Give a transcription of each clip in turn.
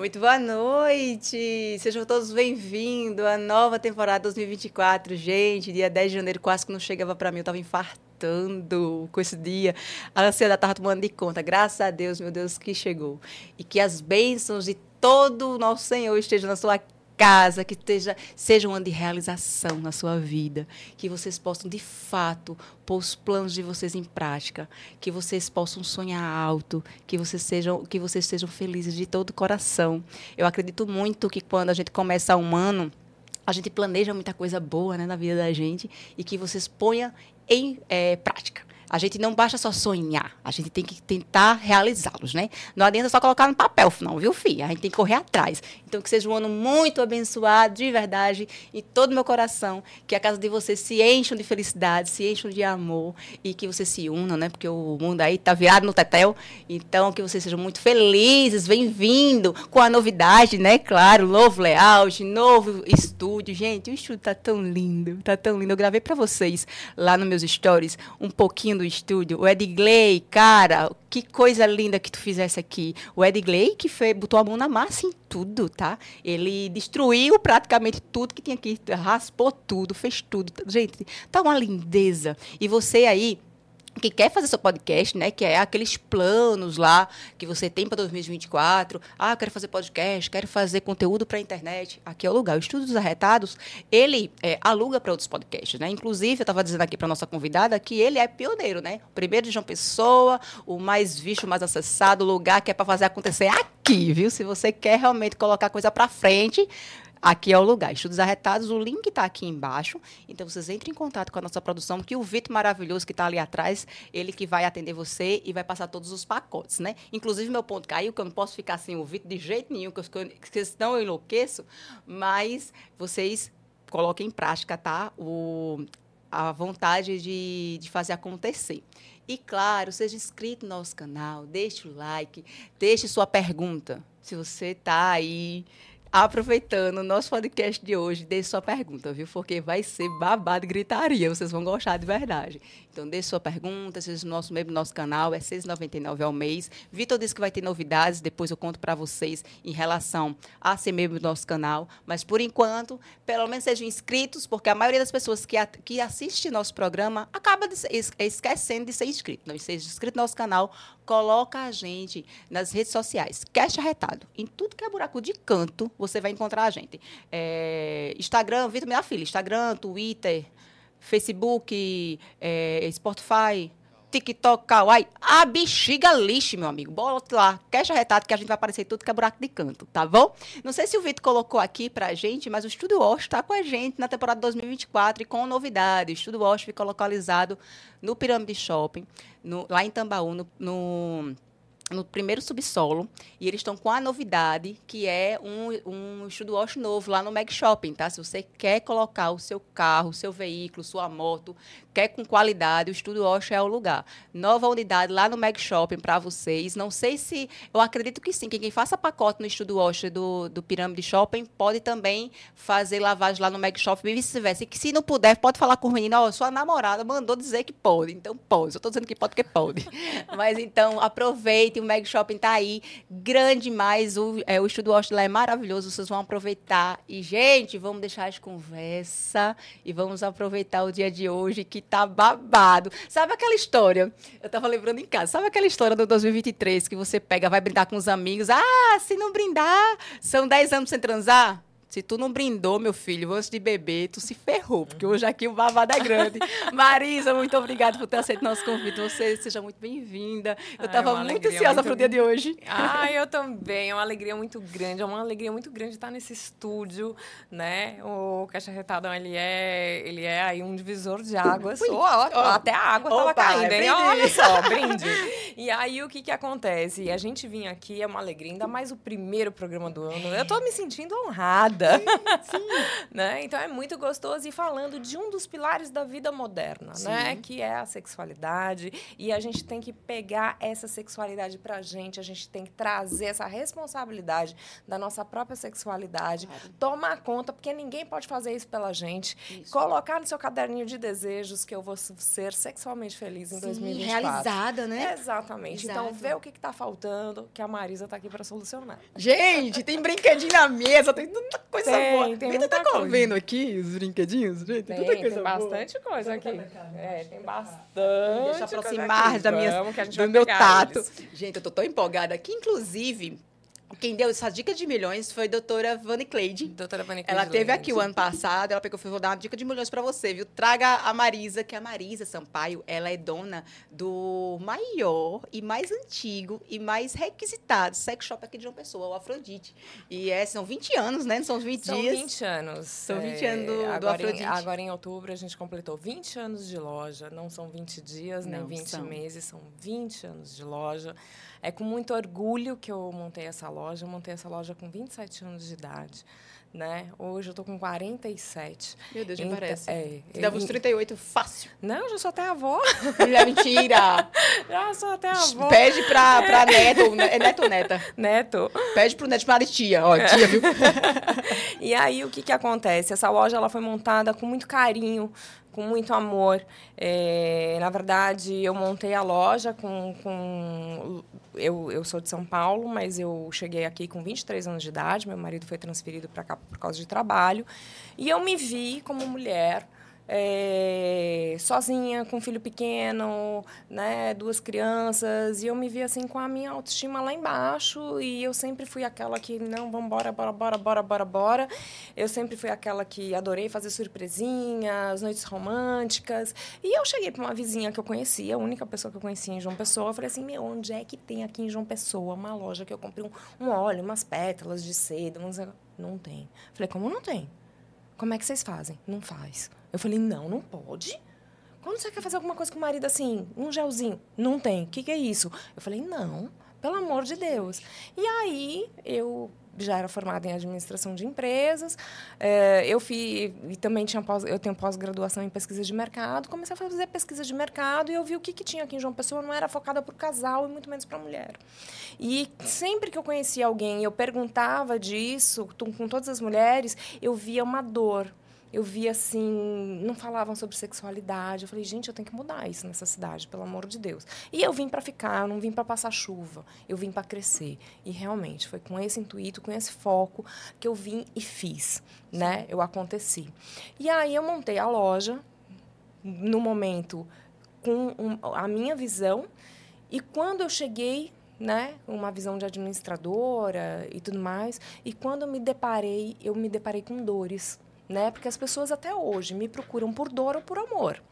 Muito boa noite! Sejam todos bem-vindos à nova temporada 2024. Gente, dia 10 de janeiro quase que não chegava para mim, eu estava infartando com esse dia. A ansiedade estava tomando de conta. Graças a Deus, meu Deus, que chegou. E que as bênçãos de todo o nosso Senhor estejam na sua casa, que esteja, seja um ano de realização na sua vida, que vocês possam de fato pôr os planos de vocês em prática, que vocês possam sonhar alto, que vocês sejam, que vocês sejam felizes de todo o coração. Eu acredito muito que quando a gente começa um ano, a gente planeja muita coisa boa né, na vida da gente e que vocês ponham em é, prática. A gente não basta só sonhar, a gente tem que tentar realizá-los, né? Não adianta só colocar no papel, não, viu, filha? A gente tem que correr atrás. Então, que seja um ano muito abençoado, de verdade, em todo meu coração, que a casa de vocês se encham de felicidade, se encham de amor e que vocês se unam, né? Porque o mundo aí tá virado no tetel. Então, que vocês sejam muito felizes, bem-vindo com a novidade, né? Claro, novo layout, novo estúdio. Gente, o estúdio tá tão lindo, tá tão lindo. Eu gravei para vocês lá nos meus stories um pouquinho do estúdio. O Edgley, cara, que coisa linda que tu fizesse aqui. O Edgley que fez, botou a mão na massa em tudo, tá? Ele destruiu praticamente tudo que tinha aqui, raspou tudo, fez tudo. Gente, tá uma lindeza. E você aí que quer fazer seu podcast, né, que é aqueles planos lá que você tem para 2024. Ah, quero fazer podcast, quero fazer conteúdo para a internet. Aqui é o lugar. O Estudo dos Arretados, ele é, aluga para outros podcasts, né? Inclusive, eu estava dizendo aqui para nossa convidada que ele é pioneiro, né? O primeiro de João Pessoa, o mais visto, o mais acessado, o lugar que é para fazer acontecer aqui, viu? Se você quer realmente colocar coisa para frente, Aqui é o lugar. Estudos Arretados, o link está aqui embaixo. Então, vocês entrem em contato com a nossa produção, que o Vitor maravilhoso que está ali atrás, ele que vai atender você e vai passar todos os pacotes, né? Inclusive, meu ponto caiu, que eu não posso ficar sem o Vitor de jeito nenhum, que eu, eu enlouqueço. Mas vocês coloquem em prática, tá? O, a vontade de, de fazer acontecer. E, claro, seja inscrito no nosso canal, deixe o like, deixe sua pergunta. Se você está aí Aproveitando o nosso podcast de hoje, deixe sua pergunta, viu? Porque vai ser babado e gritaria, vocês vão gostar de verdade. Então, deixe sua pergunta, seja no nosso membro do nosso canal, é R$ 6,99 ao mês. Vitor disse que vai ter novidades, depois eu conto para vocês em relação a ser membro do nosso canal. Mas, por enquanto, pelo menos sejam inscritos, porque a maioria das pessoas que, que assiste nosso programa acaba de, esquecendo de ser inscrito. Então, seja inscrito no nosso canal, coloca a gente nas redes sociais. Cash arretado. Em tudo que é buraco de canto, você vai encontrar a gente. É, Instagram, Vitor Minha Filha, Instagram, Twitter, Facebook, é, Spotify, TikTok, Kawaii, a bexiga lixe, meu amigo. Bota lá, queixa retado que a gente vai aparecer tudo que é buraco de canto, tá bom? Não sei se o Vitor colocou aqui pra gente, mas o Estúdio Wash está com a gente na temporada 2024 e com novidade. O Estúdio Wash fica localizado no Pirâmide Shopping, no, lá em Tambaú, no, no no primeiro subsolo e eles estão com a novidade que é um, um estudo wash novo lá no Meg Shopping, tá? Se você quer colocar o seu carro, o seu veículo, sua moto, quer com qualidade, o Estudo Wash é o lugar. Nova unidade lá no Meg Shopping para vocês. Não sei se, eu acredito que sim, que quem faça pacote no Estudo Wash do, do Pirâmide Shopping pode também fazer lavagem lá no Meg Shopping e vice-versa. E que se não puder, pode falar com o menino, ó, oh, sua namorada mandou dizer que pode, então pode. Eu estou dizendo que pode porque pode. Mas então, aproveite o Meg Shopping tá aí, grande demais. O, é, o Estúdio Wash lá é maravilhoso, vocês vão aproveitar. E, gente, vamos deixar as conversa e vamos aproveitar o dia de hoje, que tá babado. Sabe aquela história? Eu tava lembrando em casa. Sabe aquela história do 2023 que você pega, vai brindar com os amigos? Ah, se não brindar, são 10 anos sem transar? Se tu não brindou, meu filho, antes de beber, tu se ferrou, porque hoje aqui o babado é grande. Marisa, muito obrigada por ter aceito nosso convite. Você seja muito bem-vinda. Eu estava ah, muito ansiosa para o dia de hoje. Ah, eu também. É uma alegria muito grande. É uma alegria muito grande estar nesse estúdio, né? O Caixa Retadão, ele é, ele é aí um divisor de águas. Oh, oh, até a água estava caindo, hein? Olha só, brinde. E aí, o que que acontece? A gente vinha aqui, é uma alegria, ainda mais o primeiro programa do ano. Eu estou me sentindo honrada vida. Sim, sim. né? Então é muito gostoso e falando de um dos pilares da vida moderna, sim. né? Que é a sexualidade. E a gente tem que pegar essa sexualidade pra gente, a gente tem que trazer essa responsabilidade da nossa própria sexualidade, claro. tomar conta, porque ninguém pode fazer isso pela gente. Isso. Colocar no seu caderninho de desejos que eu vou ser sexualmente feliz em Sim, 2024. realizada, né? Exatamente. Então, Exato. Então, vê o que está faltando, que a Marisa está aqui para solucionar. Gente, tem brinquedinho na mesa, tem coisa tem, boa. Tem Ainda tá coisa. vendo aqui os brinquedinhos, gente? Tem, tem, tem bastante boa. coisa aqui. É, tem bastante. Deixa aproximar da minha, do meu tato. Eles. Gente, eu tô tão empolgada aqui, inclusive quem deu essa dica de milhões foi a doutora Vani Cleide. Doutora Vani Cleide. Ela teve aqui o ano passado, ela pegou e vou dar uma dica de milhões para você, viu? Traga a Marisa, que é a Marisa Sampaio, ela é dona do maior e mais antigo e mais requisitado sex shop aqui de João Pessoa, o Afrodite. E é, são 20 anos, né? São 20 são dias. São 20 anos. São 20 é, anos do, agora do Afrodite. Em, agora em outubro a gente completou 20 anos de loja. Não são 20 dias, Não, nem 20 são. meses, são 20 anos de loja. É com muito orgulho que eu montei essa loja. Eu montei essa loja com 27 anos de idade. Né? Hoje eu tô com 47. Meu Deus, já então, parece. É, dava uns 38 fácil. Não, eu já sou até avó. É mentira! já sou até avó. Pede pra, pra neto. É neto ou neta? Neto. Pede pro neto chamar tia. Ó, tia, viu? e aí, o que que acontece? Essa loja ela foi montada com muito carinho, com muito amor. É, na verdade, eu montei a loja com. com eu, eu sou de São Paulo, mas eu cheguei aqui com 23 anos de idade. Meu marido foi transferido para cá por causa de trabalho. E eu me vi como mulher é, sozinha, com um filho pequeno, né, duas crianças, e eu me vi assim com a minha autoestima lá embaixo, e eu sempre fui aquela que, não, vamos bora, bora, bora, bora, bora, bora. Eu sempre fui aquela que adorei fazer surpresinhas, noites românticas, e eu cheguei para uma vizinha que eu conhecia, a única pessoa que eu conhecia em João Pessoa, eu falei assim, meu, onde é que tem aqui em João Pessoa uma loja que eu comprei um, um óleo, umas pétalas de seda, uns... não tem. Falei, como não tem? Como é que vocês fazem? Não faz. Eu falei, não, não pode. Quando você quer fazer alguma coisa com o marido assim, um gelzinho, não tem. O que, que é isso? Eu falei, não, pelo amor de Deus. E aí eu já era formada em administração de empresas. É, eu fiz e também tinha pós, eu tenho pós-graduação em pesquisa de mercado. Comecei a fazer pesquisa de mercado e eu vi o que, que tinha aqui em João Pessoa. Não era focada para o casal e muito menos para a mulher. E sempre que eu conhecia alguém, eu perguntava disso com todas as mulheres, eu via uma dor eu vi assim, não falavam sobre sexualidade. Eu falei, gente, eu tenho que mudar isso nessa cidade, pelo amor de Deus. E eu vim para ficar, eu não vim para passar chuva, eu vim para crescer. E realmente foi com esse intuito, com esse foco que eu vim e fiz, né? Eu aconteci. E aí eu montei a loja no momento com a minha visão e quando eu cheguei né, uma visão de administradora e tudo mais. E quando eu me deparei, eu me deparei com dores né? Porque as pessoas até hoje me procuram por dor ou por amor.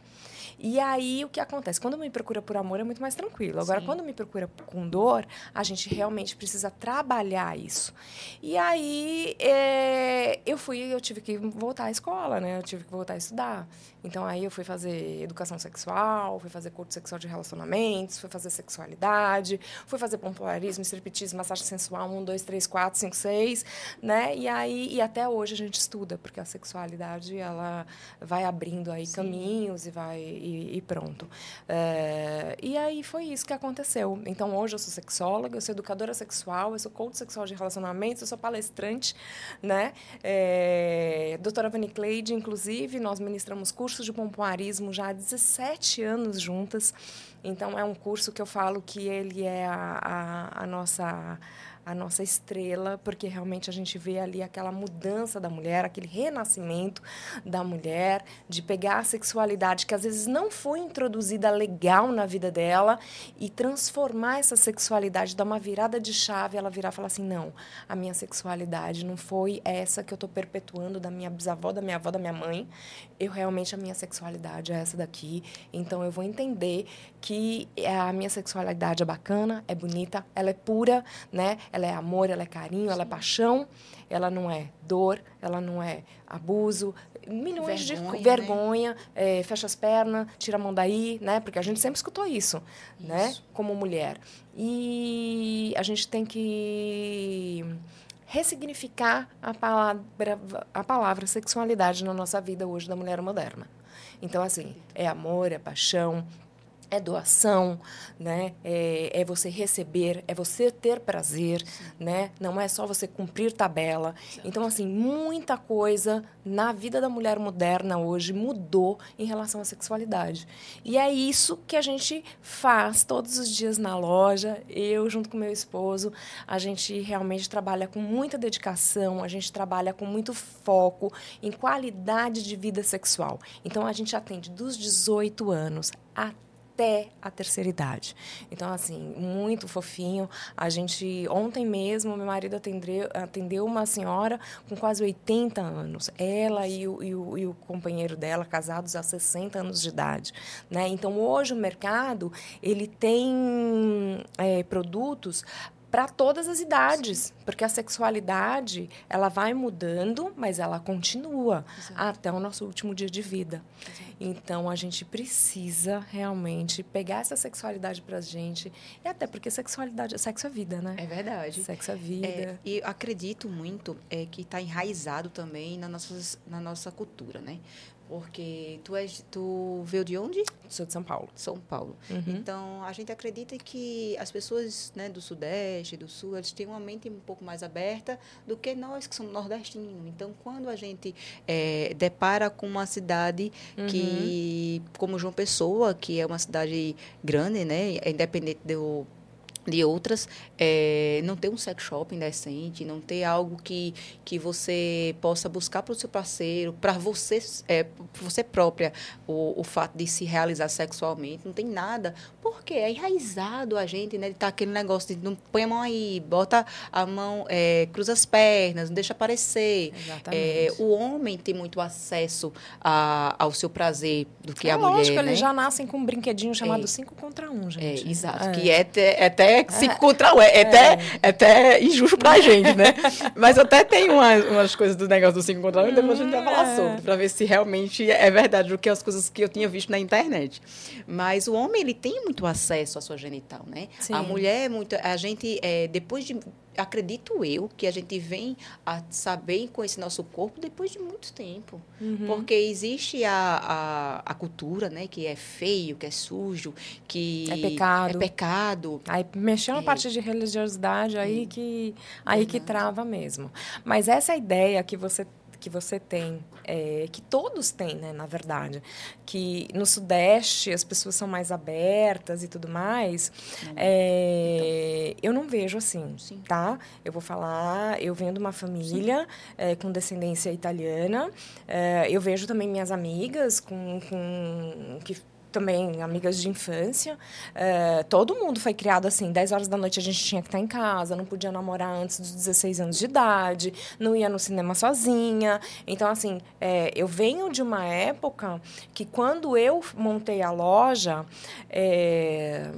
E aí, o que acontece? Quando me procura por amor, é muito mais tranquilo. Agora, Sim. quando me procura com dor, a gente realmente precisa trabalhar isso. E aí, é, eu fui, eu tive que voltar à escola, né? Eu tive que voltar a estudar. Então, aí eu fui fazer educação sexual, fui fazer curso sexual de relacionamentos, fui fazer sexualidade, fui fazer pompoarismo, striptease, massagem sensual, um, dois, três, quatro, cinco, seis, né? E aí, e até hoje a gente estuda, porque a sexualidade, ela vai abrindo aí Sim. caminhos e vai e, e pronto. É, e aí foi isso que aconteceu. Então, hoje eu sou sexóloga, eu sou educadora sexual, eu sou coach sexual de relacionamentos, eu sou palestrante, né? É, doutora Vani Cleide, inclusive, nós ministramos cursos de pompoarismo já há 17 anos juntas. Então, é um curso que eu falo que ele é a, a, a nossa a nossa estrela, porque realmente a gente vê ali aquela mudança da mulher, aquele renascimento da mulher, de pegar a sexualidade que às vezes não foi introduzida legal na vida dela e transformar essa sexualidade, dar uma virada de chave, ela virar e falar assim: não, a minha sexualidade não foi essa que eu estou perpetuando da minha bisavó, da minha avó, da minha mãe. Eu realmente, a minha sexualidade é essa daqui. Então eu vou entender que a minha sexualidade é bacana, é bonita, ela é pura, né? É amor, ela é carinho, Sim. ela é paixão, ela não é dor, ela não é abuso, milhões vergonha, de vergonha, né? é, fecha as pernas, tira a mão daí, né? Porque a gente sempre escutou isso, né? isso. né? Como mulher. E a gente tem que ressignificar a palavra, a palavra sexualidade na nossa vida hoje da mulher moderna. Então, assim, é amor, é paixão, é doação, né? É, é, você receber, é você ter prazer, Sim. né? Não é só você cumprir tabela. Exato. Então, assim, muita coisa na vida da mulher moderna hoje mudou em relação à sexualidade. E é isso que a gente faz todos os dias na loja. Eu, junto com meu esposo, a gente realmente trabalha com muita dedicação, a gente trabalha com muito foco em qualidade de vida sexual. Então, a gente atende dos 18 anos até até a terceira idade. Então, assim, muito fofinho. A gente, ontem mesmo, meu marido atendeu, atendeu uma senhora com quase 80 anos. Ela e o, e o, e o companheiro dela, casados há 60 anos de idade. Né? Então, hoje o mercado, ele tem é, produtos para todas as idades, porque a sexualidade ela vai mudando, mas ela continua Exato. até o nosso último dia de vida. Exato. Então a gente precisa realmente pegar essa sexualidade para a gente e até porque sexualidade, sexo é vida, né? É verdade. Sexo é vida. É, e acredito muito é que está enraizado também na nossa na nossa cultura, né? Porque tu és, tu veio de onde? Sou de São Paulo. São Paulo. Uhum. Então, a gente acredita que as pessoas né, do Sudeste, do Sul, eles têm uma mente um pouco mais aberta do que nós, que somos nordestinos. Então, quando a gente é, depara com uma cidade uhum. que, como João Pessoa, que é uma cidade grande, né, independente do de outras, é, não ter um sex shopping decente, não ter algo que, que você possa buscar para o seu parceiro, para você, é, você própria, o, o fato de se realizar sexualmente, não tem nada, porque é enraizado a gente, né, de estar tá aquele negócio de não põe a mão aí, bota a mão, é, cruza as pernas, não deixa aparecer. É, o homem tem muito acesso a, ao seu prazer do que é a lógico, mulher, né? eles já nascem com um brinquedinho chamado 5 é. contra 1, um, gente. É, exato, que é até, até é é. contra um. É, é, até, é até injusto pra gente, né? Mas até tem umas, umas coisas do negócio do cinco contra um e depois a gente vai falar é. sobre, pra ver se realmente é verdade do que as coisas que eu tinha visto na internet. Mas o homem, ele tem muito acesso à sua genital, né? Sim. A mulher é muito. A gente, é, depois de acredito eu que a gente vem a saber e conhecer nosso corpo depois de muito tempo. Uhum. Porque existe a, a, a, cultura, né? Que é feio, que é sujo, que... É pecado. É pecado. Aí mexeu na é. parte de religiosidade, aí, que, aí que trava mesmo. Mas essa ideia que você que você tem, é, que todos têm, né, na verdade, que no Sudeste as pessoas são mais abertas e tudo mais, é, então. eu não vejo assim, Sim. tá? Eu vou falar, eu venho de uma família é, com descendência italiana, é, eu vejo também minhas amigas com, com que também amigas de infância. É, todo mundo foi criado assim, 10 horas da noite a gente tinha que estar em casa, não podia namorar antes dos 16 anos de idade, não ia no cinema sozinha. Então, assim, é, eu venho de uma época que quando eu montei a loja. É,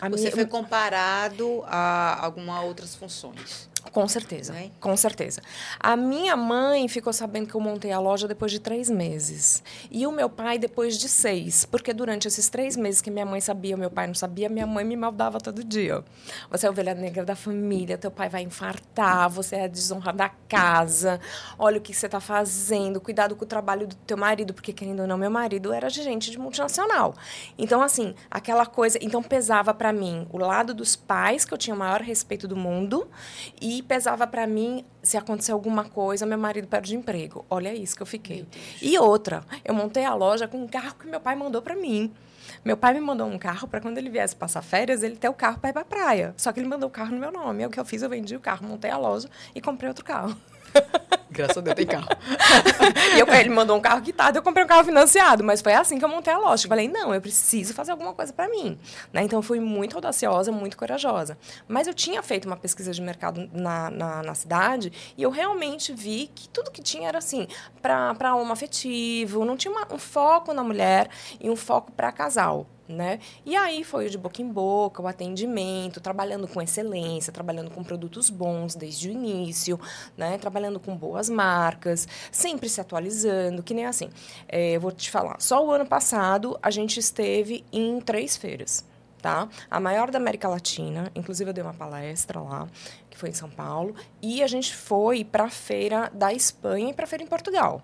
a Você minha... foi comparado a algumas outras funções. Com certeza, né? com certeza. A minha mãe ficou sabendo que eu montei a loja depois de três meses. E o meu pai depois de seis. Porque durante esses três meses que minha mãe sabia, meu pai não sabia, minha mãe me maldava todo dia. Você é a ovelha negra da família, teu pai vai infartar, você é a desonra da casa. Olha o que você está fazendo, cuidado com o trabalho do teu marido, porque querendo ou não, meu marido era gerente de multinacional. Então, assim, aquela coisa. Então, pesava para mim o lado dos pais, que eu tinha o maior respeito do mundo, e pesava para mim se acontecer alguma coisa, meu marido perde emprego. Olha isso que eu fiquei. E outra, eu montei a loja com um carro que meu pai mandou para mim. Meu pai me mandou um carro para quando ele viesse passar férias, ele ter o carro para ir para praia. Só que ele mandou o carro no meu nome. É o que eu fiz, eu vendi o carro, montei a loja e comprei outro carro. Graças a Deus tem carro. e eu, ele mandou um carro quitado, eu comprei um carro financiado. Mas foi assim que eu montei a loja. Eu falei, não, eu preciso fazer alguma coisa para mim. Né? Então, fui muito audaciosa, muito corajosa. Mas eu tinha feito uma pesquisa de mercado na, na, na cidade e eu realmente vi que tudo que tinha era assim, para homem afetivo, não tinha uma, um foco na mulher e um foco para casal né? E aí foi de boca em boca, o atendimento, trabalhando com excelência, trabalhando com produtos bons desde o início, né? Trabalhando com boas marcas, sempre se atualizando, que nem assim. É, eu vou te falar, só o ano passado a gente esteve em três feiras. Tá? A maior da América Latina, inclusive eu dei uma palestra lá, que foi em São Paulo, e a gente foi para a feira da Espanha e para a feira em Portugal.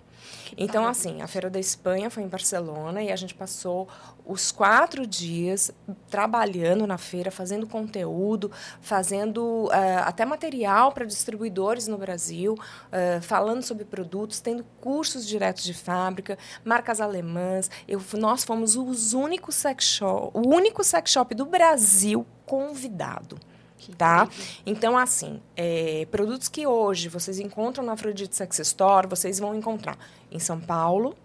Então, assim, a Feira da Espanha foi em Barcelona e a gente passou os quatro dias trabalhando na feira, fazendo conteúdo, fazendo uh, até material para distribuidores no Brasil, uh, falando sobre produtos, tendo cursos diretos de fábrica, marcas alemãs. Eu, nós fomos os únicos sex shop, o único sex shop do Brasil convidado tá? Então, assim, é, produtos que hoje vocês encontram na Afrodite Sex Store, vocês vão encontrar em São Paulo,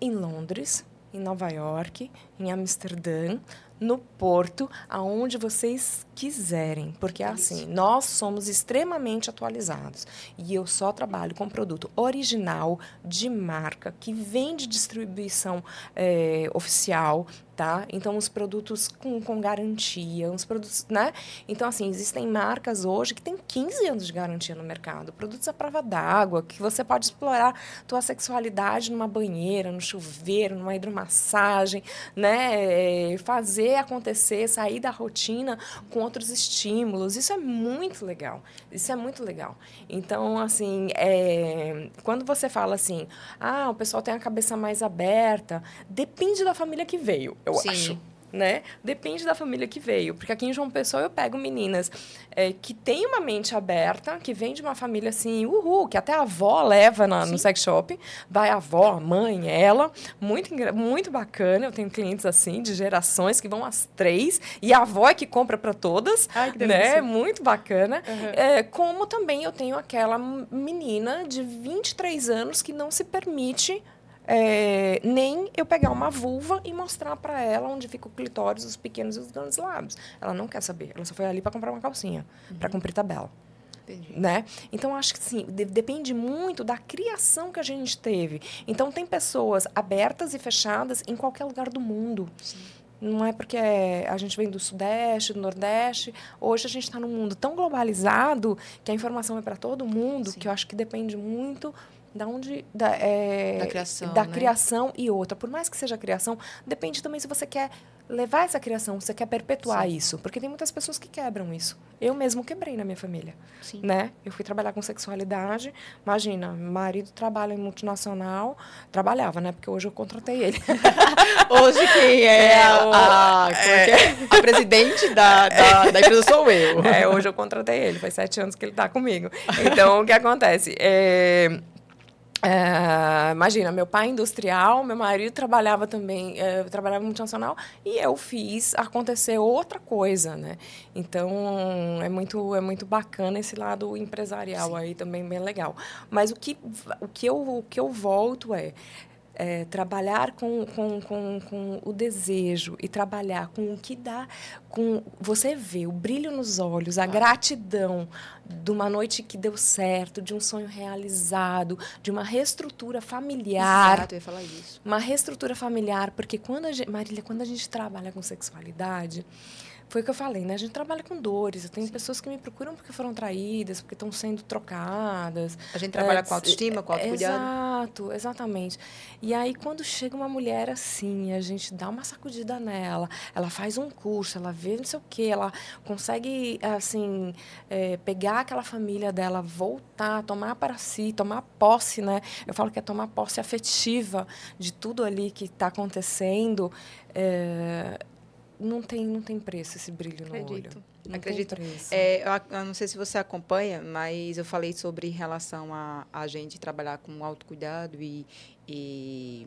em Londres, em Nova York, em Amsterdã, no Porto, aonde vocês quiserem, porque é assim, nós somos extremamente atualizados e eu só trabalho com produto original de marca que vem de distribuição é, oficial, tá? Então, os produtos com, com garantia, uns produtos, né? Então, assim, existem marcas hoje que têm 15 anos de garantia no mercado. Produtos à prova d'água, que você pode explorar tua sexualidade numa banheira, no chuveiro, numa hidromassagem, né? É, fazer acontecer, sair da rotina com outros estímulos. Isso é muito legal. Isso é muito legal. Então, assim, é, quando você fala assim, ah, o pessoal tem a cabeça mais aberta, depende da família que veio eu Sim. acho né? Depende da família que veio. Porque aqui em João Pessoa eu pego meninas é, que têm uma mente aberta, que vem de uma família assim, uhul, que até a avó leva na, no sex shop. Vai a avó, a mãe, ela. Muito, muito bacana. Eu tenho clientes assim, de gerações, que vão às três. E a avó é que compra para todas. Ai, que né? Muito bacana. Uhum. É, como também eu tenho aquela menina de 23 anos que não se permite é, nem eu pegar uma vulva e mostrar para ela onde fica o clitóris, os pequenos e os grandes lábios. Ela não quer saber. Ela só foi ali para comprar uma calcinha, uhum. para cumprir tabela. Entendi. Né? Então, acho que sim, de, depende muito da criação que a gente teve. Então, tem pessoas abertas e fechadas em qualquer lugar do mundo. Sim. Não é porque a gente vem do Sudeste, do Nordeste. Hoje a gente está num mundo tão globalizado que a informação é para todo mundo, sim. que eu acho que depende muito da onde da, é, da criação, da né? criação e outra. Por mais que seja criação, depende também se você quer levar essa criação, você quer perpetuar Sim. isso, porque tem muitas pessoas que quebram isso. Eu mesmo quebrei na minha família, Sim. né? Eu fui trabalhar com sexualidade. Imagina, marido trabalha em multinacional, trabalhava, né? Porque hoje eu contratei ele. hoje quem é, é a, a, é, é, a presidente da, da, da, empresa sou eu. É, hoje eu contratei ele, faz sete anos que ele está comigo. Então, o que acontece? É, é, imagina, meu pai é industrial, meu marido trabalhava também, é, trabalhava multinacional, e eu fiz acontecer outra coisa, né? Então, é muito, é muito bacana esse lado empresarial Sim. aí também, bem legal. Mas o que, o que, eu, o que eu volto é, é, trabalhar com, com, com, com o desejo e trabalhar com o que dá, com você vê o brilho nos olhos, a gratidão de uma noite que deu certo, de um sonho realizado, de uma reestrutura familiar. Exato, eu ia falar isso. Uma reestrutura familiar, porque quando a gente, Marília, quando a gente trabalha com sexualidade, foi o que eu falei, né? A gente trabalha com dores. Eu tenho Sim. pessoas que me procuram porque foram traídas, porque estão sendo trocadas. A gente trabalha é, com autoestima, com autocuidado. Exato, exatamente. E aí, quando chega uma mulher assim, a gente dá uma sacudida nela, ela faz um curso, ela vê não sei o quê, ela consegue, assim, é, pegar aquela família dela, voltar, tomar para si, tomar posse, né? Eu falo que é tomar posse afetiva de tudo ali que está acontecendo. É, não tem, não tem preço esse brilho no Acredito. olho. Não Acredito. É, eu, eu, não sei se você acompanha, mas eu falei sobre relação a, a gente trabalhar com autocuidado e, e,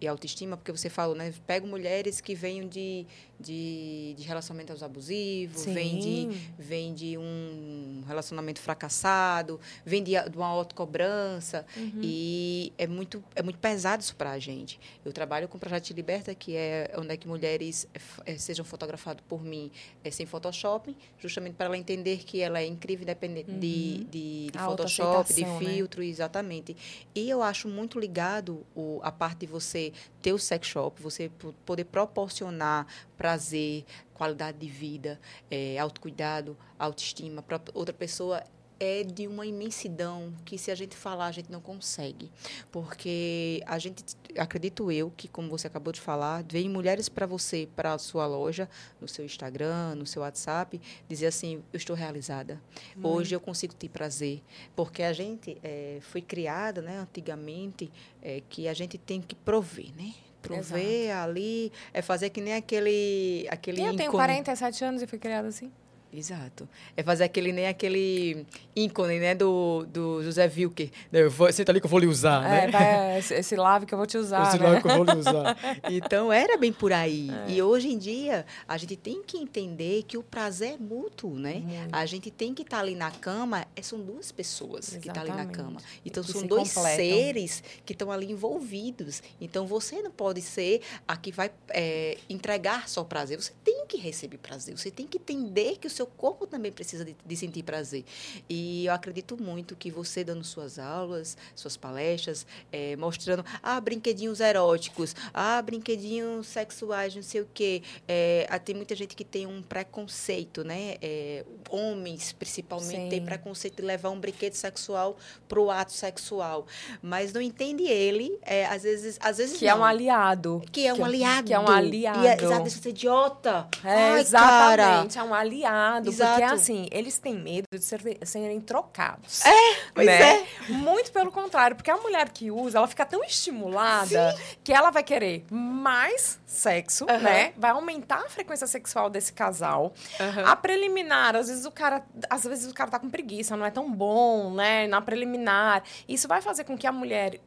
e autoestima, porque você falou, né? Pego mulheres que venham de de, de relacionamentos abusivos, vem de, vem de um relacionamento fracassado, vem de, de uma autocobrança. Uhum. E é muito, é muito pesado isso para a gente. Eu trabalho com o Projeto de Liberta, que é onde é que mulheres é, sejam fotografadas por mim é, sem Photoshop, justamente para ela entender que ela é incrível, independente uhum. de, de, de Photoshop, de né? filtro, né? exatamente. E eu acho muito ligado o, a parte de você ter o sex shop, você poder proporcionar prazer, qualidade de vida, é, autocuidado, autoestima para outra pessoa é de uma imensidão que se a gente falar a gente não consegue, porque a gente acredito eu que como você acabou de falar, vem mulheres para você, para a sua loja, no seu Instagram, no seu WhatsApp, dizer assim, eu estou realizada. Hum. Hoje eu consigo ter prazer, porque a gente é, foi criada, né, antigamente, é, que a gente tem que prover, né? Prover Exato. ali, é fazer que nem aquele aquele Eu tenho 47 anos e fui criada assim. Exato. É fazer aquele nem aquele ícone, né, do, do José Wilker. Eu vou, senta ali que eu vou lhe usar, é, né? Vai, esse, lave que eu vou te usar, Esse né? lave que eu vou lhe usar. então, era bem por aí. É. E hoje em dia, a gente tem que entender que o prazer é mútuo, né? A gente tem que estar tá ali na cama, é, são duas pessoas Exatamente. que estão tá ali na cama. Então, são dois completam. seres que estão ali envolvidos. Então, você não pode ser a que vai é, entregar só prazer. Você tem que receber prazer. Você tem que entender que o seu seu corpo também precisa de, de, sentir prazer. E eu acredito muito que você dando suas aulas, suas palestras, é, mostrando, ah, brinquedinhos eróticos, ah, brinquedinhos sexuais, não sei o quê. É, tem muita gente que tem um preconceito, né? É, homens, principalmente, têm preconceito de levar um brinquedo sexual para o ato sexual. Mas não entende ele, é, às vezes... Às vezes que não. é um aliado. Que é um aliado. Que é um aliado. E é, exato, esse idiota. É, Ai, exatamente, cara. é um aliado errado, Exato. porque assim, eles têm medo de ser, serem trocados. É, pois né? é. Muito pelo contrário, porque a mulher que usa, ela fica tão estimulada Sim. que ela vai querer mais sexo, uhum. né? Vai aumentar a frequência sexual desse casal. Uhum. A preliminar, às vezes o cara, às vezes o cara tá com preguiça, não é tão bom, né? Na preliminar, isso vai fazer com que a mulher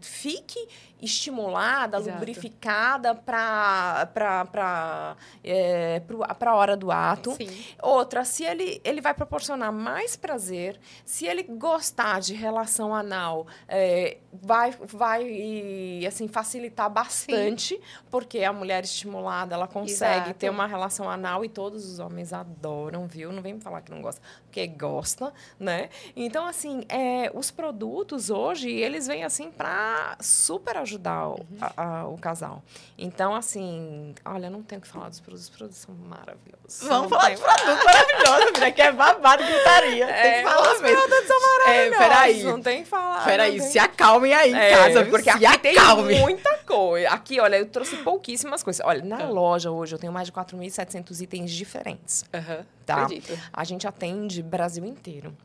fique estimulada, Exato. lubrificada para é, a hora do ato. Sim. Outra, se ele, ele vai proporcionar mais prazer, se ele gostar de relação anal, é, vai, vai assim, facilitar bastante, Sim. porque a mulher estimulada ela consegue Exato. ter uma relação anal e todos os homens adoram, viu? Não vem me falar que não gosta, porque gosta, né? Então, assim, é, os produtos hoje, eles vêm assim para super ajudar ajudar o, uhum. a, a, o casal. Então, assim, olha, não tenho que falar dos produtos, os produtos são maravilhosos. Vamos falar dos produtos maravilhosos, né? Que é babado gritaria. É, tem que falar os mesmo. produtos são maravilhosos. É, peraí. Não tem que falar. Peraí, se acalmem aí em é, casa, porque aqui acalme. tem muita coisa. Aqui, olha, eu trouxe pouquíssimas coisas. Olha, na uhum. loja hoje eu tenho mais de 4.700 itens diferentes. Uhum. Tá? Acredito. A gente atende Brasil inteiro.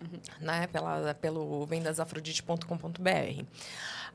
Uhum. Né? Pela, pelo vendasafrodite.com.br.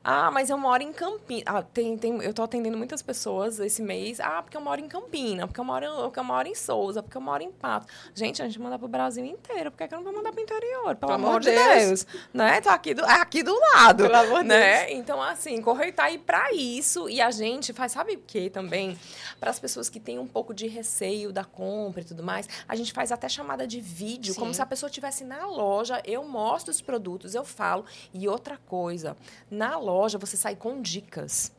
Ah, mas eu moro em Campinas. Ah, tem, tem, eu estou atendendo muitas pessoas esse mês. Ah, porque eu moro em Campinas, porque eu moro, porque eu moro em Souza, porque eu moro em Pato. Gente, a gente manda para o Brasil inteiro. Por que, é que eu não vou mandar para o interior? Pelo, Pelo amor de Deus. Deus. Né? Tô aqui do, é aqui do lado. Pelo amor né? Deus. Então, assim, correio tá aí para isso. E a gente faz, sabe o que também? Para as pessoas que têm um pouco de receio da compra e tudo mais, a gente faz até chamada de vídeo, Sim. como se a pessoa estivesse na loja. Eu mostro os produtos, eu falo. E outra coisa, na loja, loja, você sai com dicas.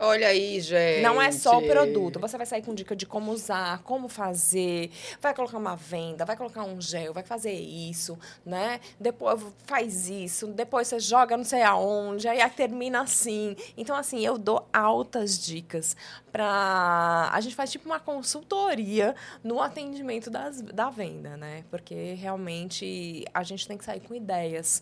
Olha aí, gente. Não é só o produto. Você vai sair com dica de como usar, como fazer. Vai colocar uma venda, vai colocar um gel, vai fazer isso, né? Depois faz isso, depois você joga não sei aonde, aí termina assim. Então, assim, eu dou altas dicas para A gente faz tipo uma consultoria no atendimento das, da venda, né? Porque realmente a gente tem que sair com ideias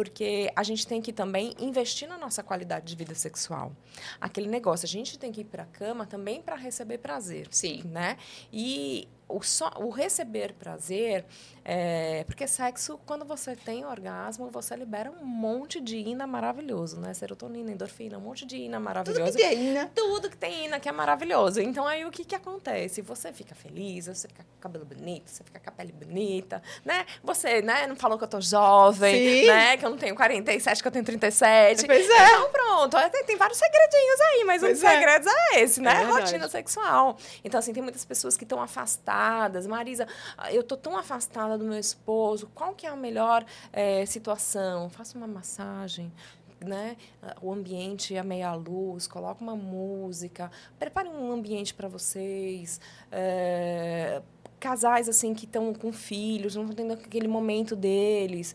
porque a gente tem que também investir na nossa qualidade de vida sexual. Aquele negócio, a gente tem que ir para a cama também para receber prazer. Sim. Né? E o, só, o receber prazer é, porque sexo, quando você tem orgasmo, você libera um monte de ina maravilhoso, né? Serotonina, endorfina, um monte de ina maravilhoso. Tudo que tem ina. Tudo que tem ina, que é maravilhoso. Então, aí, o que que acontece? Você fica feliz, você fica com o cabelo bonito, você fica com a pele bonita, né? Você, né, não falou que eu tô jovem, Sim. né? Que eu não tenho 47, que eu tenho 37. Pois é. Então, pronto. Tem, tem vários segredinhos aí, mas pois um dos é. segredos é esse, né? É Rotina sexual. Então, assim, tem muitas pessoas que estão afastadas. Marisa, eu tô tão afastada do meu esposo, qual que é a melhor é, situação? Faça uma massagem, né? O ambiente a meia luz, coloca uma música, prepare um ambiente para vocês. É, casais assim que estão com filhos, não estão tendo aquele momento deles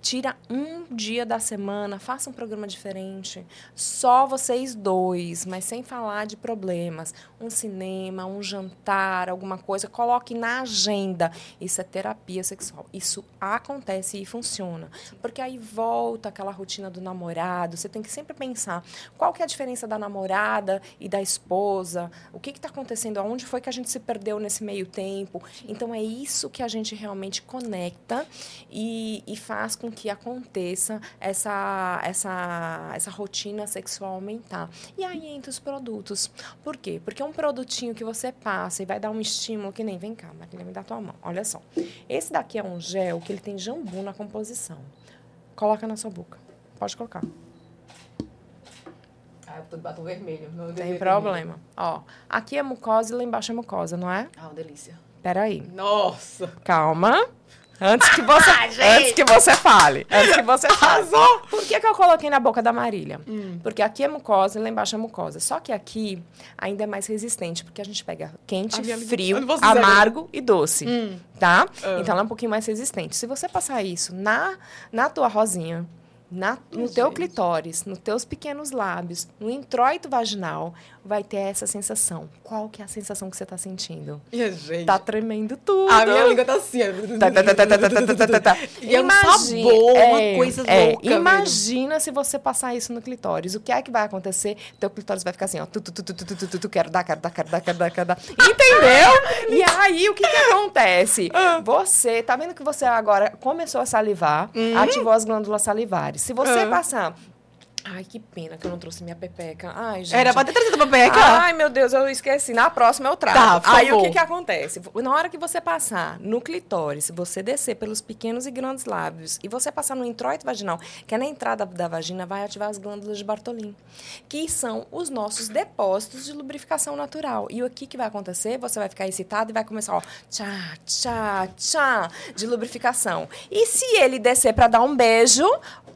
Tira um dia da semana, faça um programa diferente. Só vocês dois, mas sem falar de problemas. Um cinema, um jantar, alguma coisa. Coloque na agenda. Isso é terapia sexual. Isso acontece e funciona. Porque aí volta aquela rotina do namorado. Você tem que sempre pensar qual que é a diferença da namorada e da esposa. O que está acontecendo? Aonde foi que a gente se perdeu nesse meio tempo? Então, é isso que a gente realmente conecta e, e faz com que aconteça essa, essa, essa rotina sexual aumentar. E aí entra os produtos. Por quê? Porque é um produtinho que você passa e vai dar um estímulo que nem, vem cá, Marília, me dá tua mão. Olha só. Esse daqui é um gel que ele tem jambu na composição. Coloca na sua boca. Pode colocar. Ah, eu batom vermelho. Não tem problema. Vermelho. Ó, aqui é mucosa e lá embaixo é mucosa, não é? Ah, uma delícia. Peraí. Nossa! Calma. Antes que você, ah, antes que você fale. Antes que você fale. Por que, que eu coloquei na boca da Marília? Hum. Porque aqui é mucosa e lá embaixo é mucosa. Só que aqui ainda é mais resistente, porque a gente pega quente, frio, amargo e doce. Hum. Tá? Hum. Então ela é um pouquinho mais resistente. Se você passar isso na, na tua rosinha, na, no teu clitóris, nos teus pequenos lábios, no introito vaginal, vai ter essa sensação. Qual que é a sensação que você está sentindo? Gente. Tá tremendo tudo. A minha língua tá assim. Tá, tá, tá, e é um sabor, é, uma coisa é, louca. Imagina se você passar isso no clitóris. O que é que vai acontecer? Teu clitóris vai ficar assim, ó. Tu, tu, tu, tu, tu, tu, tu, tu, quero dar, quero dar, quero dar, quero dar, quero dar. Entendeu? e aí, o que que acontece? Você, tá vendo que você agora começou a salivar, ativou as glândulas salivares. Se você passar Ai, que pena que eu não trouxe minha pepeca. Ai, gente. Era pra ter trazido a pepeca. Ai, meu Deus, eu esqueci. Na próxima eu trago. Tá, Aí favor. o que que acontece? Na hora que você passar no clitóris, você descer pelos pequenos e grandes lábios e você passar no introito vaginal, que é na entrada da vagina, vai ativar as glândulas de Bartolin, que são os nossos depósitos de lubrificação natural. E o que que vai acontecer? Você vai ficar excitado e vai começar, ó, tchá, tchá, tchá, de lubrificação. E se ele descer para dar um beijo,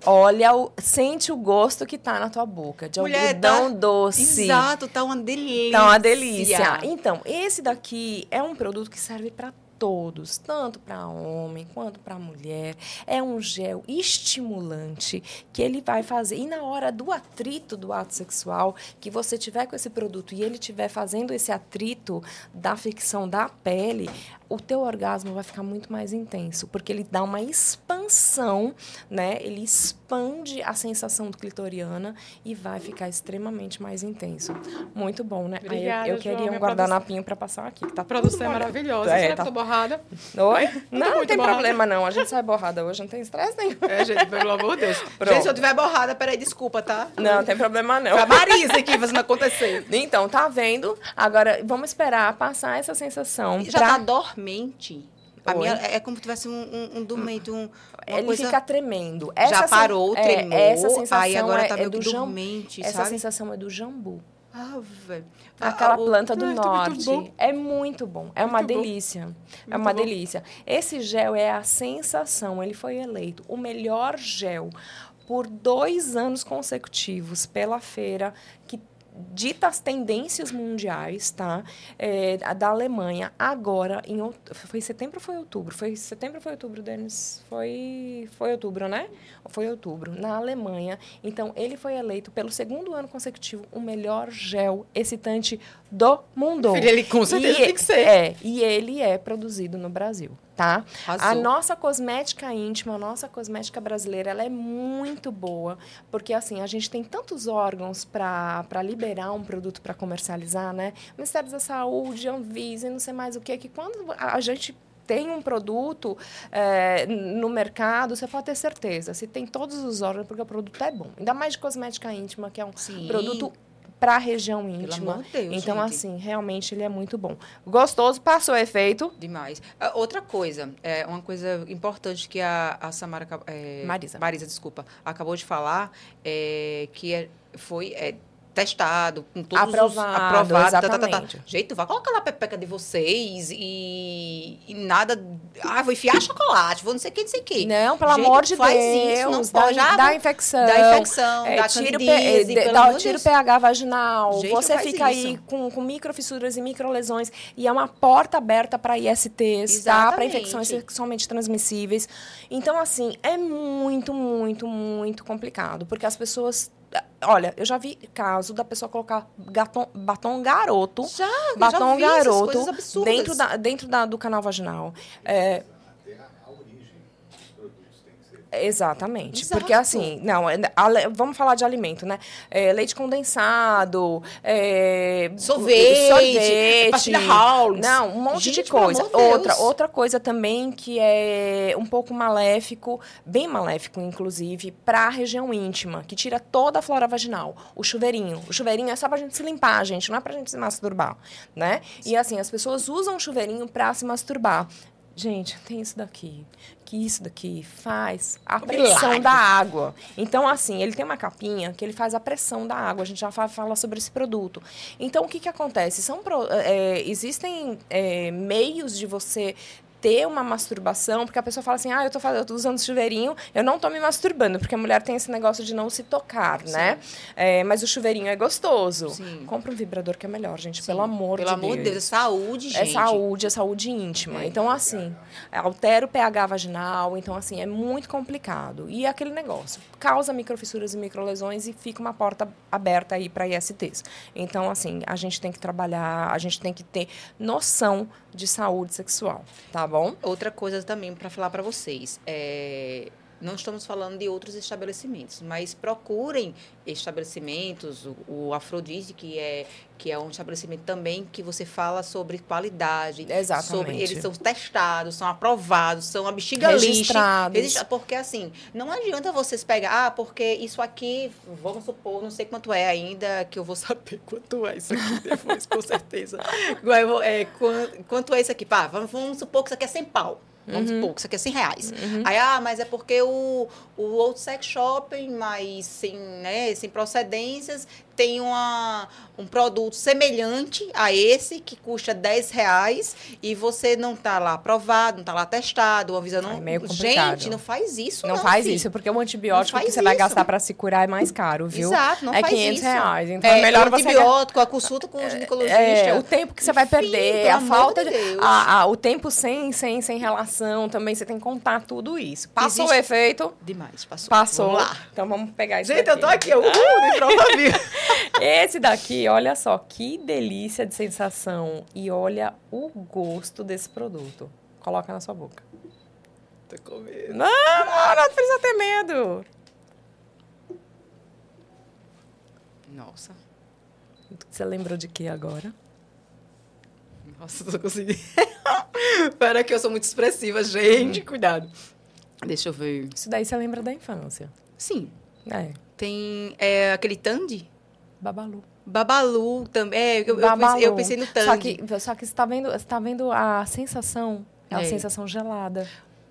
olha, o, sente o gosto que tá na tua boca, de Mulher, algodão tá, doce. Exato, tá uma delícia. Tá uma delícia. Então, esse daqui é um produto que serve para todos, tanto para homem quanto para mulher. É um gel estimulante que ele vai fazer. E na hora do atrito do ato sexual, que você tiver com esse produto e ele estiver fazendo esse atrito da fricção da pele, o teu orgasmo vai ficar muito mais intenso, porque ele dá uma expansão, né? Ele expande a sensação clitoriana e vai ficar extremamente mais intenso. Muito bom, né? Obrigada, Aí eu, eu queria um guardanapinho para passar aqui, que tá produção é maravilhosa. É, Será tá... que tô borrada? Oi? Não, não tem borrada. problema não. A gente sai borrada hoje, não tem estresse nenhum. É, gente, pelo amor de Deus. Pronto. Gente, se eu tiver borrada, peraí, desculpa, tá? Não, não tem problema não. Foi a Marisa aqui fazendo acontecer. Então, tá vendo? Agora, vamos esperar passar essa sensação. Já pra... tá dormindo mente. A minha, é, é como se tivesse um, um, um dormente, um, Ele coisa... fica tremendo. Essa Já parou, é, tremou, essa sensação aí agora tá é, meio é do dormente, Essa sensação é do jambu. Ah, velho. Aquela ah, planta do norte. Muito é muito bom. É muito uma delícia. Bom. É uma bom. delícia. Esse gel é a sensação. Ele foi eleito o melhor gel por dois anos consecutivos pela feira dita as tendências mundiais, tá? É, da Alemanha, agora, em foi setembro ou foi outubro? Foi setembro ou foi outubro, Denis? Foi, foi outubro, né? Foi outubro, na Alemanha. Então, ele foi eleito pelo segundo ano consecutivo o melhor gel excitante do mundo. Ele com certeza e, tem que ser. É, e ele é produzido no Brasil tá? A nossa cosmética íntima, a nossa cosmética brasileira, ela é muito boa, porque assim, a gente tem tantos órgãos para liberar um produto para comercializar, né? Ministério da Saúde, Anvisa, não sei mais o que, que quando a gente tem um produto é, no mercado, você pode ter certeza. Se tem todos os órgãos, porque o produto é bom. Ainda mais de cosmética íntima, que é um Sim. produto para a região íntima. Deus, então, gente. assim, realmente ele é muito bom. Gostoso, passou efeito. Demais. Uh, outra coisa, é uma coisa importante que a, a Samara. É, Marisa. Marisa, desculpa, acabou de falar, é, que é, foi. É, testado, com todos Aprovado, os aprovados. Tá, tá, tá, tá. exatamente. Gente, vai colocar lá a pepeca de vocês e, e nada. Ah, vou enfiar chocolate, vou não sei o que, não sei o que. Não, pelo Gente, amor de faz Deus, isso, não dá, pode. Ah, dá infecção. Dá infecção, É, dá tira, candidíase, pelo dá- tira o pH vaginal, Gente, você fica isso. aí com, com microfissuras e microlesões e é uma porta aberta para ISTs, tá? Para Exatamente. infecções sexualmente transmissíveis. Então, assim, é muito, muito, muito complicado, porque as pessoas... Olha, eu já vi caso da pessoa colocar gatom- batom garoto, Já, batom já vi essas garoto absurdas. dentro, da, dentro da, do canal vaginal. É, Até a, a origem dos produtos tem que ser. Exatamente. Exato. Porque assim, não, é- vamos falar de alimento, né? É, leite condensado, é, Sorvete, sorvete pastilha Howl's. Não, um monte Gente, de coisa. Deus. Outra, outra coisa também que é um pouco maléfico, bem maléfico, inclusive, para a região íntima, que tira toda a flora vaginal. O chuveirinho. O chuveirinho é só pra gente se limpar, gente, não é pra gente se masturbar, né? E assim, as pessoas usam o chuveirinho pra se masturbar. Gente, tem isso daqui. Que isso daqui faz a pressão da água. Então, assim, ele tem uma capinha que ele faz a pressão da água. A gente já fa- fala sobre esse produto. Então, o que, que acontece? São pro- é, existem é, meios de você ter uma masturbação, porque a pessoa fala assim, ah, eu tô, eu tô usando chuveirinho, eu não tô me masturbando, porque a mulher tem esse negócio de não se tocar, né? É, mas o chuveirinho é gostoso. Sim. Compra um vibrador que é melhor, gente, Sim, pelo amor Pelo de amor de Deus. Deus, é saúde, gente. É saúde, é saúde íntima. É. Então, assim, altera o pH vaginal. Então, assim, é muito complicado. E é aquele negócio, causa microfissuras e microlesões e fica uma porta aberta aí para ISTs. Então, assim, a gente tem que trabalhar, a gente tem que ter noção de saúde sexual, tá bom? Outra coisa também para falar para vocês. É, não estamos falando de outros estabelecimentos, mas procurem estabelecimentos, o, o Afrodite, que é, que é um estabelecimento também que você fala sobre qualidade. Exatamente. Sobre, eles são testados, são aprovados, são a bexiga lixa. Registrados. Porque assim, não adianta vocês pegar, ah, porque isso aqui, vamos supor, não sei quanto é ainda, que eu vou saber quanto é isso aqui depois, com certeza. É, quan- quanto é isso aqui? Pá, vamos, vamos supor que isso aqui é 100 pau. Vamos supor que isso aqui é 100 reais. Aí, ah, mas é porque o, o Old Sex Shopping, mas sem, né, sem procedências, tem uma, um produto semelhante a esse, que custa 10 reais, e você não tá lá aprovado, não tá lá testado, a Visa não... É meio complicado. Gente, não faz isso Não, não, faz filho. isso, porque o antibiótico que você vai isso. gastar para se curar é mais caro, viu? Exato, não é faz 500 isso. reais. Então é, melhor o você antibiótico, a consulta com o ginecologista. É, o tempo que você vai perder, a falta de de. Deus. a- a- o tempo sem, sem, sem relação também, você tem que contar tudo isso. Passou o Existe- efeito, Demais, passou. passou. Vamos lá. Então vamos pegar esse Gente, eu tô daqui. aqui, eu, de prova viva. Esse daqui, olha só, que delícia de sensação. E olha o gosto desse produto. Coloca na sua boca. Tô com medo. Não, não, não precisa ter medo. Nossa. Você lembrou de que agora? Nossa, tô conseguindo. Pera que eu sou muito expressiva, gente. Cuidado. Deixa eu ver. Isso daí você lembra da infância. Sim. É, Tem é, aquele Tandy? Babalu. Babalu também. É, eu, eu Babalu. pensei, eu pensei no Tandy. Só que, só que você tá vendo, você tá vendo a sensação, é a É. sensação gelada.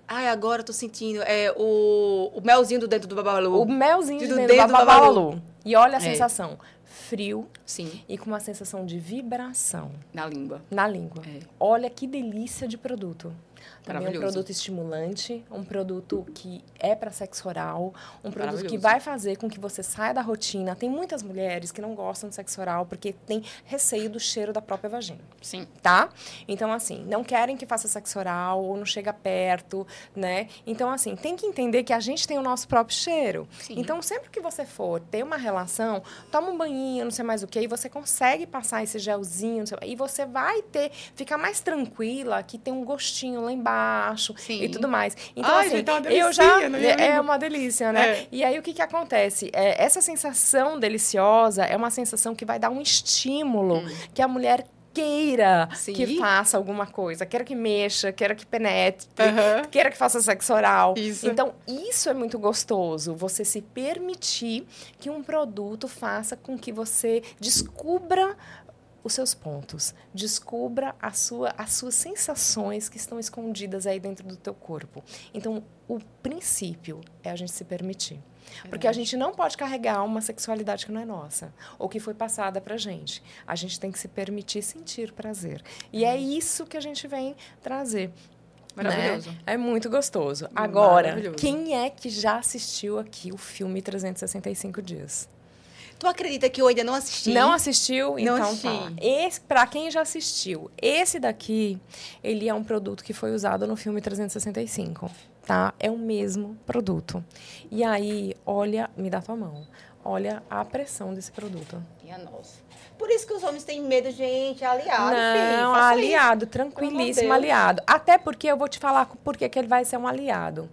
Ai, agora eu tô sentindo. É o, o melzinho do dentro do Babalu. O melzinho de Do dentro, dedo do do babalu. E olha a É. sensação, frio Sim, e com uma sensação de vibração na língua. na língua. É. Olha que delícia de produto. Também um produto estimulante, um produto que é para sexo oral, um produto que vai fazer com que você saia da rotina. Tem muitas mulheres que não gostam de sexo oral porque tem receio do cheiro da própria vagina Sim. tá? Então, assim, não querem que faça sexo oral ou não chega perto, né? Então, assim, tem que entender que a gente tem o nosso próprio cheiro. Sim. Então, sempre que você for ter uma relação, toma um banhinho, não sei mais o que, e você consegue passar esse gelzinho, sei- e você vai ter, ficar mais tranquila, que tem um gostinho lá embaixo Sim. e tudo mais. Então, Ai, assim, gente, é uma eu já. é, É uma delícia, né? É. E aí, o que, que acontece? É, essa sensação deliciosa é uma sensação que vai dar um estímulo que a mulher queira Hum. Sim. que faça alguma coisa, queira que mexa, queira que penetre, Aham. queira que faça sexo oral. Isso. Então, isso é muito gostoso, você se permitir que um produto faça com que você descubra os seus pontos. Descubra a sua, as suas sensações que estão escondidas aí dentro do teu corpo. Então, o princípio é a gente se permitir. Porque a gente não pode carregar uma sexualidade que não é nossa, ou que foi passada pra gente. A gente tem que se permitir sentir prazer. E é isso que a gente vem trazer. Maravilhoso. Né? É muito gostoso. Agora, quem é que já assistiu aqui o filme 365 Dias? Tu acredita que eu ainda não assisti? Não assistiu? Não Então assisti. tá. Esse, pra quem já assistiu, esse daqui, ele é um produto que foi usado no filme 365, tá? É o mesmo produto. E aí, olha, me dá tua mão. Olha a pressão desse produto. Minha nossa. Por isso que os homens têm medo, gente. é Aliado, filho. Não, faça aliado, de tranquilíssimo aliado. Até porque eu vou te falar por que que ele vai ser um aliado.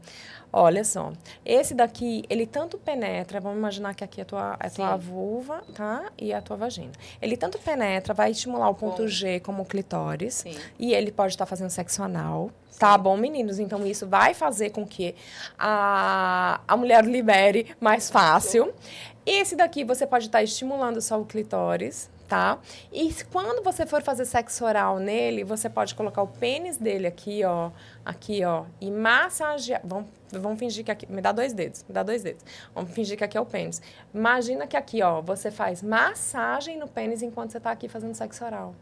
Olha só, esse daqui, ele tanto penetra, vamos imaginar que aqui é a tua, é a tua vulva, tá? E a tua vagina. Ele tanto penetra, vai estimular o ponto Bom. G como o clitóris. Sim. E ele pode estar fazendo sexo anal. Tá bom, meninos? Então, isso vai fazer com que a, a mulher libere mais fácil. Esse daqui, você pode estar estimulando só o clitóris, tá? E quando você for fazer sexo oral nele, você pode colocar o pênis dele aqui, ó. Aqui, ó. E massagear. Vamos, vamos fingir que aqui... Me dá dois dedos. Me dá dois dedos. Vamos fingir que aqui é o pênis. Imagina que aqui, ó, você faz massagem no pênis enquanto você tá aqui fazendo sexo oral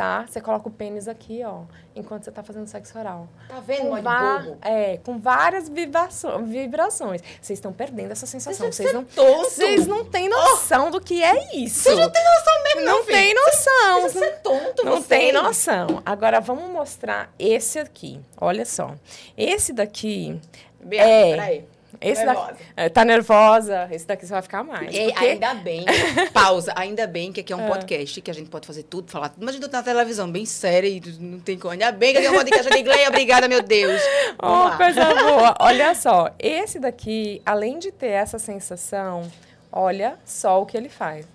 tá? Você coloca o pênis aqui, ó, enquanto você tá fazendo sexo oral. Tá vendo, Com va-? É, com várias vibrações. vibrações. Vocês estão perdendo essa sensação. Vocês não, vocês não têm noção do que é isso. Vocês não têm noção mesmo, não, tem noção. Você é tonto, Não você. tem noção. Agora vamos mostrar esse aqui. Olha só. Esse daqui. Bia, É. peraí. Esse Nervosa. daqui. É, tá nervosa? Esse daqui você vai ficar mais. Ei, porque- ainda bem, pausa, ainda bem que aqui é um É. podcast, que a gente pode fazer tudo, falar tudo. Imagina tu na televisão, bem séria e não tem como. Ainda bem que aqui é um podcast de inglês, obrigada, meu Deus. Vamos Oh, lá. coisa boa. Olha só, esse daqui, além de ter essa sensação, olha só o que ele faz.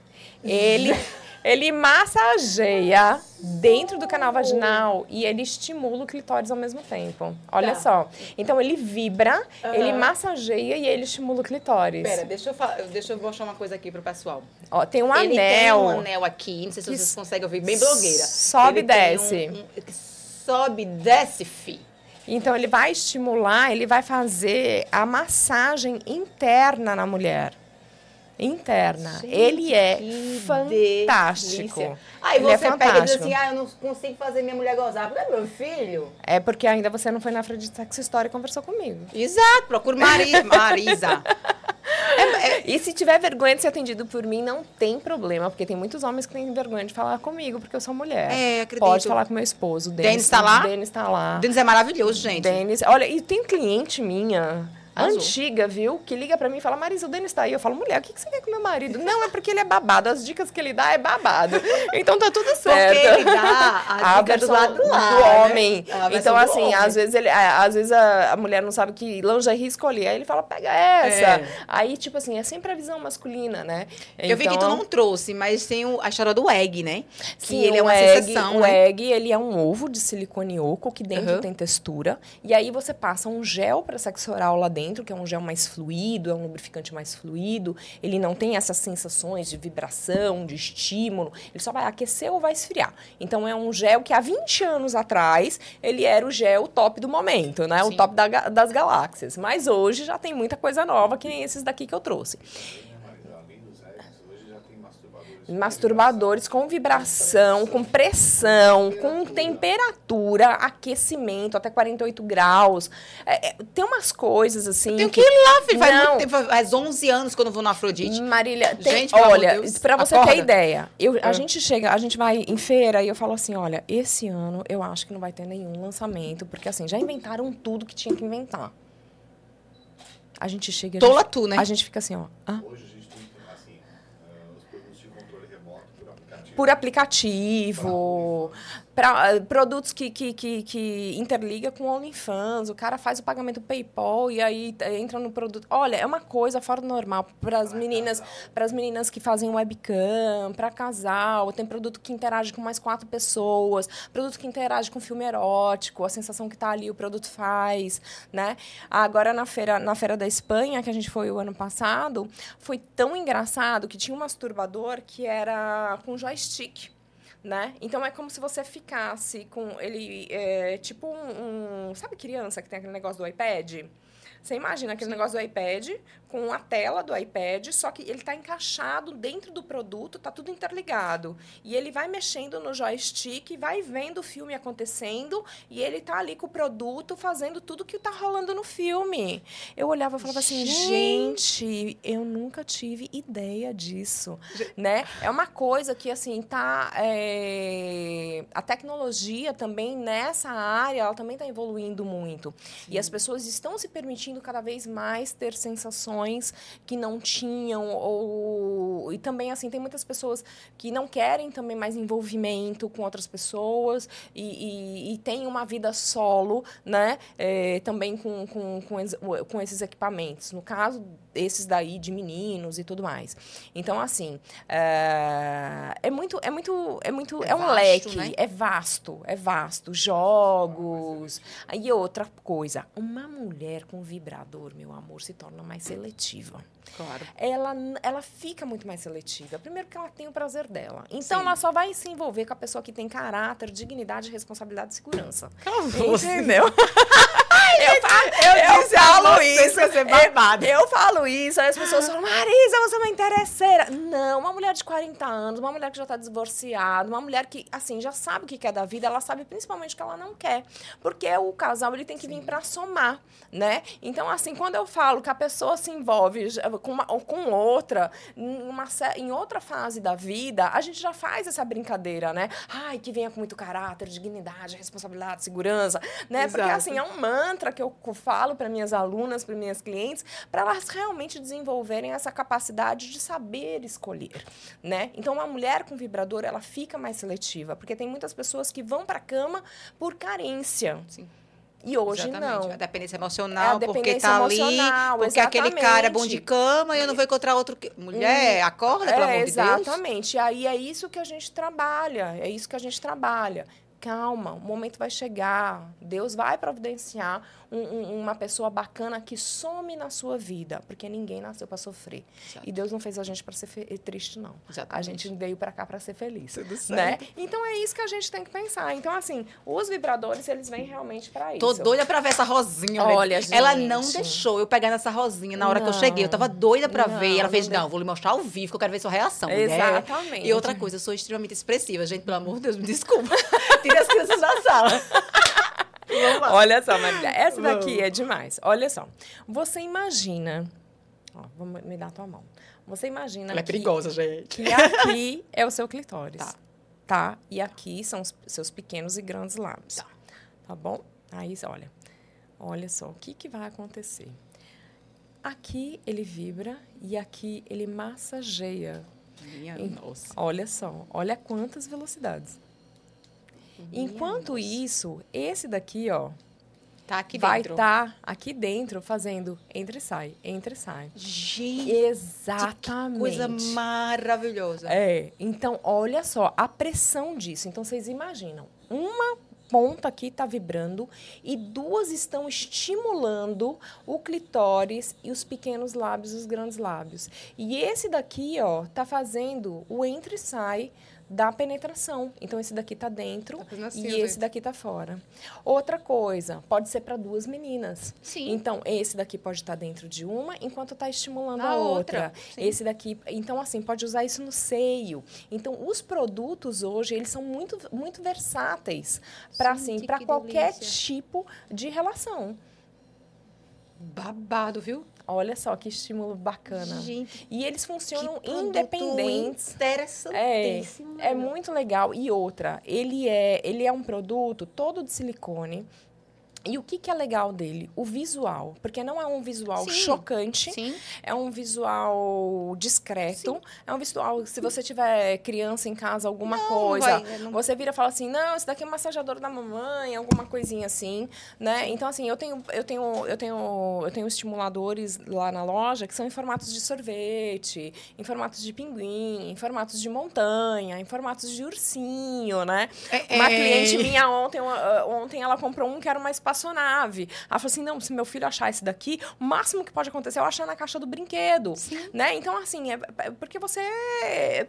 Ele, ele massageia dentro do canal vaginal e ele estimula o clitóris ao mesmo tempo. Olha Tá. só. Então ele vibra, Aham. ele massageia e ele estimula o clitóris. Pera, deixa eu, falar, deixa eu mostrar uma coisa aqui pro pessoal. Ó, tem um Ele anel. tem um anel aqui, não sei se vocês conseguem ouvir, bem blogueira. sobe e desce. um- um- sobe e desce, fi. Então ele vai estimular, ele vai fazer a massagem interna na mulher. Interna. Gente, ele é fantástico. delícia. Aí Ele é você pega e diz assim, ah, eu não consigo fazer minha mulher gozar. Porque é meu filho. É porque ainda você não foi na frente de Sexo História e conversou comigo. Exato, procura Mari, Marisa. E se tiver vergonha de ser atendido por mim, não tem problema, porque tem muitos homens que têm vergonha de falar comigo, porque eu sou mulher. É, acredito. Pode falar com meu esposo. Denis tá lá? Denis tá lá. Denis é maravilhoso, gente. Denis. Olha, e tem cliente minha. Arrasou. Antiga, viu? Que liga pra mim e fala, Marisa, o Denis tá aí. Eu falo, mulher, o que, que você quer com meu marido? Não, é porque ele é babado. As dicas que ele dá é babado. Então tá tudo certo. Porque ele dá a dica do lado do né? homem. A versão Então, assim, homem. às vezes, ele, às vezes a, a mulher não sabe que lingerie escolher. Aí ele fala, pega essa. É. Aí, tipo assim, é sempre a visão masculina, né? Eu vi que tu Então- não trouxe, mas tem o- a história do egg, né? Que Sim, ele é o uma egg, sensação, O né? egg, ele é um ovo de silicone oco que dentro Uhum. tem textura. E aí você passa um gel para sexo oral lá dentro, que é um gel mais fluido, é um lubrificante mais fluido. Ele não tem essas sensações de vibração, de estímulo. Ele só vai aquecer ou vai esfriar. Então é um gel que há 20 anos atrás ele era o gel top do momento, né? O Sim. top da das galáxias. Mas hoje já tem muita coisa nova, que nem esses daqui que eu trouxe. Mas além dos eggs, hoje já tem masturbadores. Com vibração, com pressão, com temperatura, aquecimento até 48 graus. É, é, tem umas coisas assim. Tem que ir lá, filho. Faz Não. muito tempo, faz 11 anos que eu não vou no Afrodite. Marília, tem, Gente, olha, pra você acorda. ter ideia, eu, a Ah. gente chega, a gente vai em feira e eu falo assim, olha, esse ano eu acho que não vai ter nenhum lançamento, porque assim, já inventaram tudo que tinha que inventar. A gente chega a Tola gente, tu, né? a gente fica assim, ó, ah, Hoje a gente tem, assim, ah, os produtos de controle remoto por aplicativo. Para produtos que, que, que, que interliga com o OnlyFans, o cara faz o pagamento PayPal e aí entra no produto. Olha, é uma coisa fora do normal para as meninas, para as meninas que fazem webcam, para casal, tem produto que interage com mais quatro pessoas, produto que interage com filme erótico, a sensação que tá ali o produto faz, né? Agora na feira, na feira da Espanha, que a gente foi o ano passado, foi tão engraçado que tinha um masturbador que era com joystick né? Então é como se você ficasse com ele, é, tipo um, um, Sabe criança que tem aquele negócio do iPad? Você imagina aquele Sim. negócio do iPad com a tela do iPad, só que ele está encaixado dentro do produto, está tudo interligado. E ele vai mexendo no joystick, vai vendo o filme acontecendo e ele está ali com o produto fazendo tudo que está rolando no filme. Eu olhava e falava assim, gente, eu nunca tive ideia disso, né? É uma coisa que assim tá é... a tecnologia também nessa área, ela também está evoluindo muito Sim. e as pessoas estão se permitindo cada vez mais ter sensações que não tinham ou e também assim tem muitas pessoas que não querem também mais envolvimento com outras pessoas e, e, e tem uma vida solo, né? É, também com, com, com, com esses equipamentos. No caso esses daí de meninos e tudo mais. Então, assim, é, é muito, é muito, é muito, é, é um vasto, leque, né? é vasto, é vasto. Jogos. E outra coisa, uma mulher com vibrador, meu amor, se torna mais seletiva. Claro. Ela, ela fica muito mais seletiva. Primeiro que ela tem o prazer dela. Então, Sim. ela só vai se envolver com a pessoa que tem caráter, dignidade, responsabilidade e segurança. Entendeu? eu, falo, eu, eu falo isso. Eu, eu falo isso, aí as pessoas falam, Marisa, você é uma interesseira. Não, uma mulher de 40 anos, uma mulher que já está divorciada, uma mulher que, assim, já sabe o que quer da vida, ela sabe principalmente o que ela não quer. Porque o casal, ele tem que Sim. vir para somar, né? Então, assim, quando eu falo que a pessoa se envolve com uma ou com outra, em, uma, em outra fase da vida, a gente já faz essa brincadeira, né? Ai, que venha com muito caráter, dignidade, responsabilidade, segurança, né? Exato. Porque, assim, é um mantra que eu falo para minhas alunas, para minhas clientes, para elas realmente desenvolverem essa capacidade de saber escolher, né? Então, uma mulher com vibrador, ela fica mais seletiva, porque tem muitas pessoas que vão para a cama por carência. Sim. E hoje exatamente. não. A dependência emocional, é a dependência porque tá ali, porque exatamente. aquele cara é bom de cama e eu não vou encontrar outro. Que... Mulher, hum. acorda, pelo é, amor de Deus. Exatamente. E aí é isso que a gente trabalha. É isso que a gente trabalha calma, o momento vai chegar. Deus vai providenciar um, um, uma pessoa bacana que some na sua vida, porque ninguém nasceu para sofrer. Exato. E Deus não fez a gente para ser triste, não. Exatamente. A gente veio para cá para ser feliz. Tudo certo. Né? Então é isso que a gente tem que pensar. Então, assim, os vibradores, eles vêm realmente para isso. Tô doida para ver essa rosinha. Olha, gente. Ela não deixou eu pegar nessa rosinha na hora não, que eu cheguei. Eu tava doida para ver. Ela fez, não, não, vou lhe mostrar ao vivo, que eu quero ver sua reação. Exatamente. E outra coisa, eu sou extremamente expressiva. Gente, pelo amor de Deus, me desculpa. Tire as crianças da sala. Olha só, Marília, essa daqui é demais. Olha só. Você imagina. Ó, vou me dar a tua mão. Você imagina. Ela é perigosa, gente. Que aqui é o seu clitóris. Tá. Tá? E aqui são os seus pequenos e grandes lábios. Tá. Tá bom? Aí, olha. Olha só, o que, que vai acontecer? Aqui ele vibra e aqui ele massageia. Minha nossa. Olha só, olha quantas velocidades. Enquanto isso, esse daqui, ó, tá aqui vai dentro. estar tá aqui dentro fazendo entre e sai, entre e sai. Gente, exatamente. Coisa maravilhosa. É. Então, olha só a pressão disso. Então, vocês imaginam, uma ponta aqui está vibrando e duas estão estimulando o clitóris e os pequenos lábios, os grandes lábios. E esse daqui, ó, tá fazendo o entre e sai da penetração. Então, esse daqui está dentro tá assim, e esse daqui está fora. Outra coisa, pode ser para duas meninas. Sim. Então, esse daqui pode estar tá dentro de uma enquanto está estimulando a, a outra. outra. Esse daqui, então assim, pode usar isso no seio. Então, os produtos hoje, eles são muito muito versáteis para assim, para qualquer delícia. tipo de relação. Babado, viu? Olha só que estímulo bacana. Gente, e eles funcionam independentes. Interessantíssimo. É, é muito legal. E outra, ele é, ele é um produto todo de silicone e o que, que é legal dele? O visual. Porque não é um visual Sim. chocante. Sim. É um visual discreto. Sim. É um visual... Se você tiver criança em casa, alguma não, coisa... Vai, não... Você vira e fala assim, não, esse daqui é um massageador da mamãe. Alguma coisinha assim, né? Então, assim, eu tenho, eu, tenho, eu, tenho, eu tenho estimuladores lá na loja que são em formatos de sorvete, em formatos de pinguim, em formatos de montanha, em formatos de ursinho, né? É, Uma é... cliente minha ontem, ontem ela comprou um que era uma espaço espaçonave. Ela falou assim: não, se meu filho achar esse daqui, o máximo que pode acontecer é eu achar na caixa do brinquedo. Sim. Né? Então, assim, é, é porque você.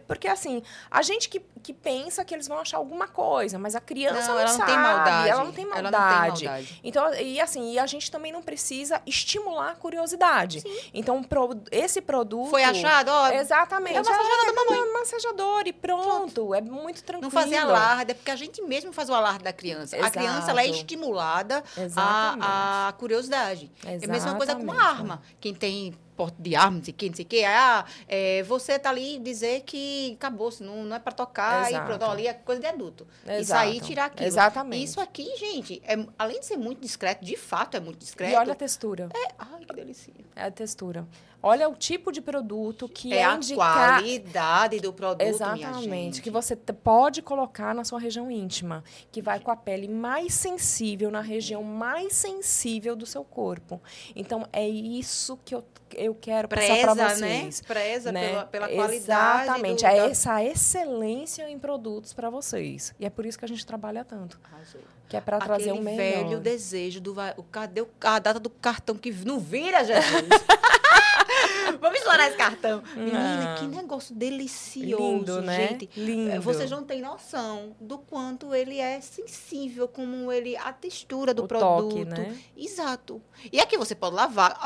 Porque, assim, a gente que, que pensa que eles vão achar alguma coisa, mas a criança não, não ela sabe. Não tem maldade. Ela não tem maldade. Ela não tem maldade. Então, e assim, e a gente também não precisa estimular a curiosidade. Sim. Então, pro, esse produto. Foi achado, ó. Exatamente. É uma massajador da mamãe. É massajador e pronto. pronto. É muito tranquilo. Não fazer alarde, é porque a gente mesmo faz o alarde da criança. Exato. A criança ela é estimulada a, a curiosidade. Exatamente. É a mesma coisa com a arma. Quem tem porte de arma, não sei o que, não sei o que. Ah, é, você tá ali dizer que acabou, não, não é para tocar Exato. e pronto, ali é coisa de adulto. Exato. Isso aí tirar aquilo. Exatamente. Isso aqui, gente, é, além de ser muito discreto, de fato é muito discreto. E olha a textura. É, ai, que delícia. É a textura. Olha o tipo de produto que é, é a qualidade do produto, Exatamente, que você pode colocar na sua região íntima, que vai com a pele mais sensível, na região mais sensível do seu corpo. Então, é isso que eu, eu quero Preza, passar para né? vocês. Né? Preza né? pela, pela qualidade. Exatamente, do... é essa excelência em produtos para vocês. E é por isso que a gente trabalha tanto. Arrasou. Que é para trazer o melhor. velho desejo do... O, cadê a data do cartão que não vira, Jesus? Vamos explorar esse cartão. Menina, que negócio delicioso, Lindo, né? gente. Lindo. É, vocês não têm noção do quanto ele é sensível, como ele a textura do o produto. Toque, né? Exato. E aqui você pode lavar,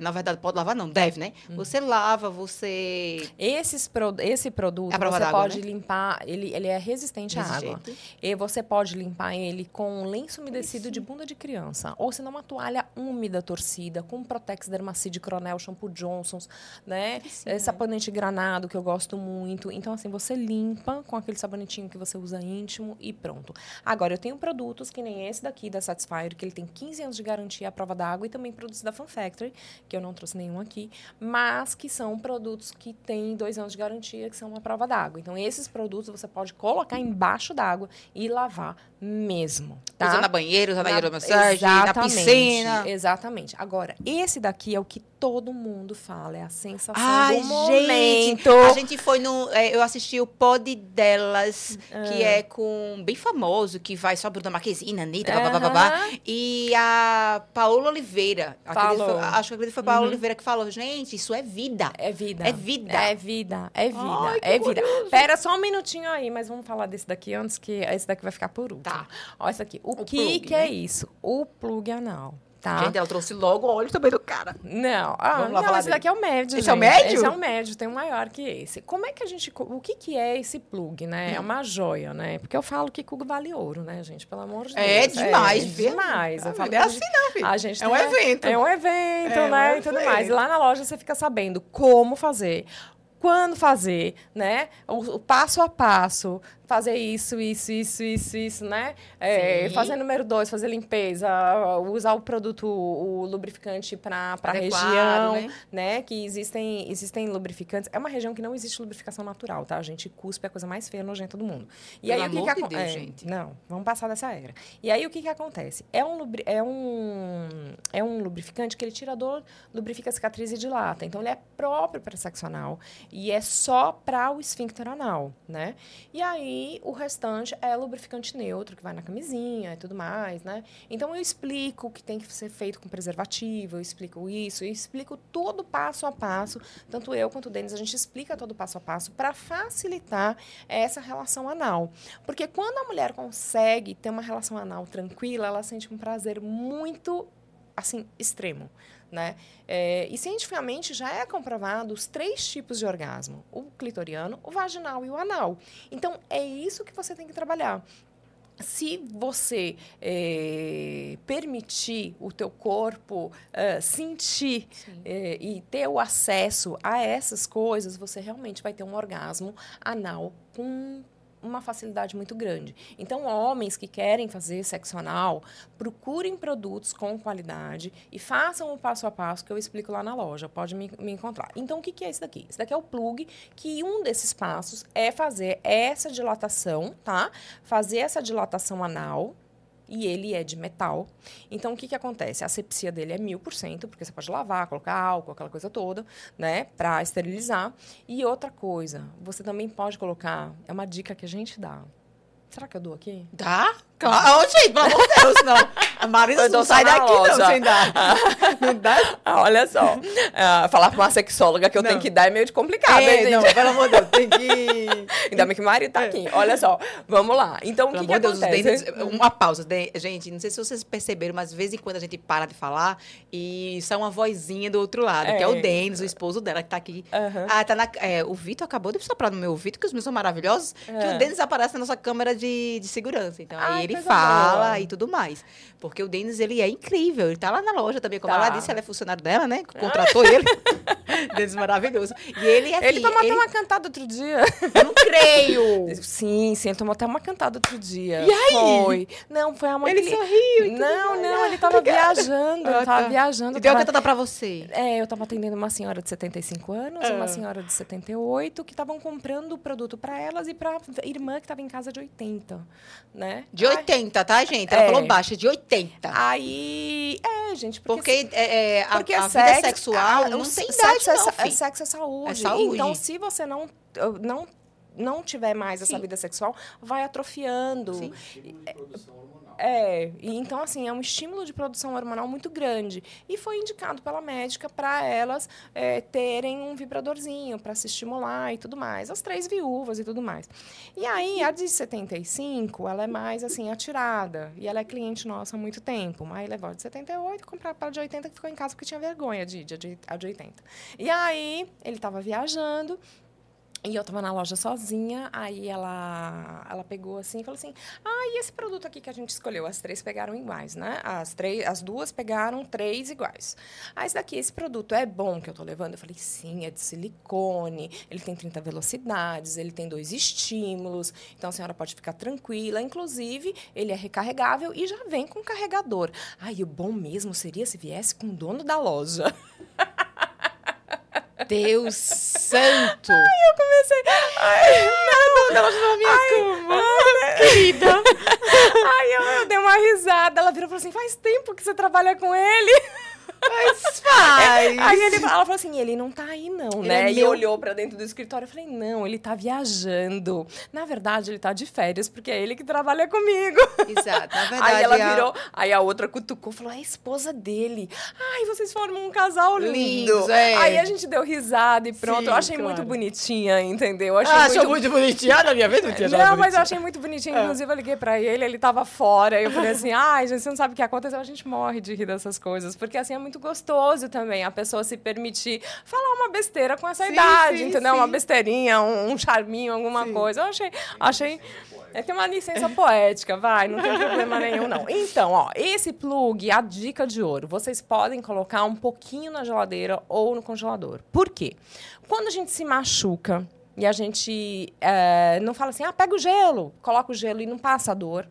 na verdade pode lavar não, deve, né? Hum. Você lava, você Esses pro, esse produto é você pode né? limpar, ele, ele é resistente Desse à água. Jeito. E você pode limpar ele com um lenço umedecido de bunda de criança, ou se não uma toalha úmida torcida com Protex Dermacide Cronel, shampoo Johnson's, né? Sim, é, sabonete granado, que eu gosto muito. Então, assim, você limpa com aquele sabonetinho que você usa íntimo e pronto. Agora, eu tenho produtos que nem esse daqui da Satisfyer, que ele tem 15 anos de garantia à prova d'água, e também produtos da Fan Factory, que eu não trouxe nenhum aqui, mas que são produtos que têm dois anos de garantia, que são uma prova d'água. Então, esses produtos você pode colocar embaixo d'água e lavar mesmo. Tá? Usando na banheira, usando na, na massagem, na piscina. Exatamente. Agora, esse daqui é o que todo mundo fala, é a sensação Ai, do momento. a gente foi no, é, eu assisti o pod delas, ah. que é com bem famoso, que vai só Bruna Marquezine, Anitta, uhum. blá, blá, blá, e a Paola Oliveira. Falou. Foi, acho que foi a Paola uhum. Oliveira que falou, gente, isso é vida. É vida. É vida. É vida, é vida, Ai, é vida. Curioso. Pera só um minutinho aí, mas vamos falar desse daqui antes, que esse daqui vai ficar por último. Tá. Olha isso aqui. O, o que, plug, que é né? é isso? O plug anal. Tá. Gente, ela trouxe logo o olho também do cara. Não, ah, não, esse daqui é o médio. Esse gente. é o médio? Esse é o médio, tem um maior que esse. Como é que a gente. O que, que é esse plug, né? É hum. uma joia, né? Porque eu falo que Cugo vale ouro, né, gente? Pelo amor de é Deus. É demais, é, demais. Eu falo, é assim, não, filho. A gente é um evento. É um evento, é né? Um e tudo mais. E lá na loja você fica sabendo como fazer quando fazer, né? O, o, passo a passo, fazer isso, isso, isso, isso, isso, né? É, fazer número dois, fazer limpeza, usar o produto, o lubrificante para a região, né? né? Que existem, existem lubrificantes. É uma região que não existe lubrificação natural, tá? A gente cuspe a coisa mais feia nojenta do mundo. E Pelo aí o que, que acontece? É, gente. Não, vamos passar dessa era. E aí o que, que acontece? É um, lubri... é, um... é um lubrificante que ele tira dor, lubrifica a cicatriz e dilata. Então ele é próprio para sexo anal e é só para o esfíncter anal, né? E aí o restante é lubrificante neutro, que vai na camisinha e tudo mais, né? Então eu explico que tem que ser feito com preservativo, eu explico isso, eu explico todo passo a passo, tanto eu quanto o Denis, a gente explica todo passo a passo para facilitar essa relação anal. Porque quando a mulher consegue ter uma relação anal tranquila, ela sente um prazer muito assim extremo né? É, e cientificamente já é comprovado os três tipos de orgasmo: o clitoriano, o vaginal e o anal. Então é isso que você tem que trabalhar se você é, permitir o teu corpo é, sentir é, e ter o acesso a essas coisas, você realmente vai ter um orgasmo anal com uma facilidade muito grande. Então, homens que querem fazer sexo anal, procurem produtos com qualidade e façam o passo a passo que eu explico lá na loja. Pode me, me encontrar. Então, o que, que é isso daqui? Isso daqui é o plug, que um desses passos é fazer essa dilatação, tá? Fazer essa dilatação anal, e ele é de metal. Então, o que, que acontece? A asepsia dele é mil por cento, porque você pode lavar, colocar álcool, aquela coisa toda, né, para esterilizar. E outra coisa, você também pode colocar, é uma dica que a gente dá. Será que eu dou aqui? Dá? Claro, oh, gente, pelo amor de Deus, não. A Marisa não sai daqui, loja. não, sem dar. não dá? Ah, olha só. Uh, falar pra uma sexóloga que eu não. tenho que dar é meio de complicado, é, hein, Não, pelo amor de Deus, tem que... Ainda bem que o marido tá é. aqui. Olha só, vamos lá. Então, pelo o que, que Deus, acontece? Dentes, uma pausa. Gente, não sei se vocês perceberam, mas de vez em quando a gente para de falar e sai uma vozinha do outro lado, é. que é o Denis, o esposo dela, que tá aqui. Uhum. Ah, tá na... É, o Vitor acabou de soprar no meu ouvido, que os meus são maravilhosos, que o é. Denis aparece na nossa câmera de, de segurança. Então, aí ele fala boa. e tudo mais. Porque o Denis, ele é incrível. Ele tá lá na loja também, como tá. ela disse, ela é funcionário dela, né? Contratou ele. Denis maravilhoso. E ele é Ele tomou ele... até uma cantada outro dia. Eu não creio. Sim, sim, ele tomou até uma cantada outro dia. E aí? Foi. Não, foi a mãe Ele sorriu. Não, não, ele tava Obrigada. viajando. Ele tava ah, tá. viajando. E deu tava... a cantada pra você. É, eu tava atendendo uma senhora de 75 anos, ah. uma senhora de 78, que estavam comprando o produto para elas e pra irmã que tava em casa de 80, né? De 80, tá, gente? Ela é. falou baixa, de 80. Aí, é, gente, porque... Porque, é, é, porque a, a sexo, vida sexual a, não tem idade, sexo, não, é, sexo é saúde. É saúde. Então, se você não, não não tiver mais essa Sim. vida sexual, vai atrofiando. Sim. É, é, e então assim, é um estímulo de produção hormonal muito grande. E foi indicado pela médica para elas é, terem um vibradorzinho para se estimular e tudo mais. As três viúvas e tudo mais. E aí, a de 75, ela é mais assim, atirada. E ela é cliente nossa há muito tempo. Aí levou a de 78 e comprar para de 80 que ficou em casa porque tinha vergonha de, de, de, a de 80. E aí, ele estava viajando e eu tava na loja sozinha, aí ela, ela pegou assim e falou assim: Ah, e esse produto aqui que a gente escolheu? As três pegaram iguais, né? As, três, as duas pegaram três iguais. Ah, esse daqui, esse produto é bom que eu tô levando? Eu falei: Sim, é de silicone, ele tem 30 velocidades, ele tem dois estímulos, então a senhora pode ficar tranquila. Inclusive, ele é recarregável e já vem com carregador. Ah, e o bom mesmo seria se viesse com o dono da loja. Deus santo! Ai, eu comecei. Ai, não, ela na minha ai, cama. Ai, querida. Ai, eu, eu dei uma risada. Ela virou e falou assim: faz tempo que você trabalha com ele. Mas faz. Aí ele, ela falou assim: ele não tá aí, não, ele né? É e meu... olhou pra dentro do escritório. Eu falei: não, ele tá viajando. Na verdade, ele tá de férias, porque é ele que trabalha comigo. Exato. Na verdade. Aí ela virou, a... aí a outra cutucou falou: é a esposa dele. Ai, vocês formam um casal lindo. Lindos, é. Aí a gente deu risada e pronto. Sim, eu achei claro. muito bonitinha, entendeu? Eu achei ah, muito... achou muito bonitinha? Ah, na minha vez não tinha Não, mas eu achei muito bonitinha. Inclusive, eu liguei pra ele, ele tava fora. Eu falei assim: ai, gente, você não sabe o que aconteceu. A gente morre de rir dessas coisas. Porque assim é muito gostoso também a pessoa se permitir falar uma besteira com essa sim, idade, sim, entendeu? Sim. Uma besteirinha, um, um charminho, alguma coisa. Eu achei. achei é que é uma licença poética, vai, não tem problema nenhum, não. Então, ó, esse plug, a dica de ouro, vocês podem colocar um pouquinho na geladeira ou no congelador. Por quê? Quando a gente se machuca, e a gente é, não fala assim, ah, pega o gelo, coloca o gelo e não passa a dor.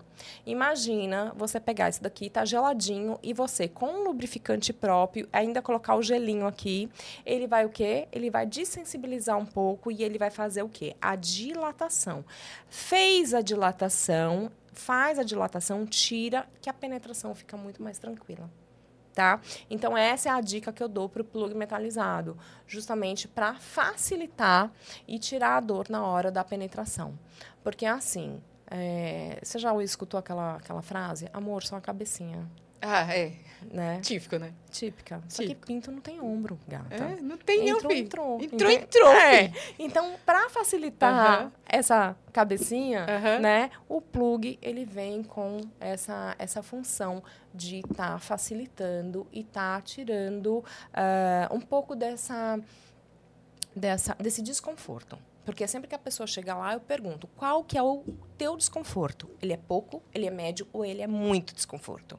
Imagina você pegar isso daqui, tá geladinho, e você, com um lubrificante próprio, ainda colocar o gelinho aqui, ele vai o quê? Ele vai desensibilizar um pouco e ele vai fazer o quê? A dilatação. Fez a dilatação, faz a dilatação, tira, que a penetração fica muito mais tranquila tá? Então, essa é a dica que eu dou para o plug metalizado, justamente para facilitar e tirar a dor na hora da penetração. Porque, assim, é, você já escutou aquela, aquela frase? Amor, só a cabecinha. Ah, é. Né? Típico, né? Típica. Típico. Só que pinto não tem ombro, gata. É, não tem entrou, não, entrou, entrou. Entrou, é. Então, para facilitar essa cabecinha, né, o plug ele vem com essa, essa função de estar tá facilitando e estar tá tirando uh, um pouco dessa, dessa, desse desconforto. Porque sempre que a pessoa chega lá, eu pergunto, qual que é o teu desconforto? Ele é pouco, ele é médio ou ele é muito desconforto?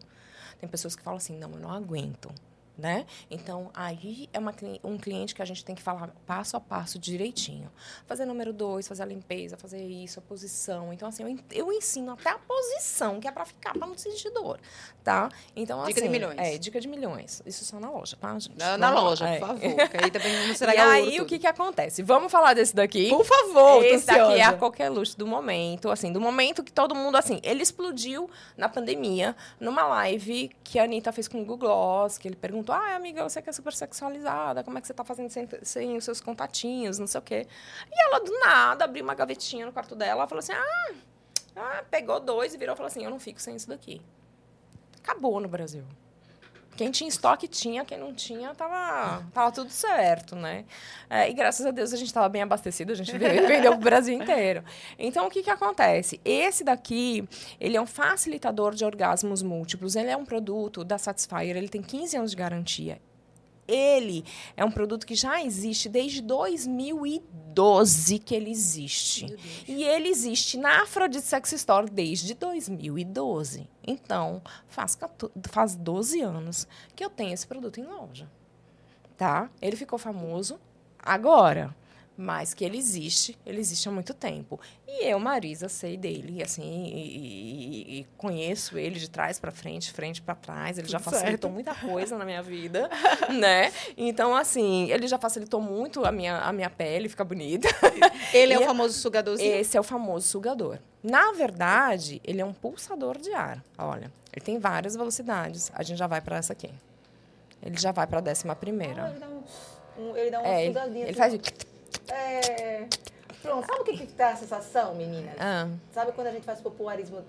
Tem pessoas que falam assim, não, eu não aguento né? Então, aí é uma, um cliente que a gente tem que falar passo a passo direitinho. Fazer número dois, fazer a limpeza, fazer isso, a posição. Então, assim, eu, eu ensino até a posição, que é para ficar, para não sentir dor, tá? Então, dica assim, de milhões. É, dica de milhões. Isso só na loja, tá, gente? Na, na loja, é. por favor. Que aí também não será E aí, o que que acontece? Vamos falar desse daqui? Por favor, Esse daqui é a qualquer luxo do momento, assim, do momento que todo mundo, assim, ele explodiu na pandemia, numa live que a Anitta fez com o Google Gloss, que ele perguntou perguntou: ah, amiga, você que é super sexualizada, como é que você tá fazendo sem, sem os seus contatinhos, não sei o quê. E ela, do nada, abriu uma gavetinha no quarto dela falou assim: ah Ah, pegou dois e virou e falou assim: eu não fico sem isso daqui. Acabou no Brasil. Quem tinha estoque tinha, quem não tinha, tava, tava tudo certo, né? É, e graças a Deus a gente estava bem abastecido, a gente vendeu o Brasil inteiro. Então, o que, que acontece? Esse daqui, ele é um facilitador de orgasmos múltiplos. Ele é um produto da Satisfyer, ele tem 15 anos de garantia ele é um produto que já existe desde 2012 que ele existe. E ele existe na Aphrodite Sex Store desde 2012. Então, faz, faz 12 anos que eu tenho esse produto em loja. Tá? Ele ficou famoso agora mas que ele existe, ele existe há muito tempo. E eu, Marisa, sei dele, assim, e, e, e conheço ele de trás para frente, frente para trás. Ele Tudo já facilitou certo. muita coisa na minha vida, né? Então, assim, ele já facilitou muito a minha, a minha pele, fica bonita. Ele é o famoso sugadorzinho? Esse é o famoso sugador. Na verdade, ele é um pulsador de ar. Olha, ele tem várias velocidades. A gente já vai para essa aqui. Ele já vai para a décima primeira. Ah, ele dá um, ele dá uma é, sugadinha. Ele, ele faz... É... Pronto, sabe o que, que dá a sensação, meninas? Ah. Sabe quando a gente faz popularismo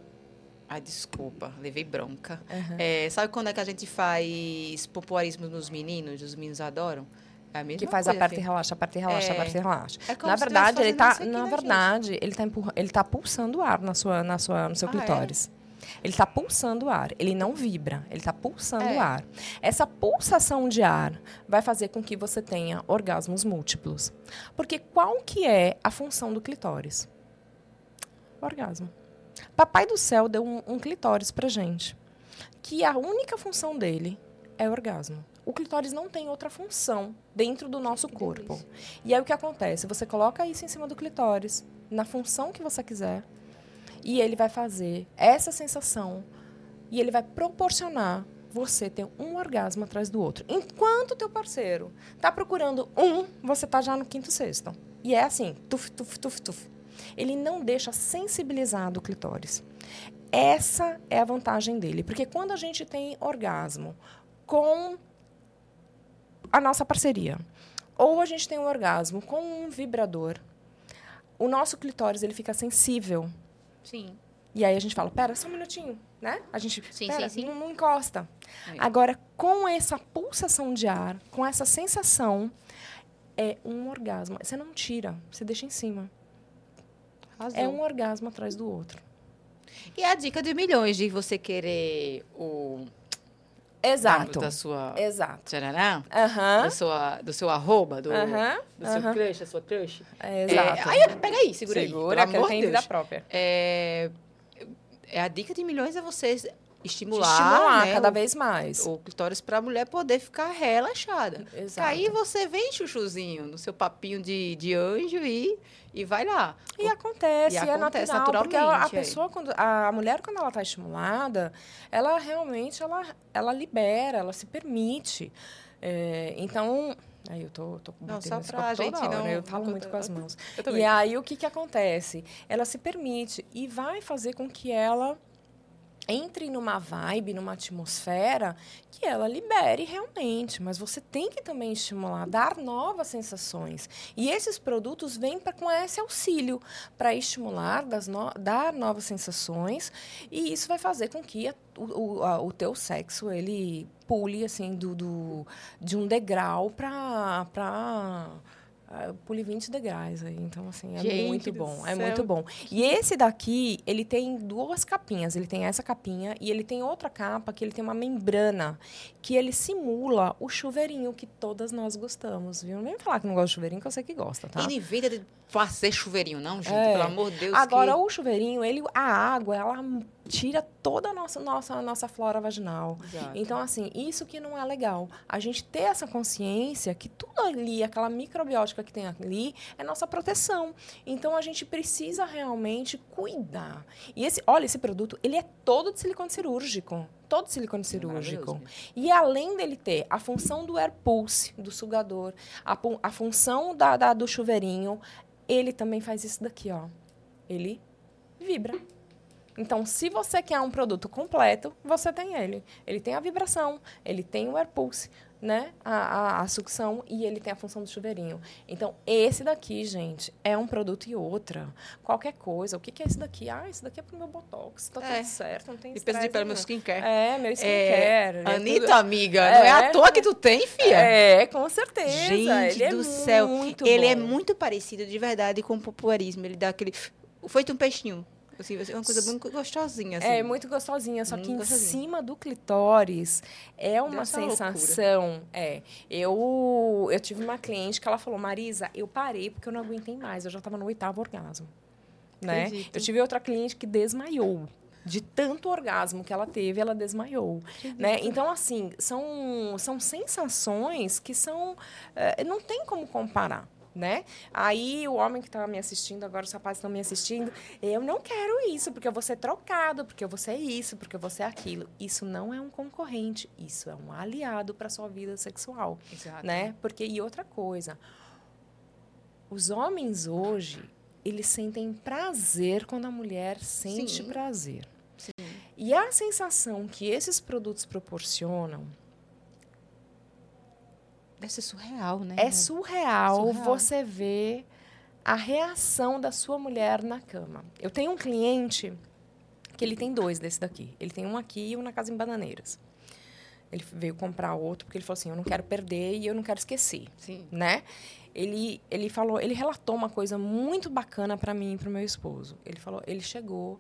Ai, desculpa, levei bronca. Uhum. É, sabe quando é que a gente faz popularismo nos meninos? Os meninos adoram? É a mesma que faz coisa, aperta e relaxa, aperta e relaxa, é. aperta e relaxa. É na verdade, ele tá, na verdade, ele tá ele tá pulsando ar na sua, na sua, no seu ah, é? clitóris. Ele está pulsando ar, ele não vibra, ele está pulsando é. ar. Essa pulsação de ar vai fazer com que você tenha orgasmos múltiplos. Porque qual que é a função do clitóris? Orgasmo. Papai do céu deu um, um clitóris pra gente, que a única função dele é orgasmo. O clitóris não tem outra função dentro do nosso corpo. E aí o que acontece? Você coloca isso em cima do clitóris, na função que você quiser, e ele vai fazer essa sensação e ele vai proporcionar você ter um orgasmo atrás do outro. Enquanto teu parceiro está procurando um, você está já no quinto sexto. E é assim, tuf, tuf, tuf, tuf. Ele não deixa sensibilizado o clitóris. Essa é a vantagem dele. Porque quando a gente tem orgasmo com a nossa parceria, ou a gente tem um orgasmo com um vibrador, o nosso clitóris ele fica sensível Sim. E aí a gente fala, pera, só um minutinho, né? A gente, sim, pera, sim, sim. Não, não encosta. É. Agora, com essa pulsação de ar, com essa sensação, é um orgasmo. Você não tira, você deixa em cima. É um orgasmo atrás do outro. E a dica de milhões de você querer o Exato. Da sua. Exato. Tcharará, uhum. do, sua, do seu arroba, do, uhum. do seu uhum. crush, da sua crush. É, exato. É, aí, pega aí, segura, segura aí. Segura, que eu tenho vida própria. É, é, a dica de milhões é você estimular, estimular né, cada o, vez mais. O clitóris para a mulher poder ficar relaxada. Exato. Aí você vem chuchuzinho no seu papinho de, de anjo e, e vai lá. E acontece, e é acontece natural, porque a, a pessoa quando a mulher quando ela está estimulada, ela realmente ela, ela libera, ela se permite. É, então Aí eu tô, tô não, só pra gente hora, não... Eu falo muito com as mãos. E aí, o que, que acontece? Ela se permite e vai fazer com que ela entre numa vibe, numa atmosfera que ela libere realmente, mas você tem que também estimular, dar novas sensações. E esses produtos vêm pra, com esse auxílio para estimular, no, dar novas sensações, e isso vai fazer com que a, o, a, o teu sexo ele pule assim do, do de um degrau para pule 20 degraus aí. Então, assim, é Gente muito bom. É muito bom. E esse daqui, ele tem duas capinhas. Ele tem essa capinha e ele tem outra capa que ele tem uma membrana que ele simula o chuveirinho que todas nós gostamos, viu? Nem falar que não gosta de chuveirinho, que eu sei que gosta, tá? E nem venda de fazer chuveirinho, não, gente? É. Pelo amor de Deus. Agora, que... o chuveirinho, ele, a água, ela tira toda a nossa, nossa, nossa flora vaginal. Exato. Então, assim, isso que não é legal. A gente ter essa consciência que tudo ali, aquela microbiótica que tem ali, é nossa proteção. Então, a gente precisa realmente cuidar. E esse, olha, esse produto, ele é todo de silicone cirúrgico. Todo de silicone cirúrgico. E além dele ter a função do air pulse, do sugador, a, a função da, da, do chuveirinho, ele também faz isso daqui, ó. Ele vibra. Então, se você quer um produto completo, você tem ele. Ele tem a vibração, ele tem o air pulse, né, a, a, a, sucção e ele tem a função do chuveirinho. Então, esse daqui, gente, é um produto e outra. Qualquer coisa. O que, que é esse daqui? Ah, esse daqui é pro meu botox. Tá é. tudo certo, não tem Limpeza de pele, meu skincare. É, meu skincare. É, Anitta, tudo... amiga, é, não é à toa que tu tem, filha? É, com certeza. Gente ele do é céu. Muito ele é bom. muito parecido, de verdade, com o popularismo. Ele dá aquele... Feito um peixinho. Assim, é uma coisa muito gostosinha. Assim. É, muito gostosinha. Só muito que gostosinha. em cima do clitóris é uma sensação. É. Eu, eu tive uma cliente que ela falou, Marisa, eu parei porque eu não aguentei mais. Eu já estava no oitavo orgasmo. Né? Eu tive outra cliente que desmaiou. De tanto orgasmo que ela teve, ela desmaiou. Né? Então, assim, são, são sensações que são. É, não tem como comparar né? Aí o homem que estava me assistindo, agora os rapazes estão me assistindo, eu não quero isso, porque eu vou ser trocado, porque eu vou ser isso, porque eu vou ser aquilo. Isso não é um concorrente, isso é um aliado para sua vida sexual, Exato. né? Porque e outra coisa, os homens hoje, eles sentem prazer quando a mulher sente Sim. prazer. Sim. E a sensação que esses produtos proporcionam Deve ser surreal, né? É surreal, surreal, você ver a reação da sua mulher na cama. Eu tenho um cliente que ele tem dois desse daqui. Ele tem um aqui e um na casa em Bananeiras. Ele veio comprar outro porque ele falou assim: eu não quero perder e eu não quero esquecer, Sim. né? Ele ele falou, ele relatou uma coisa muito bacana para mim e para o meu esposo. Ele falou, ele chegou,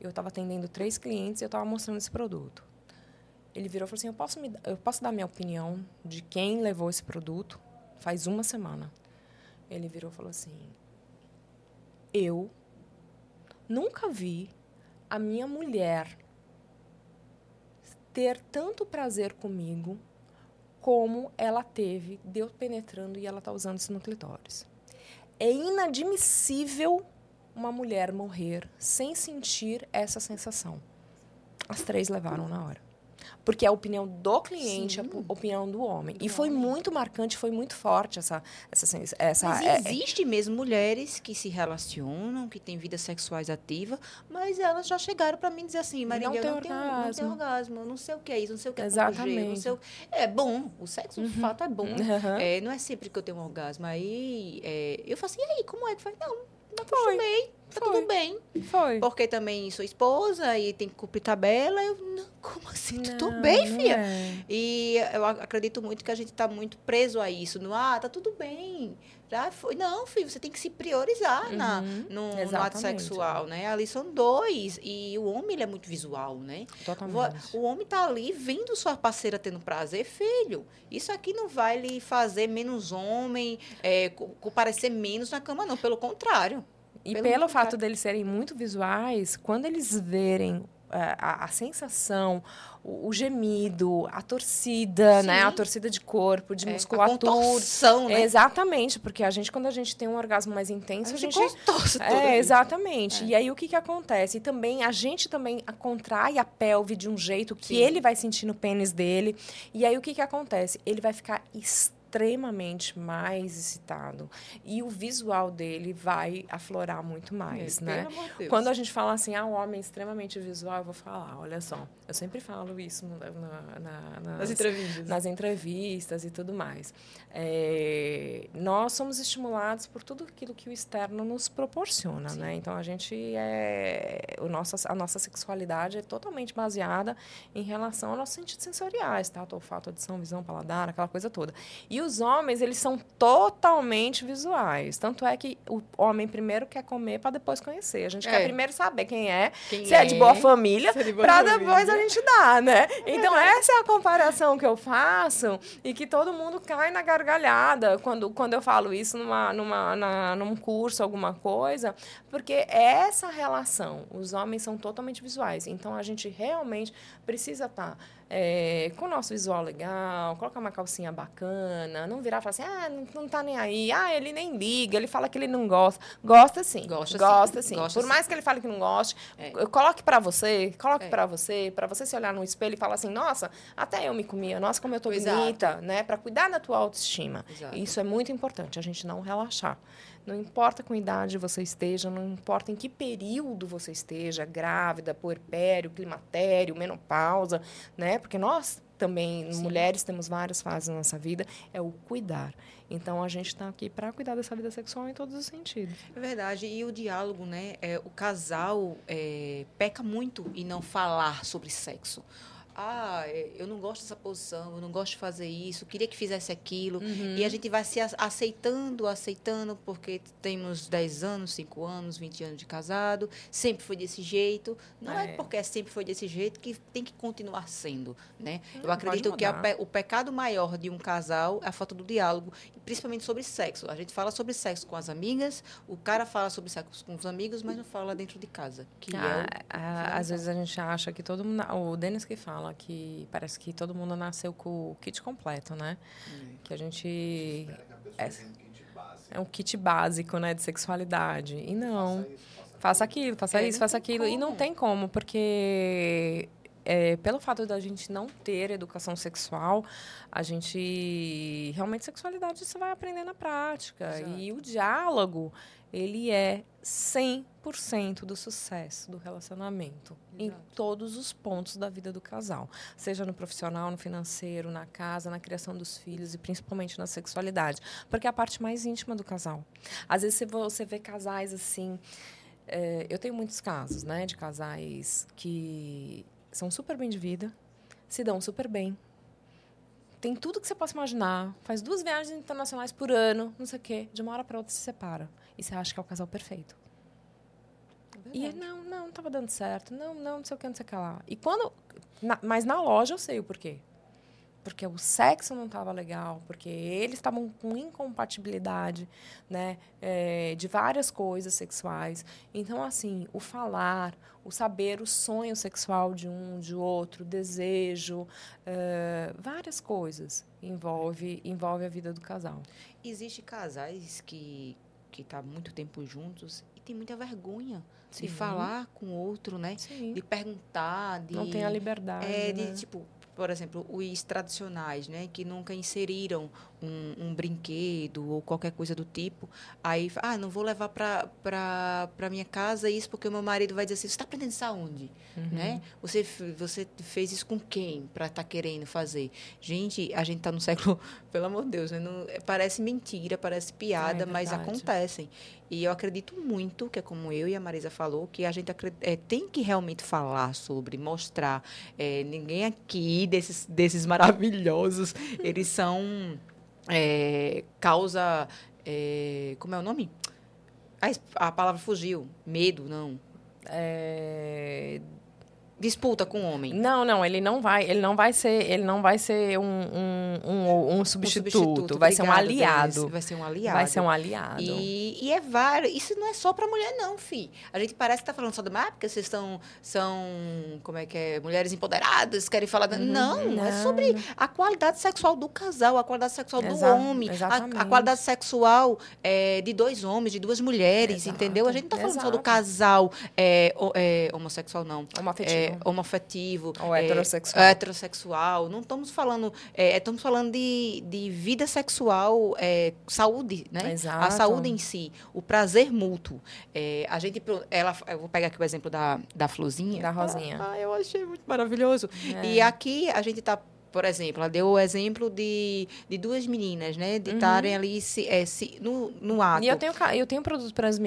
eu estava atendendo três clientes e eu estava mostrando esse produto. Ele virou e falou assim: eu posso, me, eu posso dar minha opinião de quem levou esse produto? Faz uma semana. Ele virou e falou assim: eu nunca vi a minha mulher ter tanto prazer comigo como ela teve de eu penetrando e ela tá usando isso no clitóris. É inadmissível uma mulher morrer sem sentir essa sensação. As três levaram na hora porque é a opinião do cliente, Sim. a opinião do homem. Do e foi homem. muito marcante, foi muito forte essa essa essa Mas é, existe mesmo mulheres que se relacionam, que têm vidas sexuais ativas, mas elas já chegaram para mim dizer assim, Maria, não, eu não, tenho, não tenho orgasmo, não sei o que é isso, não sei o que é Exatamente. Não o... É bom, o sexo uhum. de fato é bom. Uhum. É, não é sempre que eu tenho um orgasmo. Aí é, eu falo assim, e aí, como é que faz? Não, não acostumei tá Foi. tudo bem. Foi. Porque também sou esposa e tem que cumprir tabela. Eu, não, como assim? Não, tudo bem, filha? É. E eu acredito muito que a gente está muito preso a isso. No, ah, tá tudo bem. Já foi. Não, filho, você tem que se priorizar uhum, na, no, no, ato sexual, né? Ali são dois. E o homem, ele é muito visual, né? Totalmente. O, o homem tá ali vendo sua parceira tendo prazer. Filho, isso aqui não vai lhe fazer menos homem, é, parecer menos na cama, não. Pelo contrário. E pelo, pelo fato deles serem muito visuais, quando eles verem é, a, a, sensação, o, o, gemido, a torcida, Sim. né? A torcida de corpo, de é, musculatura. A contorção, né? Exatamente, porque a gente, quando a gente tem um orgasmo mais intenso, a, a gente... gente é, exatamente. É. E aí, o que que acontece? E também, a gente também contrai a pelve de um jeito que Sim. ele vai sentir no pênis dele. E aí, o que que acontece? Ele vai ficar extremamente extremamente mais excitado e o visual dele vai aflorar muito mais, é, né? Quando a gente fala assim, ah, o homem é extremamente visual, eu vou falar, olha só, eu sempre falo isso na, na, nas, nas, entrevistas. nas entrevistas e tudo mais. É, nós somos estimulados por tudo aquilo que o externo nos proporciona, Sim. né? Então a gente é, o nosso, a nossa sexualidade é totalmente baseada em relação aos nossos sentidos sensoriais, tá? Olfato, audição, visão, paladar, aquela coisa toda. E os homens, eles são totalmente visuais. Tanto é que o homem primeiro quer comer para depois conhecer. A gente é. quer primeiro saber quem é, quem se é, é de boa família, é para depois a gente dar, né? Então, essa é a comparação que eu faço e que todo mundo cai na gargalhada quando, quando eu falo isso numa, numa, na, num curso, alguma coisa, porque é essa relação. Os homens são totalmente visuais. Então, a gente realmente precisa estar. Tá é, com o nosso visual legal, colocar uma calcinha bacana, não virar e falar assim, ah, não, não tá nem aí, ah, ele nem liga, ele fala que ele não gosta. Gosta sim. Gosta, gosta sim. sim. Gosta, Por sim. mais que ele fale que não goste, é. coloque para você, coloque é. para você, para você se olhar no espelho e falar assim, nossa, até eu me comia, nossa, como eu tô Exato. bonita, né? Para cuidar da tua autoestima. Exato. Isso é muito importante, a gente não relaxar. Não importa com idade você esteja, não importa em que período você esteja, grávida, puerpério, climatério, menopausa, né? Porque nós também Sim. mulheres temos várias fases na nossa vida, é o cuidar. Então a gente está aqui para cuidar dessa vida sexual em todos os sentidos. É verdade. E o diálogo, né? É, o casal é, peca muito em não falar sobre sexo ah, é, eu não gosto dessa posição, eu não gosto de fazer isso, queria que fizesse aquilo. Uhum. E a gente vai se aceitando, aceitando, porque temos 10 anos, 5 anos, 20 anos de casado, sempre foi desse jeito. Não é, é porque sempre foi desse jeito que tem que continuar sendo. Né? Eu acredito que a, o pecado maior de um casal é a falta do diálogo, principalmente sobre sexo. A gente fala sobre sexo com as amigas, o cara fala sobre sexo com os amigos, mas não fala dentro de casa. Que ah, é o, às vezes a gente acha que todo mundo. O Denis que fala fala que parece que todo mundo nasceu com o kit completo, né? Hum. Que a gente é, é um kit básico, né, de sexualidade. E não. Faça aquilo, faça é, isso, faça aquilo. Como. E não tem como, porque é, pelo fato da gente não ter educação sexual, a gente realmente sexualidade você vai aprender na prática. Exato. E o diálogo ele é 100% do sucesso do relacionamento Exato. em todos os pontos da vida do casal, seja no profissional, no financeiro, na casa, na criação dos filhos e principalmente na sexualidade, porque é a parte mais íntima do casal. Às vezes você vê casais assim, é, eu tenho muitos casos, né, de casais que são super bem de vida, se dão super bem, tem tudo que você possa imaginar, faz duas viagens internacionais por ano, não sei o quê, de uma hora para outra se separa. E você acha que é o casal perfeito. É e não, não, não estava dando certo. Não, não, não sei o que, não sei o que lá. E quando. Na, mas na loja eu sei o porquê. Porque o sexo não estava legal, porque eles estavam com incompatibilidade né, é, de várias coisas sexuais. Então, assim, o falar, o saber o sonho sexual de um, de outro, desejo, é, várias coisas envolve, envolve a vida do casal. Existem casais que que está muito tempo juntos e tem muita vergonha Sim. de falar com o outro, né? Sim. De perguntar, de não tem a liberdade, é, de né? tipo por exemplo, os tradicionais, né, que nunca inseriram um, um, brinquedo ou qualquer coisa do tipo, aí, ah, não vou levar para minha casa isso porque o meu marido vai dizer assim, você está aprendendo isso aonde? Uhum. Né? Você, você fez isso com quem para estar tá querendo fazer? Gente, a gente está no século, pelo amor de Deus, né? não, parece mentira, parece piada, é mas acontecem. E eu acredito muito, que é como eu e a Marisa falou, que a gente é, tem que realmente falar sobre, mostrar. É, ninguém aqui desses, desses maravilhosos, eles são é, causa. É, como é o nome? A, a palavra fugiu. Medo, não. É, disputa com o homem. Não, não, ele não vai, ele não vai ser, ele não vai ser um, um, um, um substituto, substituto vai ser um aliado. Vai ser um aliado. Vai ser um aliado. E, e é vários, isso não é só para mulher não, fi. A gente parece que tá falando só do mar, porque vocês estão são como é que é, mulheres empoderadas, querem falar, uhum, não, não, é sobre a qualidade sexual do casal, a qualidade sexual do homem, a, a, qualidade sexual é, de dois homens, de duas mulheres, Exato. entendeu? A gente não tá falando Exato. só do casal é, é, homossexual não. Homoafetivo. É, homoafetivo. Ou é, heterossexual. heterossexual. Não estamos falando. É, estamos falando de, de vida sexual, é, saúde, né? Exato. A saúde em si, o prazer mútuo. É, a gente. Ela, eu vou pegar aqui o exemplo da, da Florzinha. Da Rosinha. Ah, eu achei muito maravilhoso. É. E aqui a gente está por exemplo, ela deu o exemplo de, de duas meninas, né? De estarem uhum. ali se, é, se, no, no ato. E eu tenho, eu tenho produto para os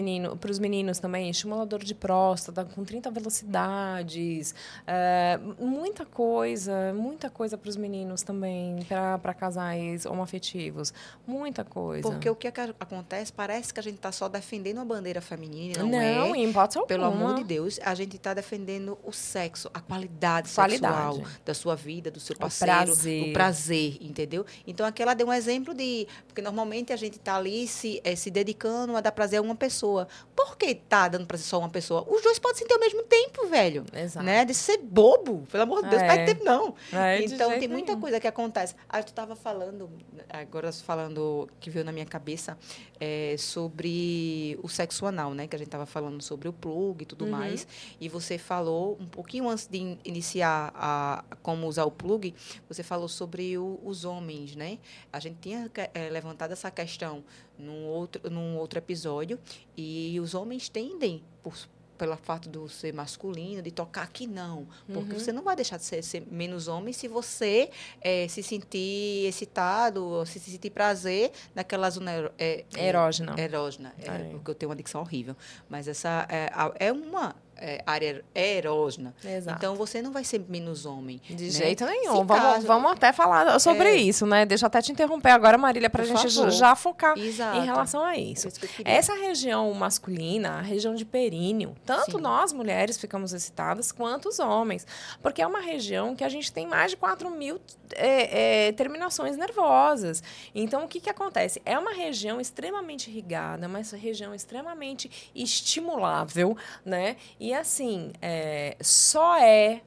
os meninos também, estimulador de próstata com 30 velocidades, é, muita coisa, muita coisa para os meninos também, para casais homoafetivos, muita coisa. Porque o que acontece, parece que a gente está só defendendo a bandeira feminina, não, não é? Não, em hipótese Pelo amor de Deus, a gente está defendendo o sexo, a qualidade, qualidade. sexual da sua vida, do seu parceiro prazer. o prazer, entendeu? Então aqui ela deu um exemplo de. Porque normalmente a gente está ali se, é, se dedicando a dar prazer a uma pessoa. Por que tá dando prazer só a uma pessoa? Os dois podem sentir ao mesmo tempo, velho. Exato. Né? De ser bobo, pelo amor de Deus, é. perde tempo não. É, então tem muita nenhum. coisa que acontece. Aí tu estava falando, agora falando, que veio na minha cabeça, é, sobre o sexo anal, né? Que a gente estava falando sobre o plug e tudo uhum. mais. E você falou um pouquinho antes de iniciar a como usar o plug, você falou sobre o, os homens, né? A gente tinha é, levantado essa questão num outro, num outro episódio e os homens tendem, por, pela fato do ser masculino, de tocar aqui não. Porque uhum. você não vai deixar de ser, ser menos homem se você é, se sentir excitado, se sentir prazer naquela zona é, erógena. Erógena. É, porque eu tenho uma dicção horrível. Mas essa é, é uma é, área erógena. Exato. Então você não vai ser menos homem. De né? jeito nenhum. vamos, caso, vamos até falar sobre é, isso, né? Deixa eu até te interromper agora, Marília, para a gente favor. já focar Exato. em relação a isso. isso Essa região masculina, a região de períneo, tanto Sim. nós mulheres ficamos excitadas quanto os homens. Porque é uma região que a gente tem mais de 4 mil é, é, terminações nervosas. Então, o que, que acontece? É uma região extremamente irrigada, uma região extremamente estimulável, né? E e assim, é, só é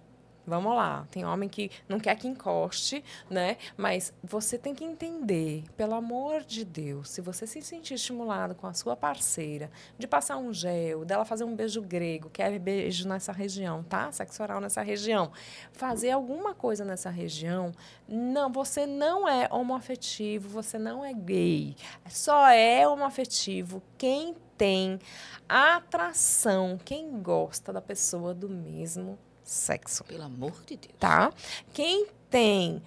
Vamos lá, tem homem que não quer que encoste, né? Mas você tem que entender, pelo amor de Deus, se você se sentir estimulado com a sua parceira, de passar um gel, dela fazer um beijo grego, que é beijo nessa região, tá? Sexo oral nessa região, fazer alguma coisa nessa região, não, você não é homoafetivo, você não é gay. Só é homoafetivo quem tem atração, quem gosta da pessoa do mesmo sexo. Pelo amor de Deus. Tá? Quem tem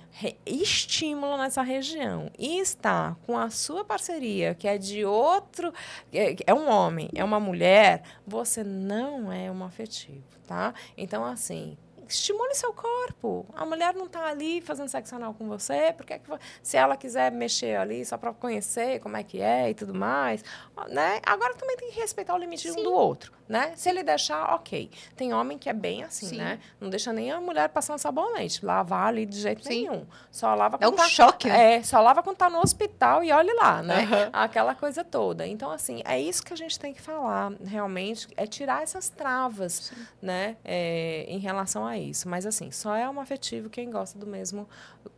estímulo nessa região e está com a sua parceria, que é de outro, é, é um homem, é uma mulher, você não é um afetivo, tá? Então, assim, estimule seu corpo. A mulher não está ali fazendo sexo anal com você, porque é que, se ela quiser mexer ali só para conhecer como é que é e tudo mais, né? Agora também tem que respeitar o limite Sim. um do outro, né? Se ele deixar, ok. Tem homem que é bem assim, Sim. né? Não deixa nem a mulher passar um sabonete, lavar ali de jeito Sim. nenhum. Só lava quando É um tá, choque, né? É, só lava quando tá no hospital e olhe lá, né? Uhum. Aquela coisa toda. Então, assim, é isso que a gente tem que falar, realmente, é tirar essas travas, né? É, em relação a isso. Mas assim, só é um afetivo quem gosta do mesmo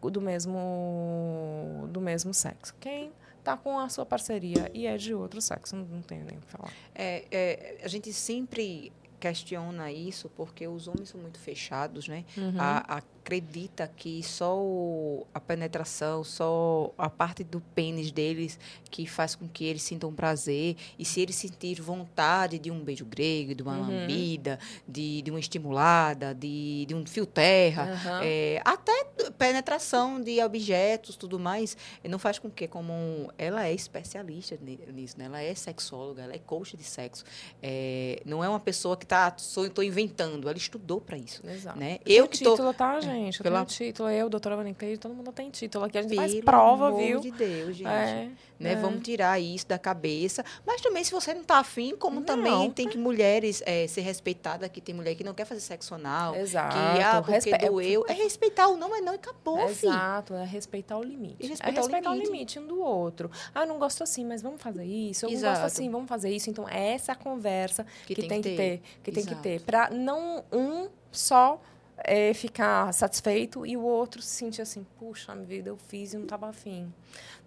do mesmo do mesmo sexo. Quem está com a sua parceria e é de outro sexo, não, não tenho nem o que falar. É, é, a gente sempre questiona isso porque os homens são muito fechados, né? Uhum. A, a acredita que só o, a penetração, só a parte do pênis deles que faz com que eles sintam prazer. E se eles sentir vontade de um beijo grego, de uma uhum. lambida, de, de uma estimulada, de, de um fio terra, uhum. é, até penetração de objetos, tudo mais, não faz com que, como ela é especialista nisso, né? ela é sexóloga, ela é coach de sexo. É, não é uma pessoa que está, estou inventando, ela estudou para isso. Exato. Né? Eu que título, tô, tá, gente? gente. Eu Pela... tenho título. Eu, doutora Vanicleide, todo mundo tem título. Aqui a gente Pelo faz prova, amor viu? de Deus, gente. É, né? É. Vamos tirar isso da cabeça. Mas também, se você não está afim, como não. também tem que mulheres é, ser respeitadas, que tem mulher que não quer fazer sexo anal. Exato. Que, ah, porque Respe... doeu. É respeitar o não, é não e acabou, Exato. É respeitar o limite. E respeitar, é respeitar o, limite. o limite um do outro. Ah, não gosto assim, mas vamos fazer isso. Eu Exato. não gosto assim, vamos fazer isso. Então, é essa conversa que, que tem, tem, que ter. ter que Exato. tem que ter. Para não um só é, ficar satisfeito e o outro se sentir assim, puxa, minha vida, eu fiz e não estava afim.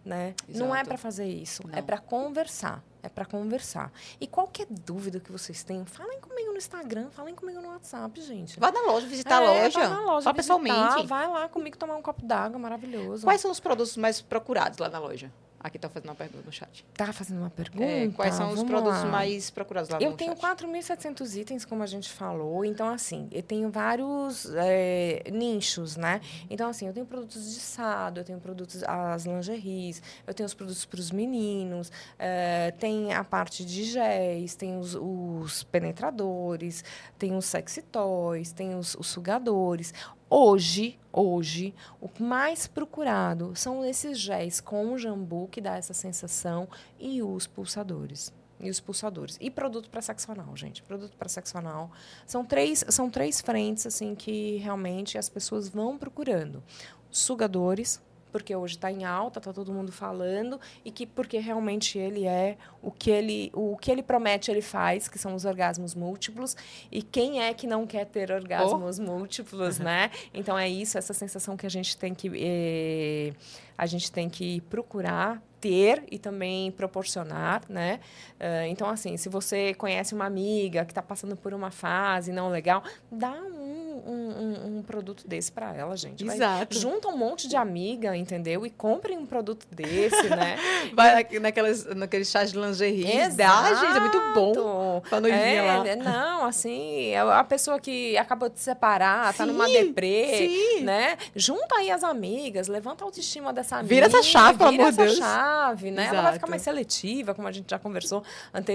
Né? Não é para fazer isso, é não. é para conversar. É para conversar. E qualquer dúvida que vocês tenham, falem comigo no Instagram, falem comigo no WhatsApp, gente. Vá na loja, visitar é, a loja. Vai na loja, só pessoalmente. Vai lá comigo tomar um copo d'água, maravilhoso. Quais são os produtos mais procurados lá na loja? Aqui está fazendo uma pergunta no chat. Está fazendo uma pergunta? É, quais são os produtos lá. mais procurados lá? Eu tenho 4.700 itens, como a gente falou. Então, assim, eu tenho vários é, nichos, né? Então, assim, eu tenho produtos de sado, eu tenho produtos, as lingeries, eu tenho os produtos para os meninos, é, tem a parte de géis, tem os, os penetradores, tem os sexy toys, tem os, os sugadores. Hoje, hoje, o mais procurado são esses géis com jambu, que dá essa sensação, e os pulsadores. E os pulsadores. E produto para sexo anal, gente. Produto para sexo anal. São três, são três frentes assim que realmente as pessoas vão procurando. Sugadores, porque hoje está em alta, está todo mundo falando, e que porque realmente ele é o que ele, o que ele promete, ele faz, que são os orgasmos múltiplos. E quem é que não quer ter orgasmos oh. múltiplos, uhum. né? Então é isso, essa sensação que a gente tem que eh, a gente tem que procurar ter e também proporcionar, né? Uh, então, assim, se você conhece uma amiga que está passando por uma fase não legal, dá um um, um produto desse para ela, gente. Vai, Exato. junta um monte de amiga, entendeu? E comprem um produto desse, né? Vai naquelas, naqueles chás de lingerie. Dá, gente, é muito bom. Pra noivinha é, lá. é, Não, assim, é a pessoa que acabou de se separar, tá numa Sim, deprê, sim. né? Junta aí as amigas, levanta a autoestima dessa amiga. Vira essa chave, pelo vira amor de essa Deus. chave, né? Ela vai Exato. ficar mais seletiva, como a gente já conversou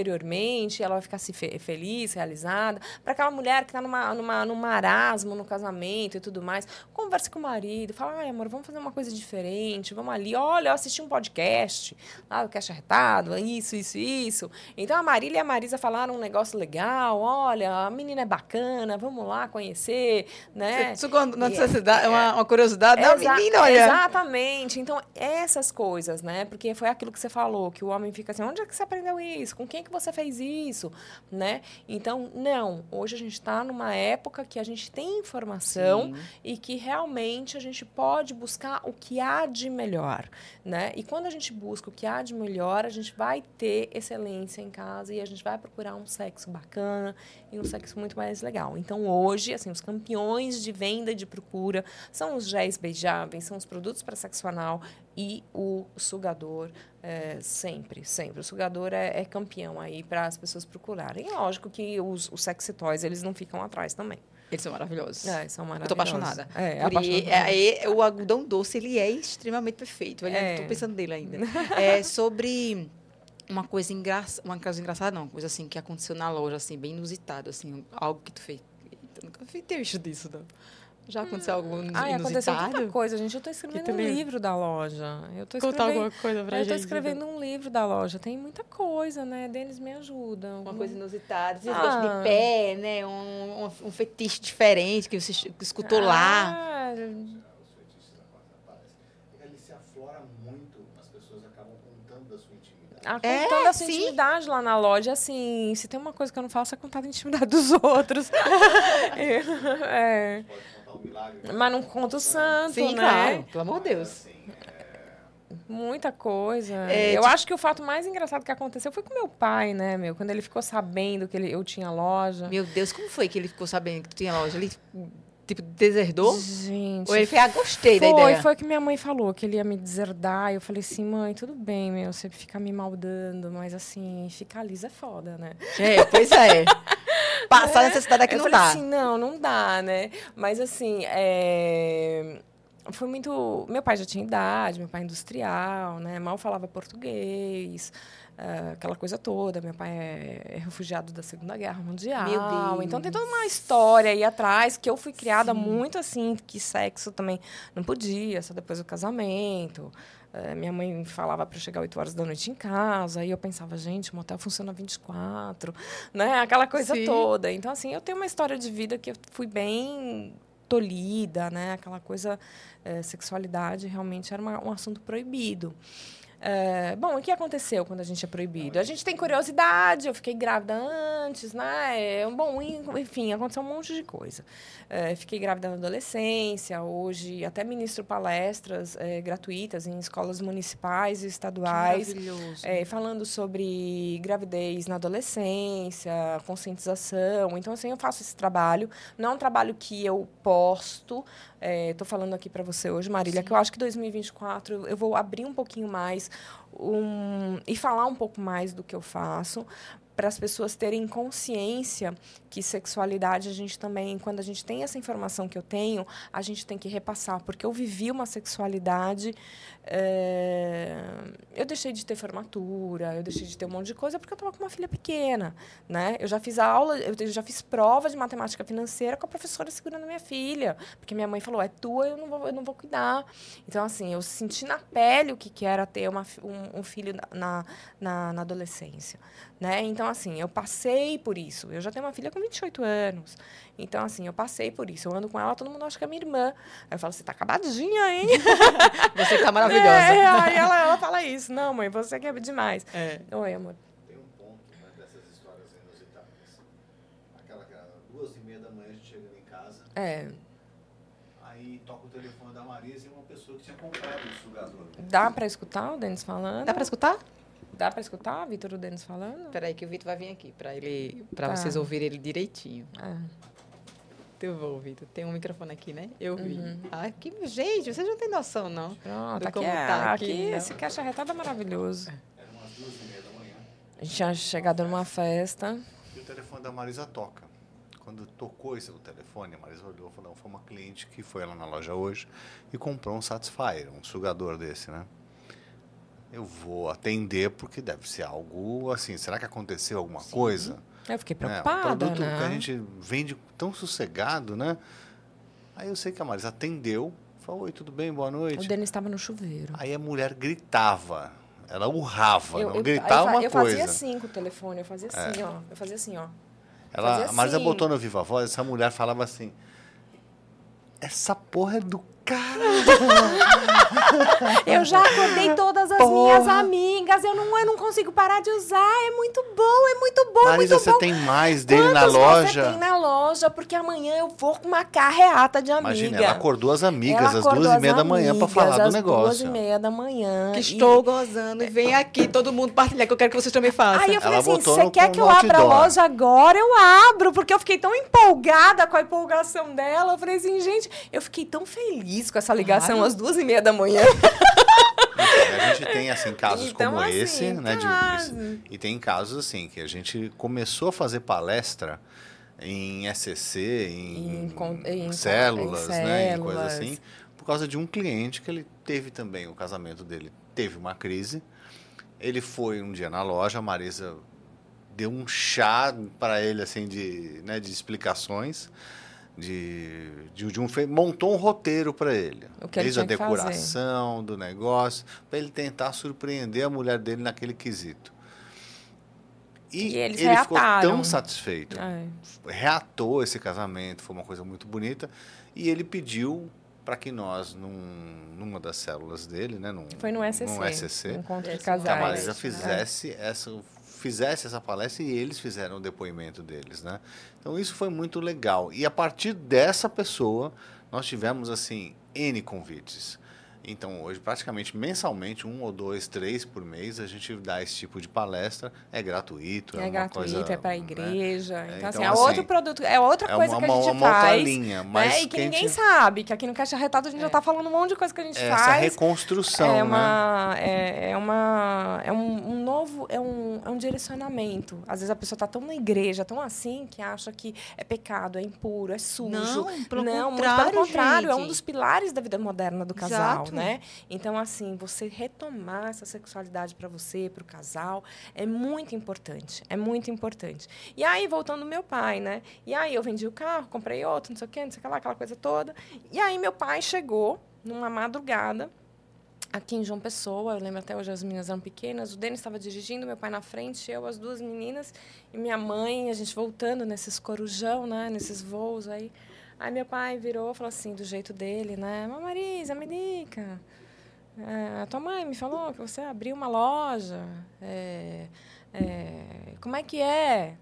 anteriormente, ela vai ficar se fe- feliz, realizada. Para aquela mulher que tá numa, numa, num marasmo no casamento e tudo mais, converse com o marido, fala, ai, amor, vamos fazer uma coisa diferente, vamos ali. Olha, eu assisti um podcast lá do Cash Arretado, isso, isso, isso. Então a Marília e a Marisa falaram um negócio legal, olha, a menina é bacana, vamos lá conhecer, né? Isso quando uma E- necessidade, uma, uma curiosidade da Exa- menina, olha. Exatamente. Então, essas coisas, né? Porque foi aquilo que você falou, que o homem fica assim, onde é que você aprendeu isso? Com quem que você fez isso? Né? Então, não. Hoje a gente está numa época que a gente tem informação Sim. e que realmente a gente pode buscar o que há de melhor, né? E quando a gente busca o que há de melhor, a gente vai ter excelência em casa e a gente vai procurar um sexo bacana e um sexo muito mais legal. Então, hoje, assim, os campeões de venda e de procura são os géis beijáveis, são os produtos para sexo anal e o sugador, é, sempre, sempre. O sugador é, é campeão aí para as pessoas procurarem. E lógico que os, os sexy toys, eles não ficam atrás também. Eles são maravilhosos. É, são Eu maravilhosos. tô apaixonada. É, apaixonada. é, é, o algodão doce, ele é extremamente perfeito. Eu É. tô pensando nele ainda. É sobre uma coisa engraçada, uma coisa engraçada não, uma coisa assim que aconteceu na loja, assim, bem inusitado, assim, algo que tu fez. Eita, nunca ter visto disso, não. Já aconteceu algo inu- Ai, aconteceu inusitado? tanta coisa, gente. Eu tô escrevendo um livro da loja. Eu tô Contar escrevendo... alguma coisa pra eu gente. tô escrevendo um livro da loja. Tem muita coisa, né? Denis me ajuda. Uma coisa inusitada. Vocês Ah. de pé, né? Um, um, um fetiche diferente que você escutou lá. Ah, aflora muito, as pessoas acabam contando da sua. Ah, É, a sim. intimidade lá na loja, assim, se tem uma coisa que eu não faço é contar a intimidade dos outros. é. Pode contar milagre. Mas não conta o santo, Sim, né? claro. Pelo amor de Deus. Assim, Muita coisa. É, eu tipo- acho que o fato mais engraçado que aconteceu foi com meu pai, né, meu? Quando ele ficou sabendo que ele, eu tinha loja. Meu Deus, como foi que ele ficou sabendo que tu tinha loja? Ele, tipo, deserdou? Gente. Ou ele fez, ah, gostei da Foi, ideia? foi que minha mãe falou, que ele ia me deserdar. Eu falei assim, mãe, tudo bem, meu, você fica me maldando, mas assim, ficar lisa é foda, né? É, pois é. Passar necessidade aqui eu não falei dá. assim, não, não dá, né? Mas assim, é, foi muito. Meu pai já tinha idade, meu pai é industrial, né? Mal falava português, ah, aquela coisa toda. Meu pai é, é refugiado da Segunda Guerra Mundial. Meu Deus. Então tem toda uma história aí atrás que eu fui criada Sim. muito assim, que sexo também não podia, só depois do casamento. Eh, minha mãe falava para chegar 8 horas da noite em casa, e eu pensava, gente, o motel funciona 24, né? Aquela coisa Sim. toda. Então, assim, eu tenho uma história de vida que eu fui bem tolhida, né? Aquela coisa, eh, sexualidade realmente era uma- um assunto proibido. Eh, bom, o que aconteceu quando a gente é proibido? A gente tem curiosidade, eu fiquei grávida antes, né? É, Bom, en- enfim, aconteceu um monte de coisa. Eh, fiquei grávida na adolescência, hoje até ministro palestras eh, gratuitas em escolas municipais e estaduais. Maravilhoso. É, falando sobre gravidez na adolescência, conscientização. Então, assim, eu faço esse trabalho. Não é um trabalho que eu posto. Estou falando aqui para você hoje, Marília, que eu acho que 2024 eu vou abrir um pouquinho mais um, e falar um pouco mais do que eu faço para as pessoas terem consciência que sexualidade a gente também, quando a gente tem essa informação que eu tenho, a gente tem que repassar, porque eu vivi uma sexualidade, eh, eu deixei de ter formatura, eu deixei de ter um monte de coisa porque eu estava com uma filha pequena, né? Eu já fiz aula, eu já fiz prova de matemática financeira com a professora segurando a minha filha, porque minha mãe falou, é tua, eu não vou, eu não vou cuidar. Então, assim, eu senti na pele o que, que era ter uma, um, um filho na, na, na adolescência, né? Então, assim, eu passei por isso. Eu já tenho uma filha com 28 anos. Então, assim, eu passei por isso. Eu ando com ela, todo mundo acha que é minha irmã. Aí eu falo, você tá acabadinha, hein? Você que tá maravilhosa. É, aí ela, ela fala isso. Não, mãe, você que é demais. É. Oi, amor. Tem um ponto né, dessas histórias inusitadas. Aquela que era duas e meia da manhã a gente chegando em casa, É, aí toca o telefone da Marisa e uma pessoa que tinha comprado o sugador. dá pra escutar o Denis falando? Dá pra escutar? Dá pra escutar, Vitor, o Denis falando? Peraí que o Vitor vai vir aqui pra, ele, pra Tá. vocês ouvirem ele direitinho. É. Muito bom, Vitor. Tem um microfone aqui, né? Eu vi. Uhum. Ah, que, gente, vocês não têm noção, não. Pronto, do aqui, é, tá aqui, aqui esse caixa retado é maravilhoso. Era umas duas e meia da manhã. A gente tinha chegado numa festa. E o telefone da Marisa toca. Quando tocou esse o telefone, a Marisa olhou e falou, foi uma cliente que foi lá na loja hoje e comprou um Satisfyer, um sugador desse, né? Eu vou atender porque deve ser algo assim. Será que aconteceu alguma Sim. coisa? Eu fiquei preocupada, é, um produto né? que a gente vende tão sossegado, né? Aí eu sei que a Marisa atendeu, falou, oi, tudo bem, boa noite. O Denis estava no chuveiro. Aí a mulher gritava, ela urrava, eu, não eu, gritava eu, uma eu coisa. Eu fazia assim com o telefone, eu fazia assim, é. ó. Eu fazia assim, ó. Ela, fazia a Marisa assim. botou no Viva Voz, essa mulher falava assim, essa porra é do eu já acordei todas as Porra. minhas amigas. Eu não, eu não consigo parar de usar. É muito bom, é muito bom. Marisa, muito você bom. tem mais dele Quantos na loja? Você tem na loja, porque amanhã eu vou com uma carreata de amiga. Imagina, ela acordou as amigas às duas e meia da manhã para falar do negócio. Às duas e meia da manhã. Que estou gozando. E vem aqui todo mundo partilhar, que eu quero que vocês também façam. Aí eu falei ela assim: você quer que eu abra a loja agora? Eu abro, porque eu fiquei tão empolgada com a empolgação dela. Eu falei assim, gente, eu fiquei tão feliz com essa ligação são as duas e meia da manhã. a gente tem assim casos então, como assim, esse, né? De, e tem casos assim que a gente começou a fazer palestra em SCC, em, em, em células, em né, em coisas assim, por causa de um cliente que ele teve também o casamento dele teve uma crise. Ele foi um dia na loja, a Marisa deu um chá para ele assim de, né, de explicações de, de, de um montou um roteiro para ele. O que Fez a decoração do negócio para ele tentar surpreender a mulher dele naquele quesito. E, e eles ele ficou tão satisfeito. É. Reatou esse casamento, foi uma coisa muito bonita. E ele pediu para que nós, num, numa das células dele, né, num, foi no SCC, num SCC encontro de casais, que a Marisa fizesse é. essa fizesse essa palestra e eles fizeram o depoimento deles, né? Então isso foi muito legal. E a partir dessa pessoa, nós tivemos assim N convites. Então, hoje, praticamente mensalmente, um ou dois, três por mês, a gente dá esse tipo de palestra. É gratuito. É, é gratuito, coisa, é para a né? igreja. Né? Então, assim, é outro assim, produto, é outra coisa é uma, que a gente uma, faz. Outra linha, né? mas né? E que, que ninguém gente... sabe, que aqui no Caixa Retado a gente é. já está falando um monte de coisa que a gente é faz. Essa reconstrução, é uma, né? É, é, uma, é um, um novo, é um, é um direcionamento. Às vezes a pessoa está tão na igreja, tão assim, que acha que é pecado, é impuro, é sujo. Não, pelo Não, contrário, muito pelo contrário. gente. É um dos pilares da vida moderna do casal, Exato. Né? Então, assim, você retomar essa sexualidade para você, para o casal, é muito importante. É muito importante. E aí, voltando meu pai, né? E aí eu vendi o carro, comprei outro, não sei o quê, não sei o que lá, aquela coisa toda. E aí meu pai chegou numa madrugada aqui em João Pessoa, eu lembro até hoje as meninas eram pequenas, o Denis estava dirigindo, meu pai na frente, eu, as duas meninas, e minha mãe, a gente voltando nesses corujão, né, nesses voos aí. Aí meu pai virou e falou assim, do jeito dele, né, Marisa, me dica, é, a tua mãe me falou que você abriu uma loja. É, é, como é que é?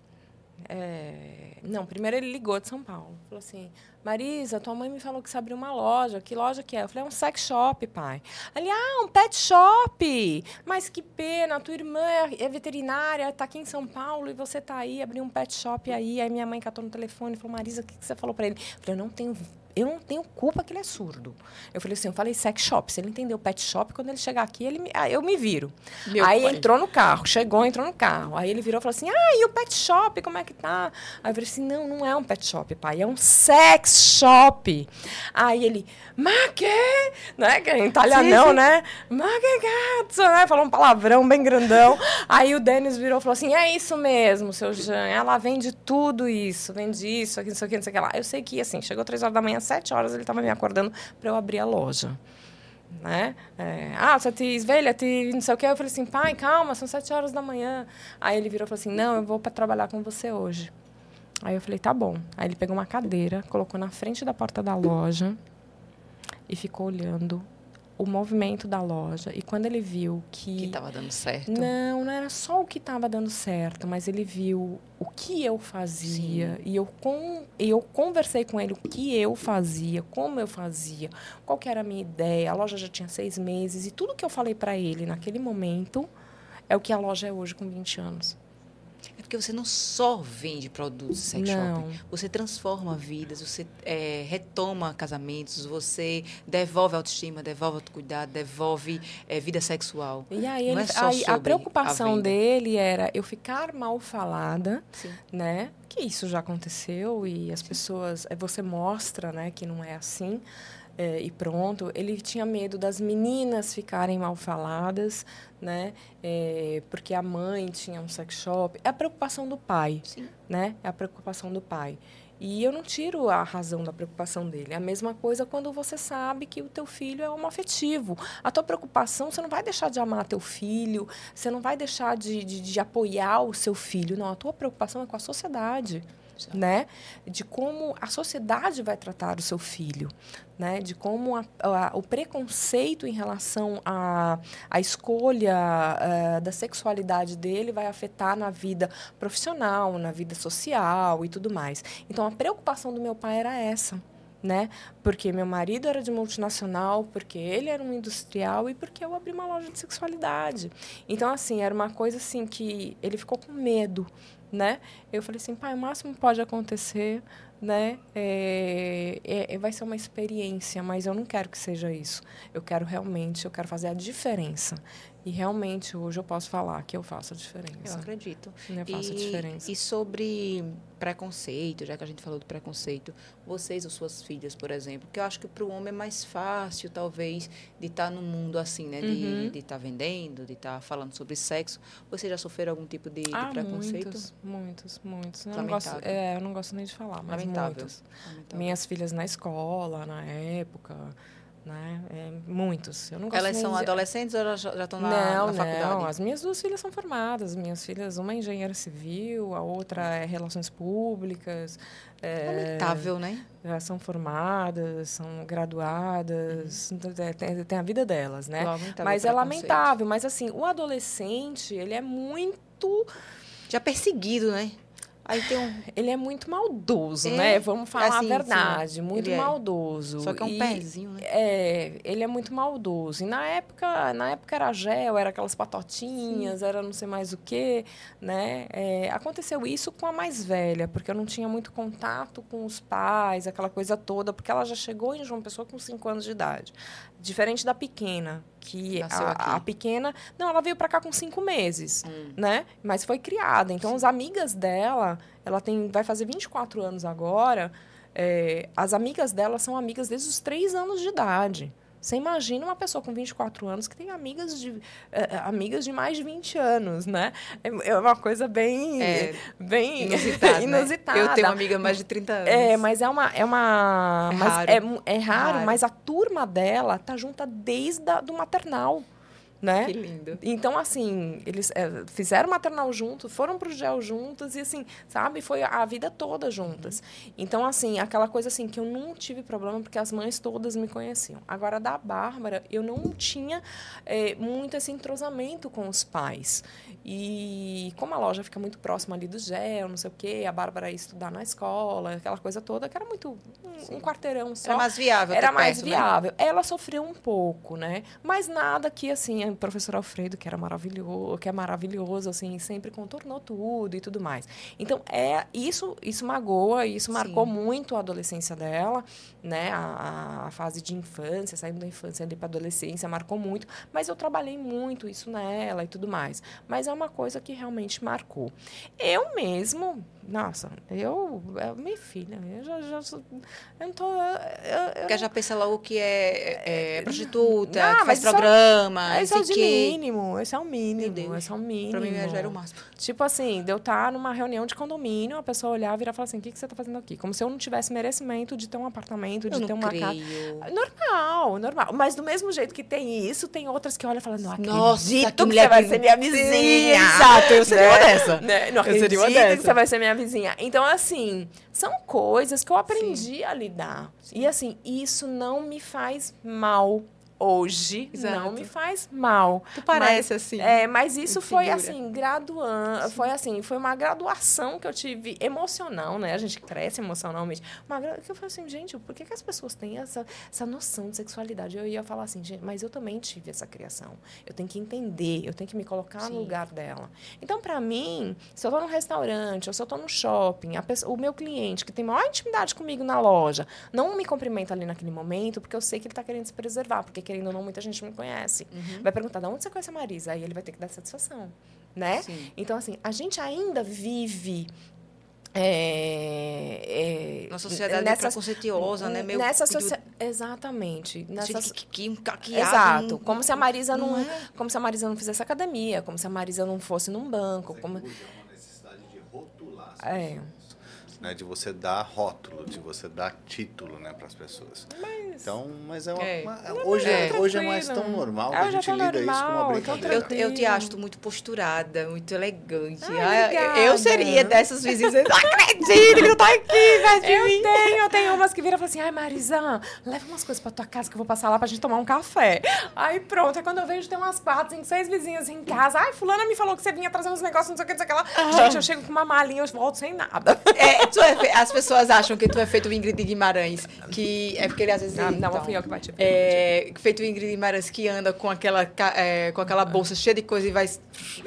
é? Não, primeiro ele ligou de São Paulo. Falou assim: Marisa, tua mãe me falou que você abriu uma loja. Que loja que é? Eu falei: é um sex shop, pai. Ali, ah, um pet shop. Mas que pena, tua irmã é, é veterinária, está aqui em São Paulo e você está aí, abriu um pet shop aí. Aí minha mãe catou no telefone e falou: Marisa, o que, que você falou para ele? Eu falei: eu não tenho eu não tenho culpa que ele é surdo. Eu falei assim, eu falei sex shop. Se ele entendeu pet shop, quando ele chegar aqui, ele ah, eu me viro. Meu aí pai. entrou no carro, chegou, entrou no carro. Aí ele virou e falou assim, ah, e o pet shop, como é que tá? Aí eu falei assim, não, não é um pet shop, pai, é um sex shop. Aí ele, ma que? Né? Que é italianão, sim, sim. né? Ma que gato, né? Falou um palavrão bem grandão. aí o Denis virou e falou assim, é isso mesmo, seu Jean. Ela vende tudo isso, vende isso, aqui, não sei o que, não sei o que lá. Eu sei que, assim, chegou três horas da manhã, sete horas ele estava me acordando para eu abrir a loja. Né? É, ah, você te velha, te não sei o quê. Eu falei assim, pai, calma, são sete horas da manhã. Aí ele virou e falou assim, não, eu vou para trabalhar com você hoje. Aí eu falei, tá bom. Aí ele pegou uma cadeira, colocou na frente da porta da loja e ficou olhando o movimento da loja. E quando ele viu que. Que estava dando certo. Não, não era só o que estava dando certo, mas ele viu o que eu fazia. E eu, com, eu conversei com ele o que eu fazia, como eu fazia, qual que era a minha ideia. A loja já tinha seis meses. E tudo que eu falei para ele naquele momento é o que a loja é hoje com 20 anos. Porque você não só vende produtos sex não. shopping, você transforma vidas, você é, retoma casamentos, você devolve autoestima, devolve autocuidado, devolve é, vida sexual. E aí, ele, é aí a preocupação a dele era eu ficar mal falada, Sim. né? Que isso já aconteceu e as Sim. pessoas, é, você mostra, né, que não é assim é, e pronto. Ele tinha medo das meninas ficarem mal faladas, né? É, porque a mãe tinha um sex shop. É a preocupação do pai, Sim. né? É a preocupação do pai. E eu não tiro a razão da preocupação dele. É a mesma coisa quando você sabe que o teu filho é homoafetivo. A tua preocupação, você não vai deixar de amar teu filho, você não vai deixar de, de, de apoiar o seu filho. Não, a tua preocupação é com a sociedade né? De como a sociedade vai tratar o seu filho, né? De como a, a, o preconceito em relação à, à escolha uh, da sexualidade dele vai afetar na vida profissional, na vida social e tudo mais. Então, a preocupação do meu pai era essa. Né? Porque meu marido era de multinacional, porque ele era um industrial e porque eu abri uma loja de sexualidade. Então, assim, era uma coisa assim que ele ficou com medo, né? Eu falei assim, pai, o máximo pode acontecer, né? É, é, é, vai ser uma experiência, mas eu não quero que seja isso. Eu quero realmente, eu quero fazer a diferença. E realmente hoje eu posso falar que eu faço a diferença. Eu acredito. Eu faço e, a diferença. E sobre preconceito, já que a gente falou do preconceito, vocês ou suas filhas, por exemplo, que eu acho que para o homem é mais fácil, talvez, de estar tá no mundo assim, né? De uhum. estar tá vendendo, de estar tá falando sobre sexo. Vocês já sofreram algum tipo de, ah, de preconceito? Muitos, muitos, muitos. Eu não, gosto, é, eu não gosto nem de falar, mas Lamentável. muitos. Lamentável. Minhas filhas na escola, na época né? É, muitos. Eu não gosto Elas são de... adolescentes ou elas já estão na, não, na faculdade? Não, as minhas duas filhas são formadas. Minhas filhas, uma é engenheira civil, a outra é relações públicas. É, Lamentável, né? Já são formadas, são graduadas, uhum. tem, tem, a vida delas, né? Mas é lamentável. Mas assim, o adolescente, ele é muito já perseguido, né? Aí tem um... Ele é muito maldoso, é, né? Vamos falar assim, a verdade. Sim, muito é. maldoso. Só que é um e, pezinho, né? É, ele é muito maldoso. E na época, na época era gel, era aquelas patotinhas, sim. era não sei mais o quê, né? É, aconteceu isso com a mais velha, porque eu não tinha muito contato com os pais, aquela coisa toda, porque ela já chegou em João Pessoa com 5 anos de idade. Diferente da pequena, que a, a, pequena. Não, ela veio para cá com cinco meses, hum. né? Mas foi criada. Então, Sim. as amigas dela, ela tem, vai fazer 24 anos agora. É, as amigas dela são amigas desde os três anos de idade. Você imagina uma pessoa com 24 anos que tem amigas de, uh, amigas de mais de 20 anos, né? É, é uma coisa bem, é, bem inusitada. inusitada. Né? Eu tenho uma amiga mais de 30 anos. É, mas é uma. É, uma, é raro. É, é raro, raro, mas a turma dela tá junta desde a, do maternal né? Que lindo. Então, assim, eles é, fizeram maternal juntos, foram pro gel juntos e, assim, sabe? Foi a vida toda juntas. Uhum. Então, assim, aquela coisa, assim, que eu não tive problema porque as mães todas me conheciam. Agora, da Bárbara, eu não tinha é, muito esse entrosamento com os pais. E como a loja fica muito próxima ali do gel, não sei o quê, a Bárbara ia estudar na escola, aquela coisa toda, que era muito um, um quarteirão só. Era mais viável. Era mais perto, né? viável. Né? Ela sofreu um pouco, né? Mas nada que, assim, o professor Alfredo, que era maravilhoso, que é maravilhoso, assim, sempre contornou tudo e tudo mais. Então, é isso, isso magoa, isso marcou Sim. muito a adolescência dela, né? A, a fase de infância, saindo da infância ali para adolescência, marcou muito. Mas eu trabalhei muito isso nela e tudo mais. Mas é uma coisa que realmente marcou. Eu mesmo nossa, eu. É minha filha, eu já. já eu não tô. Eu, Porque já pensa logo que é, é, é prostituta, não, que faz programa. Esse é o de que... mínimo. Esse é o mínimo. Esse é o mínimo. Pra mim já era o máximo. Tipo assim, de eu estar numa reunião de condomínio, a pessoa olhar, virar e falar assim: o que, que você tá fazendo aqui? Como se eu não tivesse merecimento de ter um apartamento, de eu ter uma creio. casa. Normal, normal. Mas do mesmo jeito que tem isso, tem outras que olham e falam: não acredito Nossa, que, que você vai ser minha vizinha. Exato, eu seria né? uma dessa. Né? Não acredito que você vai ser minha vizinha. Então, assim, são coisas que eu aprendi Sim. a lidar. Sim. E, assim, isso não me faz mal hoje Exato. não me faz mal. Tu parece mas, assim. É, mas isso foi assim, graduando, foi assim, foi uma graduação que eu tive emocional, né? A gente cresce emocionalmente. Uma que eu falei assim, gente, por que, que as pessoas têm essa, essa noção de sexualidade? Eu ia falar assim, gente, mas eu também tive essa criação. Eu tenho que entender, eu tenho que me colocar Sim. no lugar dela. Então, para mim, se eu tô num restaurante, ou se eu tô no shopping, pessoa, o meu cliente que tem maior intimidade comigo na loja, não me cumprimenta ali naquele momento, porque eu sei que ele está querendo se preservar, porque querendo ou não, muita gente me conhece. Uhum. Vai perguntar, de onde você conhece a Marisa? Aí ele vai ter que dar satisfação, né? Sim. Então, assim, a gente ainda vive é, é, Uma sociedade nessa, preconceituosa, né? Meio nessa socia... Exatamente. Nessa... Que, que, que, Exato. Como se a Marisa não, não é. como se a Marisa não fizesse academia, como se a Marisa não fosse num banco. como... É uma necessidade de rotular. É né, de você dar rótulo, de você dar título, né, para as pessoas. Mas, então, mas é, uma, é. uma hoje, é, hoje é mais tão normal que a gente lida normal, isso como uma brincadeira. Eu, eu te acho muito posturada, muito elegante. Ai, ah, eu seria dessas vizinhas, não acredito que eu tô aqui, mas Eu mim. tenho, eu tenho umas que viram e falam assim, ai, Marisa, leva umas coisas para tua casa que eu vou passar lá pra gente tomar um café. Aí pronto, é quando eu vejo tem umas quatro, cinco, seis vizinhas em casa. Ai, fulana me falou que você vinha trazer uns negócios, não sei o que, não sei o que lá. Ah. Gente, eu chego com uma malinha, eu volto sem nada. É, tu é, as pessoas acham que tu é feito o Ingrid Guimarães, que é porque ele às vezes... Não, não, então, fui eu que bati. É, feito o Ingrid Guimarães que anda com aquela, é, com aquela bolsa cheia de coisa e vai...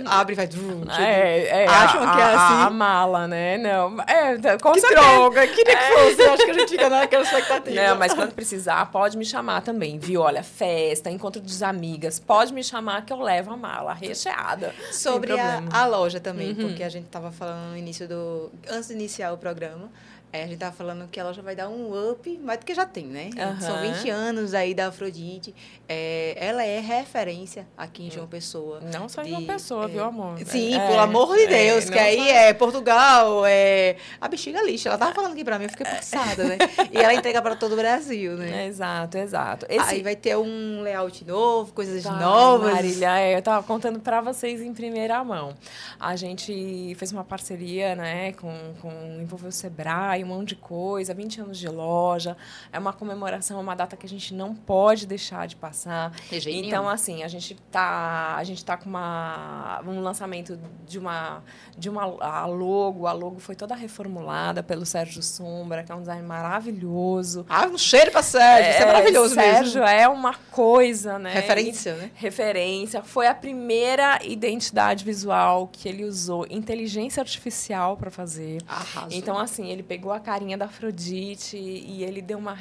Abre e vai... É, é, acham a, que é assim. A, a, mala, né? Não, é, com que certeza. droga, queria que fosse. Acho que a gente fica naquela expectativa. Não, mas quando precisar, pode me chamar também, viu? Olha, festa, encontro dos amigas, pode me chamar que eu levo a mala recheada. Sobre a, a, loja também, uhum. porque a gente estava falando no início do... Antes de iniciar o programa, programa, é, a gente tava falando que a loja vai dar um up, mais do que já tem, né? Uhum. São 20 anos aí da Afrodite. É, ela é referência aqui em João Pessoa. Não só em João Pessoa, é, viu, amor? Sim, é, pelo amor de é, Deus, que aí só... é Portugal, é a bexiga lixa. Ela tava falando aqui pra mim, eu fiquei passada, né? E ela entrega para todo o Brasil, né? exato, exato. Esse... Aí vai ter um layout novo, coisas tá, novas. Marília, é, eu tava contando para vocês em primeira mão. A gente fez uma parceria, né, com, com envolveu o Sebrae, um monte de coisa, 20 anos de loja. É uma comemoração, é uma data que a gente não pode deixar de passar. Então, assim, a gente tá, a gente tá com uma, um lançamento de uma, de uma a logo. A logo foi toda reformulada pelo Sérgio Sombra, que é um design maravilhoso. Ah, um cheiro para Sérgio, é, isso é maravilhoso Sérgio mesmo. é uma coisa, né? Referência, e, né? Referência. Foi a primeira identidade visual que ele usou inteligência artificial para fazer. Arrasou. Então, assim, ele pegou a carinha da Afrodite e ele deu uma,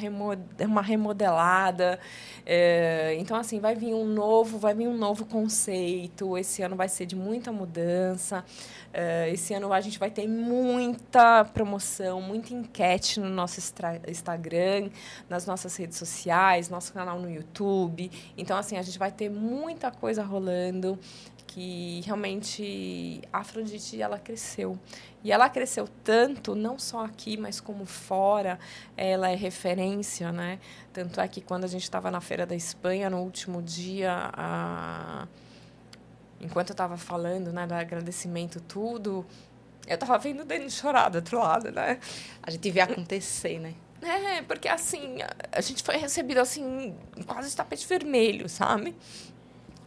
uma remodelada. É, então, assim, vai vir um novo, vai vir um novo conceito. Esse ano vai ser de muita mudança. É, esse ano a gente vai ter muita promoção, muita enquete no nosso Instagram, nas nossas redes sociais, nosso canal no YouTube. Então, assim, a gente vai ter muita coisa rolando que realmente a Afrodite ela cresceu. E ela cresceu tanto, não só aqui, mas como fora, ela é referência, né? Tanto é que quando a gente estava na Feira da Espanha, no último dia, a... enquanto eu estava falando, né, do agradecimento, tudo, eu estava vendo o Denis chorar do outro lado, né? A gente vê acontecer, né? É, porque assim, a gente foi recebido assim, quase de tapete vermelho, sabe?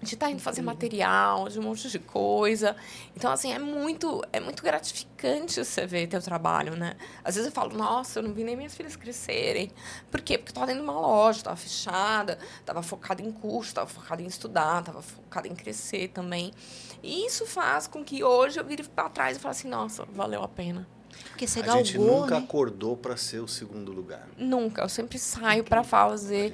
A gente está indo fazer material de um monte de coisa. Então, assim, é muito, é muito gratificante você ver teu trabalho, né? Às vezes eu falo, nossa, eu não vi nem minhas filhas crescerem. Por quê? Porque eu estava dentro de uma loja, estava fechada, estava focada em curso, estava focada em estudar, estava focada em crescer também. E isso faz com que hoje eu vire para trás e fale assim, nossa, valeu a pena. Porque você a galgou, gente nunca né? acordou para ser o segundo lugar. Nunca. Eu sempre saio para fazer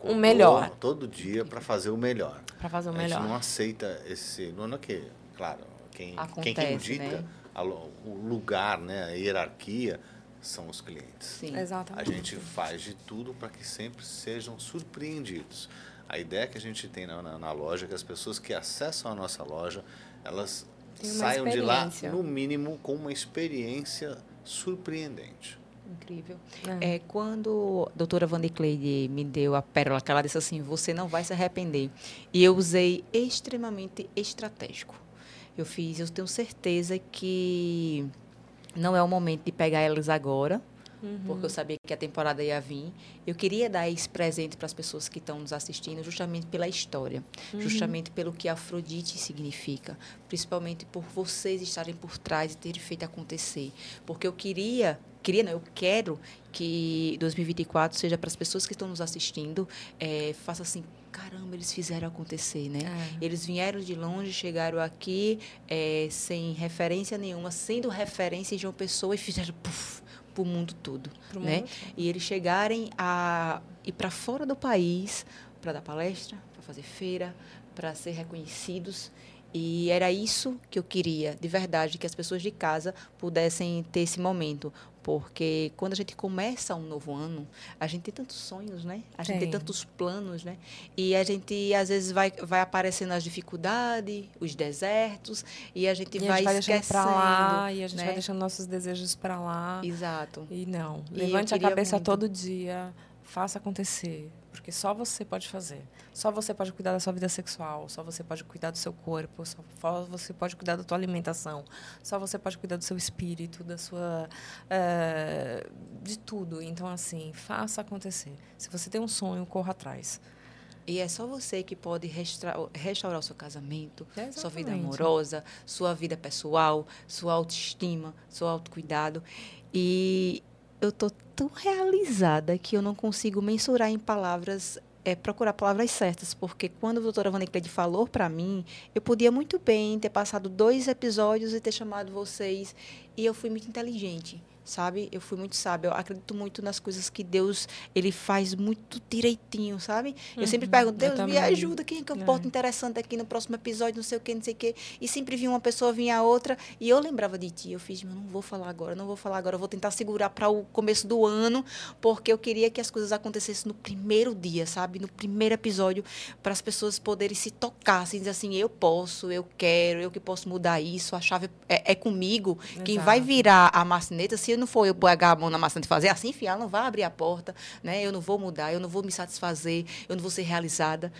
o melhor. Todo dia para fazer o melhor. Para fazer o melhor. A gente não aceita esse. Não é que, claro, quem, Acontece, quem, dita né? a, o lugar, né, a hierarquia, são os clientes. Sim, exatamente. A gente faz de tudo para que sempre sejam surpreendidos. A ideia que a gente tem na, na, na loja é que as pessoas que acessam a nossa loja, elas saiam de lá, no mínimo, com uma experiência surpreendente. Incrível. É. é quando a doutora Cleide me deu a pérola, que ela disse assim, você não vai se arrepender. E eu usei extremamente estratégico. Eu fiz, eu tenho certeza que não é o momento de pegar elas agora, uhum. porque eu sabia que a temporada ia vir. Eu queria dar esse presente para as pessoas que estão nos assistindo, justamente pela história, uhum. justamente pelo que Afrodite significa, principalmente por vocês estarem por trás e terem feito acontecer. Porque eu queria queria, não, eu quero que 2024 seja para as pessoas que estão nos assistindo, é, faça assim, caramba, eles fizeram acontecer, né? É. Eles vieram de longe, chegaram aqui é, sem referência nenhuma, sendo referência de uma pessoa e fizeram puff, para o mundo todo, Pro né? Mundo. E eles chegarem a ir para fora do país para dar palestra, para fazer feira, para ser reconhecidos. E era isso que eu queria, de verdade, que as pessoas de casa pudessem ter esse momento. Porque quando a gente começa um novo ano, a gente tem tantos sonhos, né? A gente tem tantos planos, né? E a gente, às vezes, vai, vai aparecendo as dificuldades, os desertos, e a gente, e vai, a gente vai esquecendo. Lá, e a gente né? vai deixando nossos desejos para lá. Exato. E não. E Levante a cabeça muito. todo dia, faça acontecer. Porque só você pode fazer. Só você pode cuidar da sua vida sexual, só você pode cuidar do seu corpo, só você pode cuidar da sua alimentação, só você pode cuidar do seu espírito, da sua é, de tudo. Então assim, faça acontecer. Se você tem um sonho, corra atrás. E é só você que pode restaurar, restaurar o seu casamento, é sua vida amorosa, sua vida pessoal, sua autoestima, seu autocuidado. E eu tô tão realizada que eu não consigo mensurar em palavras é, procurar palavras certas, porque quando a doutora Vaniclede falou para mim, eu podia muito bem ter passado dois episódios e ter chamado vocês, e eu fui muito inteligente sabe? Eu fui muito sábia. Eu acredito muito nas coisas que Deus ele faz muito direitinho, sabe? Eu sempre uhum. pergunto, Deus, me ajuda, quem é que eu é. boto interessante aqui no próximo episódio, não sei o que, não sei o que. E sempre vinha uma pessoa, vinha a outra, e eu lembrava de ti. Eu fiz, mas não vou falar agora, não vou falar agora, eu vou tentar segurar para o começo do ano, porque eu queria que as coisas acontecessem no primeiro dia, sabe? No primeiro episódio, para as pessoas poderem se tocar, assim, dizer assim, eu posso, eu quero, eu que posso mudar isso, a chave é, é comigo. Exato. Quem vai virar a marcineta, se eu não for eu pegar a mão na maçã e fazer assim, enfiar, não vai abrir a porta, né? Eu não vou mudar, eu não vou me satisfazer, eu não vou ser realizada.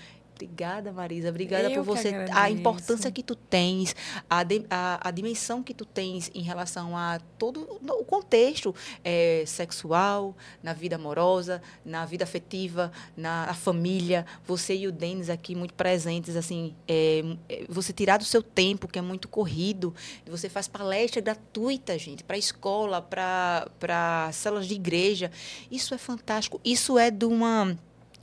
Obrigada, Marisa. Obrigada Eu por você. A importância que tu tens, a, de, a, a, dimensão que tu tens em relação a todo o contexto é, sexual, na vida amorosa, na vida afetiva, na família. Você e o Denis aqui muito presentes, assim, é, você tirar do seu tempo, que é muito corrido, você faz palestra gratuita, gente, para escola, para células de igreja. Isso é fantástico. Isso é de uma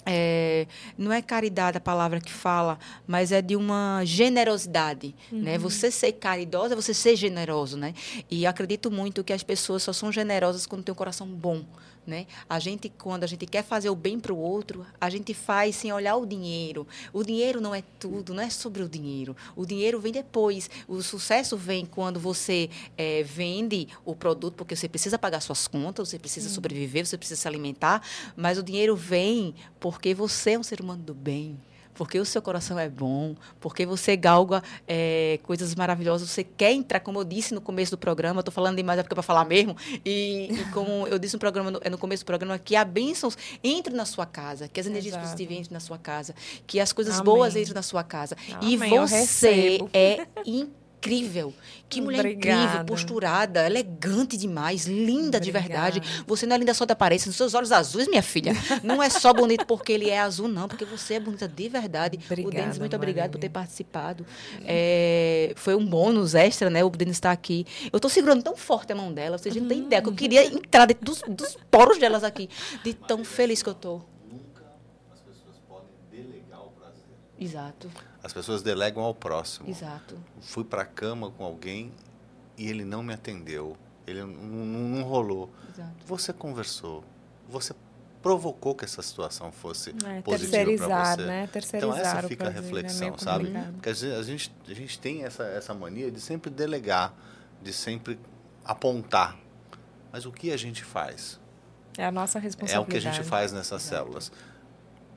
é, não é caridade a palavra que fala, mas é de uma generosidade, né? uhum. né? Você ser caridosa, você ser generoso, né? E acredito muito que as pessoas só são generosas quando têm um coração bom, né? A gente, quando a gente quer fazer o bem para o outro, a gente faz sem olhar o dinheiro. O dinheiro não é tudo, não é sobre o dinheiro. O dinheiro vem depois. O sucesso vem quando você é, vende o produto, porque você precisa pagar suas contas, você precisa sobreviver, você precisa se alimentar. Mas o dinheiro vem porque você é um ser humano do bem porque o seu coração é bom, porque você galga é, coisas maravilhosas, você quer entrar, como eu disse no começo do programa, estou falando demais é porque é para falar mesmo, e, e, como eu disse no programa no, no, começo do programa, que a bênçãos entre na sua casa, que as energias Exato. positivas entrem na sua casa, que as coisas Amém. boas entrem na sua casa. Amém. E você é incrível incrível. Que mulher Obrigada. incrível, posturada, elegante demais, linda Obrigada. de verdade. Você não é linda só da aparência, nos seus olhos azuis, minha filha. Não é só bonito porque ele é azul, não, porque você é bonita de verdade. Obrigada, o Denis, muito obrigado por ter participado. É, foi um bônus extra, né? O Denis está aqui. Eu estou segurando tão forte a mão dela, vocês não têm ideia, que eu queria entrar dentro dos, dos poros delas aqui, de tão feliz que eu estou. Nunca as pessoas podem delegar o prazer. Exato. As pessoas delegam ao próximo. Exato. Fui para a cama com alguém e ele não me atendeu. Ele não, não, rolou. Exato. Você conversou. Você provocou que essa situação fosse é, positiva para você. Né? Terceirizar então essa fica a né? reflexão, é sabe? Porque a gente, a gente tem essa, essa mania de sempre delegar, de sempre apontar. Mas o que a gente faz? É a nossa responsabilidade. É o que a gente faz nessas Exato. células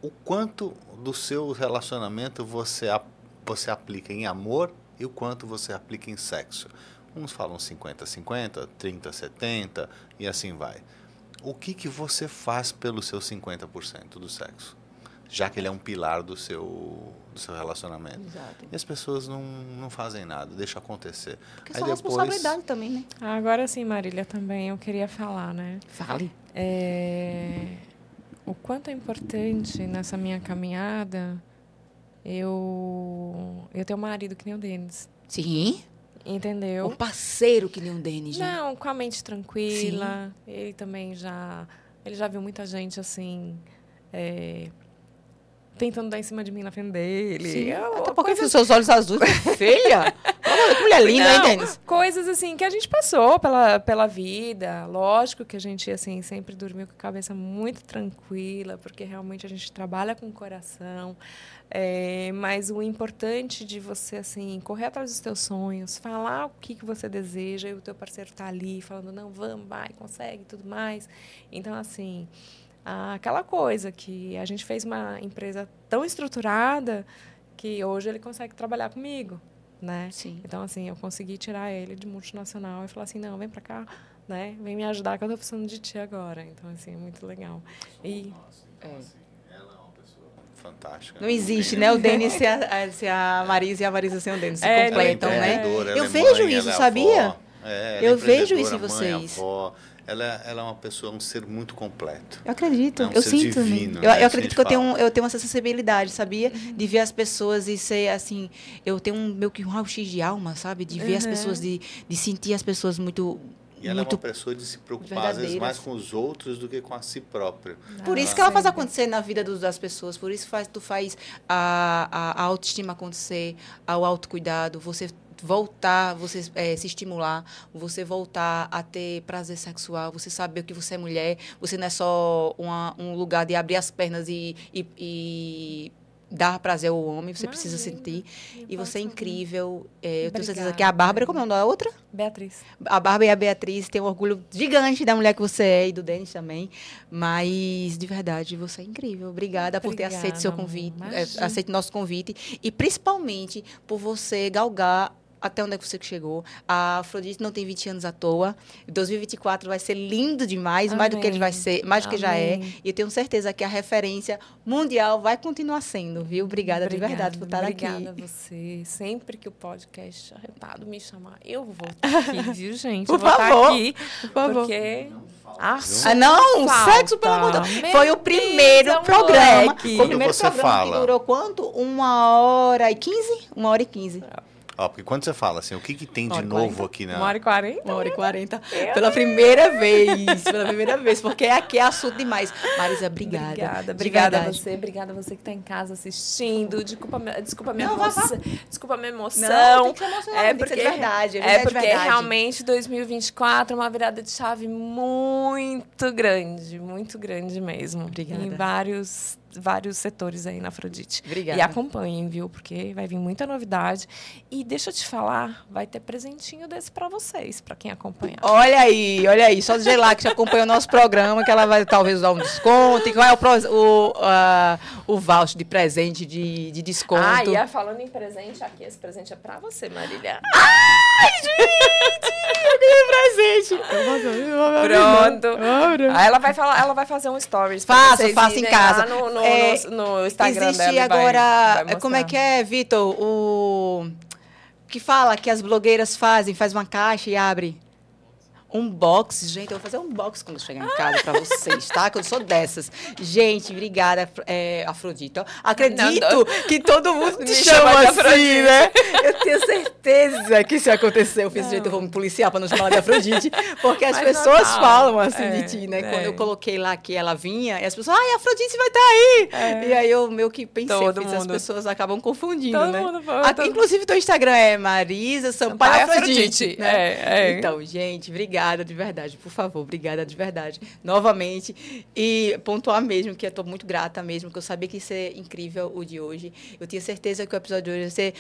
o quanto do seu relacionamento você, você aplica em amor e o quanto você aplica em sexo. Uns falam 50-50, 30-70 e assim vai. O que, que você faz pelo seu 50% do sexo? Já que ele é um pilar do seu, do seu relacionamento. Exato. E as pessoas não, não fazem nada, deixa acontecer. Porque é sua depois... responsabilidade também, né? Agora sim, Marília, também eu queria falar, né? Fale. É... O quanto é importante nessa minha caminhada eu eu tenho um marido que nem o Denis. Sim. Entendeu? Um parceiro que nem o Denis, né? Não, com a mente tranquila. Sim. Ele também já ele já viu muita gente assim é, tentando dar em cima de mim na frente dele. Sim. É Até porque coisas... seus olhos azuis, feia. que mulher linda, Não, hein, Denis? Coisas assim que a gente passou pela, pela vida. Lógico que a gente assim sempre dormiu com a cabeça muito tranquila, porque realmente a gente trabalha com o coração. É, mas o importante de você assim correr atrás dos teus sonhos, falar o que, que você deseja e o teu parceiro está ali falando não, vamos, vai, consegue, tudo mais. Então assim, aquela coisa que a gente fez uma empresa tão estruturada que hoje ele consegue trabalhar comigo, né? Sim. Então assim, eu consegui tirar ele de multinacional e falar assim, não, vem para cá, né? Vem me ajudar que eu tô precisando de ti agora. Então assim, é muito legal. E é. Ela é uma pessoa fantástica. Não existe, né? O Denis se a, se a Marisa e a Marisa sem o Denis se é, completam, é né? Eu vejo isso, sabia? É, eu vejo isso em vocês. Mãe, avó, ela, ela é uma pessoa, um ser muito completo. Eu acredito, é um eu sinto. Divino, eu, né? eu acredito que eu tenho, eu tenho essa sensibilidade, sabia? Uhum. De ver as pessoas e ser assim. Eu tenho um, meio que um raio-x de alma, sabe? De ver uhum. as pessoas, de, de sentir as pessoas muito. E ela muito é uma pessoa de se preocupar, às vezes, mais com os outros do que com a si própria. Por isso que ela faz acontecer na vida dos, das pessoas. Por isso faz, tu faz a, a, a autoestima acontecer, o autocuidado. Você voltar, você é, se estimular, você voltar a ter prazer sexual, você saber que você é mulher, você não é só uma, um lugar de abrir as pernas e, e, e dar prazer ao homem, você precisa sentir. E você é incrível. É, eu tenho certeza que a Bárbara, como é o nome da outra? Beatriz. A Bárbara e a Beatriz têm um orgulho gigante da mulher que você é e do Denis também. Mas, de verdade, você é incrível. Obrigada, Obrigada por ter aceito seu convite, é, aceito nosso convite. E principalmente por você galgar até onde é que você chegou. A Afrodite não tem 20 anos à toa. 2024 vai ser lindo demais, Amém. mais do que ele vai ser, mais do que já é. E eu tenho certeza que a referência mundial vai continuar sendo, viu? Obrigada, obrigada de verdade por estar obrigada aqui. Obrigada a você. Sempre que o podcast arretado me chamar, eu vou estar aqui, viu, gente? Por eu vou favor. estar aqui. Por favor. Porque ah, não, falta. sexo, pelo amor de Deus. Foi o primeiro Deus, programa. Foi o primeiro você programa fala. que durou quanto? Uma hora e quinze? Uma hora e quinze. Ó, porque quando você fala assim, o que, que tem de novo 40. aqui na. Uma hora e quarenta? Uma hora e quarenta. Pela primeira vez. Pela primeira vez. Porque aqui é assunto demais. Marisa, obrigada. Obrigada, obrigada a você. Obrigada a você que está em casa assistindo. Desculpa, desculpa minha emoção. Desculpa minha emoção. Não, tem que é porque, de verdade. É, é porque verdade. realmente 2024 é uma virada de chave muito grande. Muito grande mesmo. Obrigada. Em vários vários setores aí na Afrodite. Obrigada. E acompanhem, viu? Porque vai vir muita novidade. E deixa eu te falar, vai ter presentinho desse para vocês, para quem acompanhar. Olha aí, olha aí. Só dizer lá que já acompanhou o nosso programa, que ela vai talvez dar um desconto. E qual é o, o, uh, o voucher de presente, de, de desconto? Ah, e falando em presente, aqui, esse presente é para você, Marília. Ai, gente! Eu ganhei presente. Pronto. Aí ela vai, falar, ela vai fazer um stories. Faça, faça em casa. no, no é, no, no, Instagram existe dela. agora. Vai, vai como é que é, Vitor? O. Que fala que as blogueiras fazem, faz uma caixa e abre. Um box, gente, eu vou fazer um box quando chegar em casa para vocês, tá? Que eu sou dessas. Gente, obrigada, é, Afrodita. Acredito não, não. que todo mundo te chama, assim, né? Eu tenho certeza que isso aconteceu. Eu fiz jeito, eu vou me policiar para não chamar de Afrodite, porque as Mas pessoas normal. falam assim é, de ti, né? É. Quando eu coloquei lá que ela vinha, e as pessoas, ai, Afrodite vai estar tá aí. É. E aí eu meio que pensei, todo fiz, as pessoas acabam confundindo, todo né? Mundo, todo... Inclusive, teu Instagram é Marisa Sampaio Afrodite. Afrodite. Né? É, é. Então, gente, obrigada obrigada de verdade, por favor, obrigada de verdade. Novamente. E pontuar mesmo, que eu estou muito grata mesmo, que eu sabia que ia ser incrível o de hoje. Eu tinha certeza que o episódio de hoje ia ser.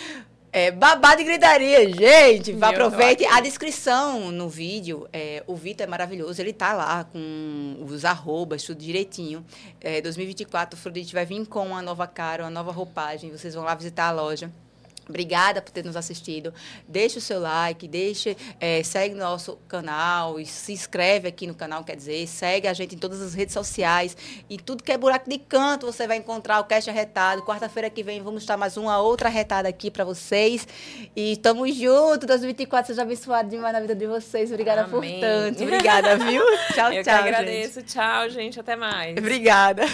É, babado e gritaria, gente. Meu aproveite a descrição no vídeo. É, o Vitor é maravilhoso. Ele tá lá com os arrobas, tudo direitinho. É, 2024, o Afrodite vai vir com uma nova cara, uma nova roupagem. Vocês vão lá visitar a loja. Obrigada por ter nos assistido. Deixe o seu like, deixe, é, segue nosso canal e se inscreve aqui no canal, quer dizer, segue a gente em todas as redes sociais. E tudo que é buraco de canto você vai encontrar o Cast Arretado. Quarta-feira que vem vamos estar mais uma outra retada aqui para vocês. E estamos juntos. 2024 seja abençoado demais na vida de vocês. Obrigada Amém. por tanto. Obrigada, viu? Tchau, Eu tchau. Eu agradeço. Gente. Tchau, gente. Até mais. Obrigada.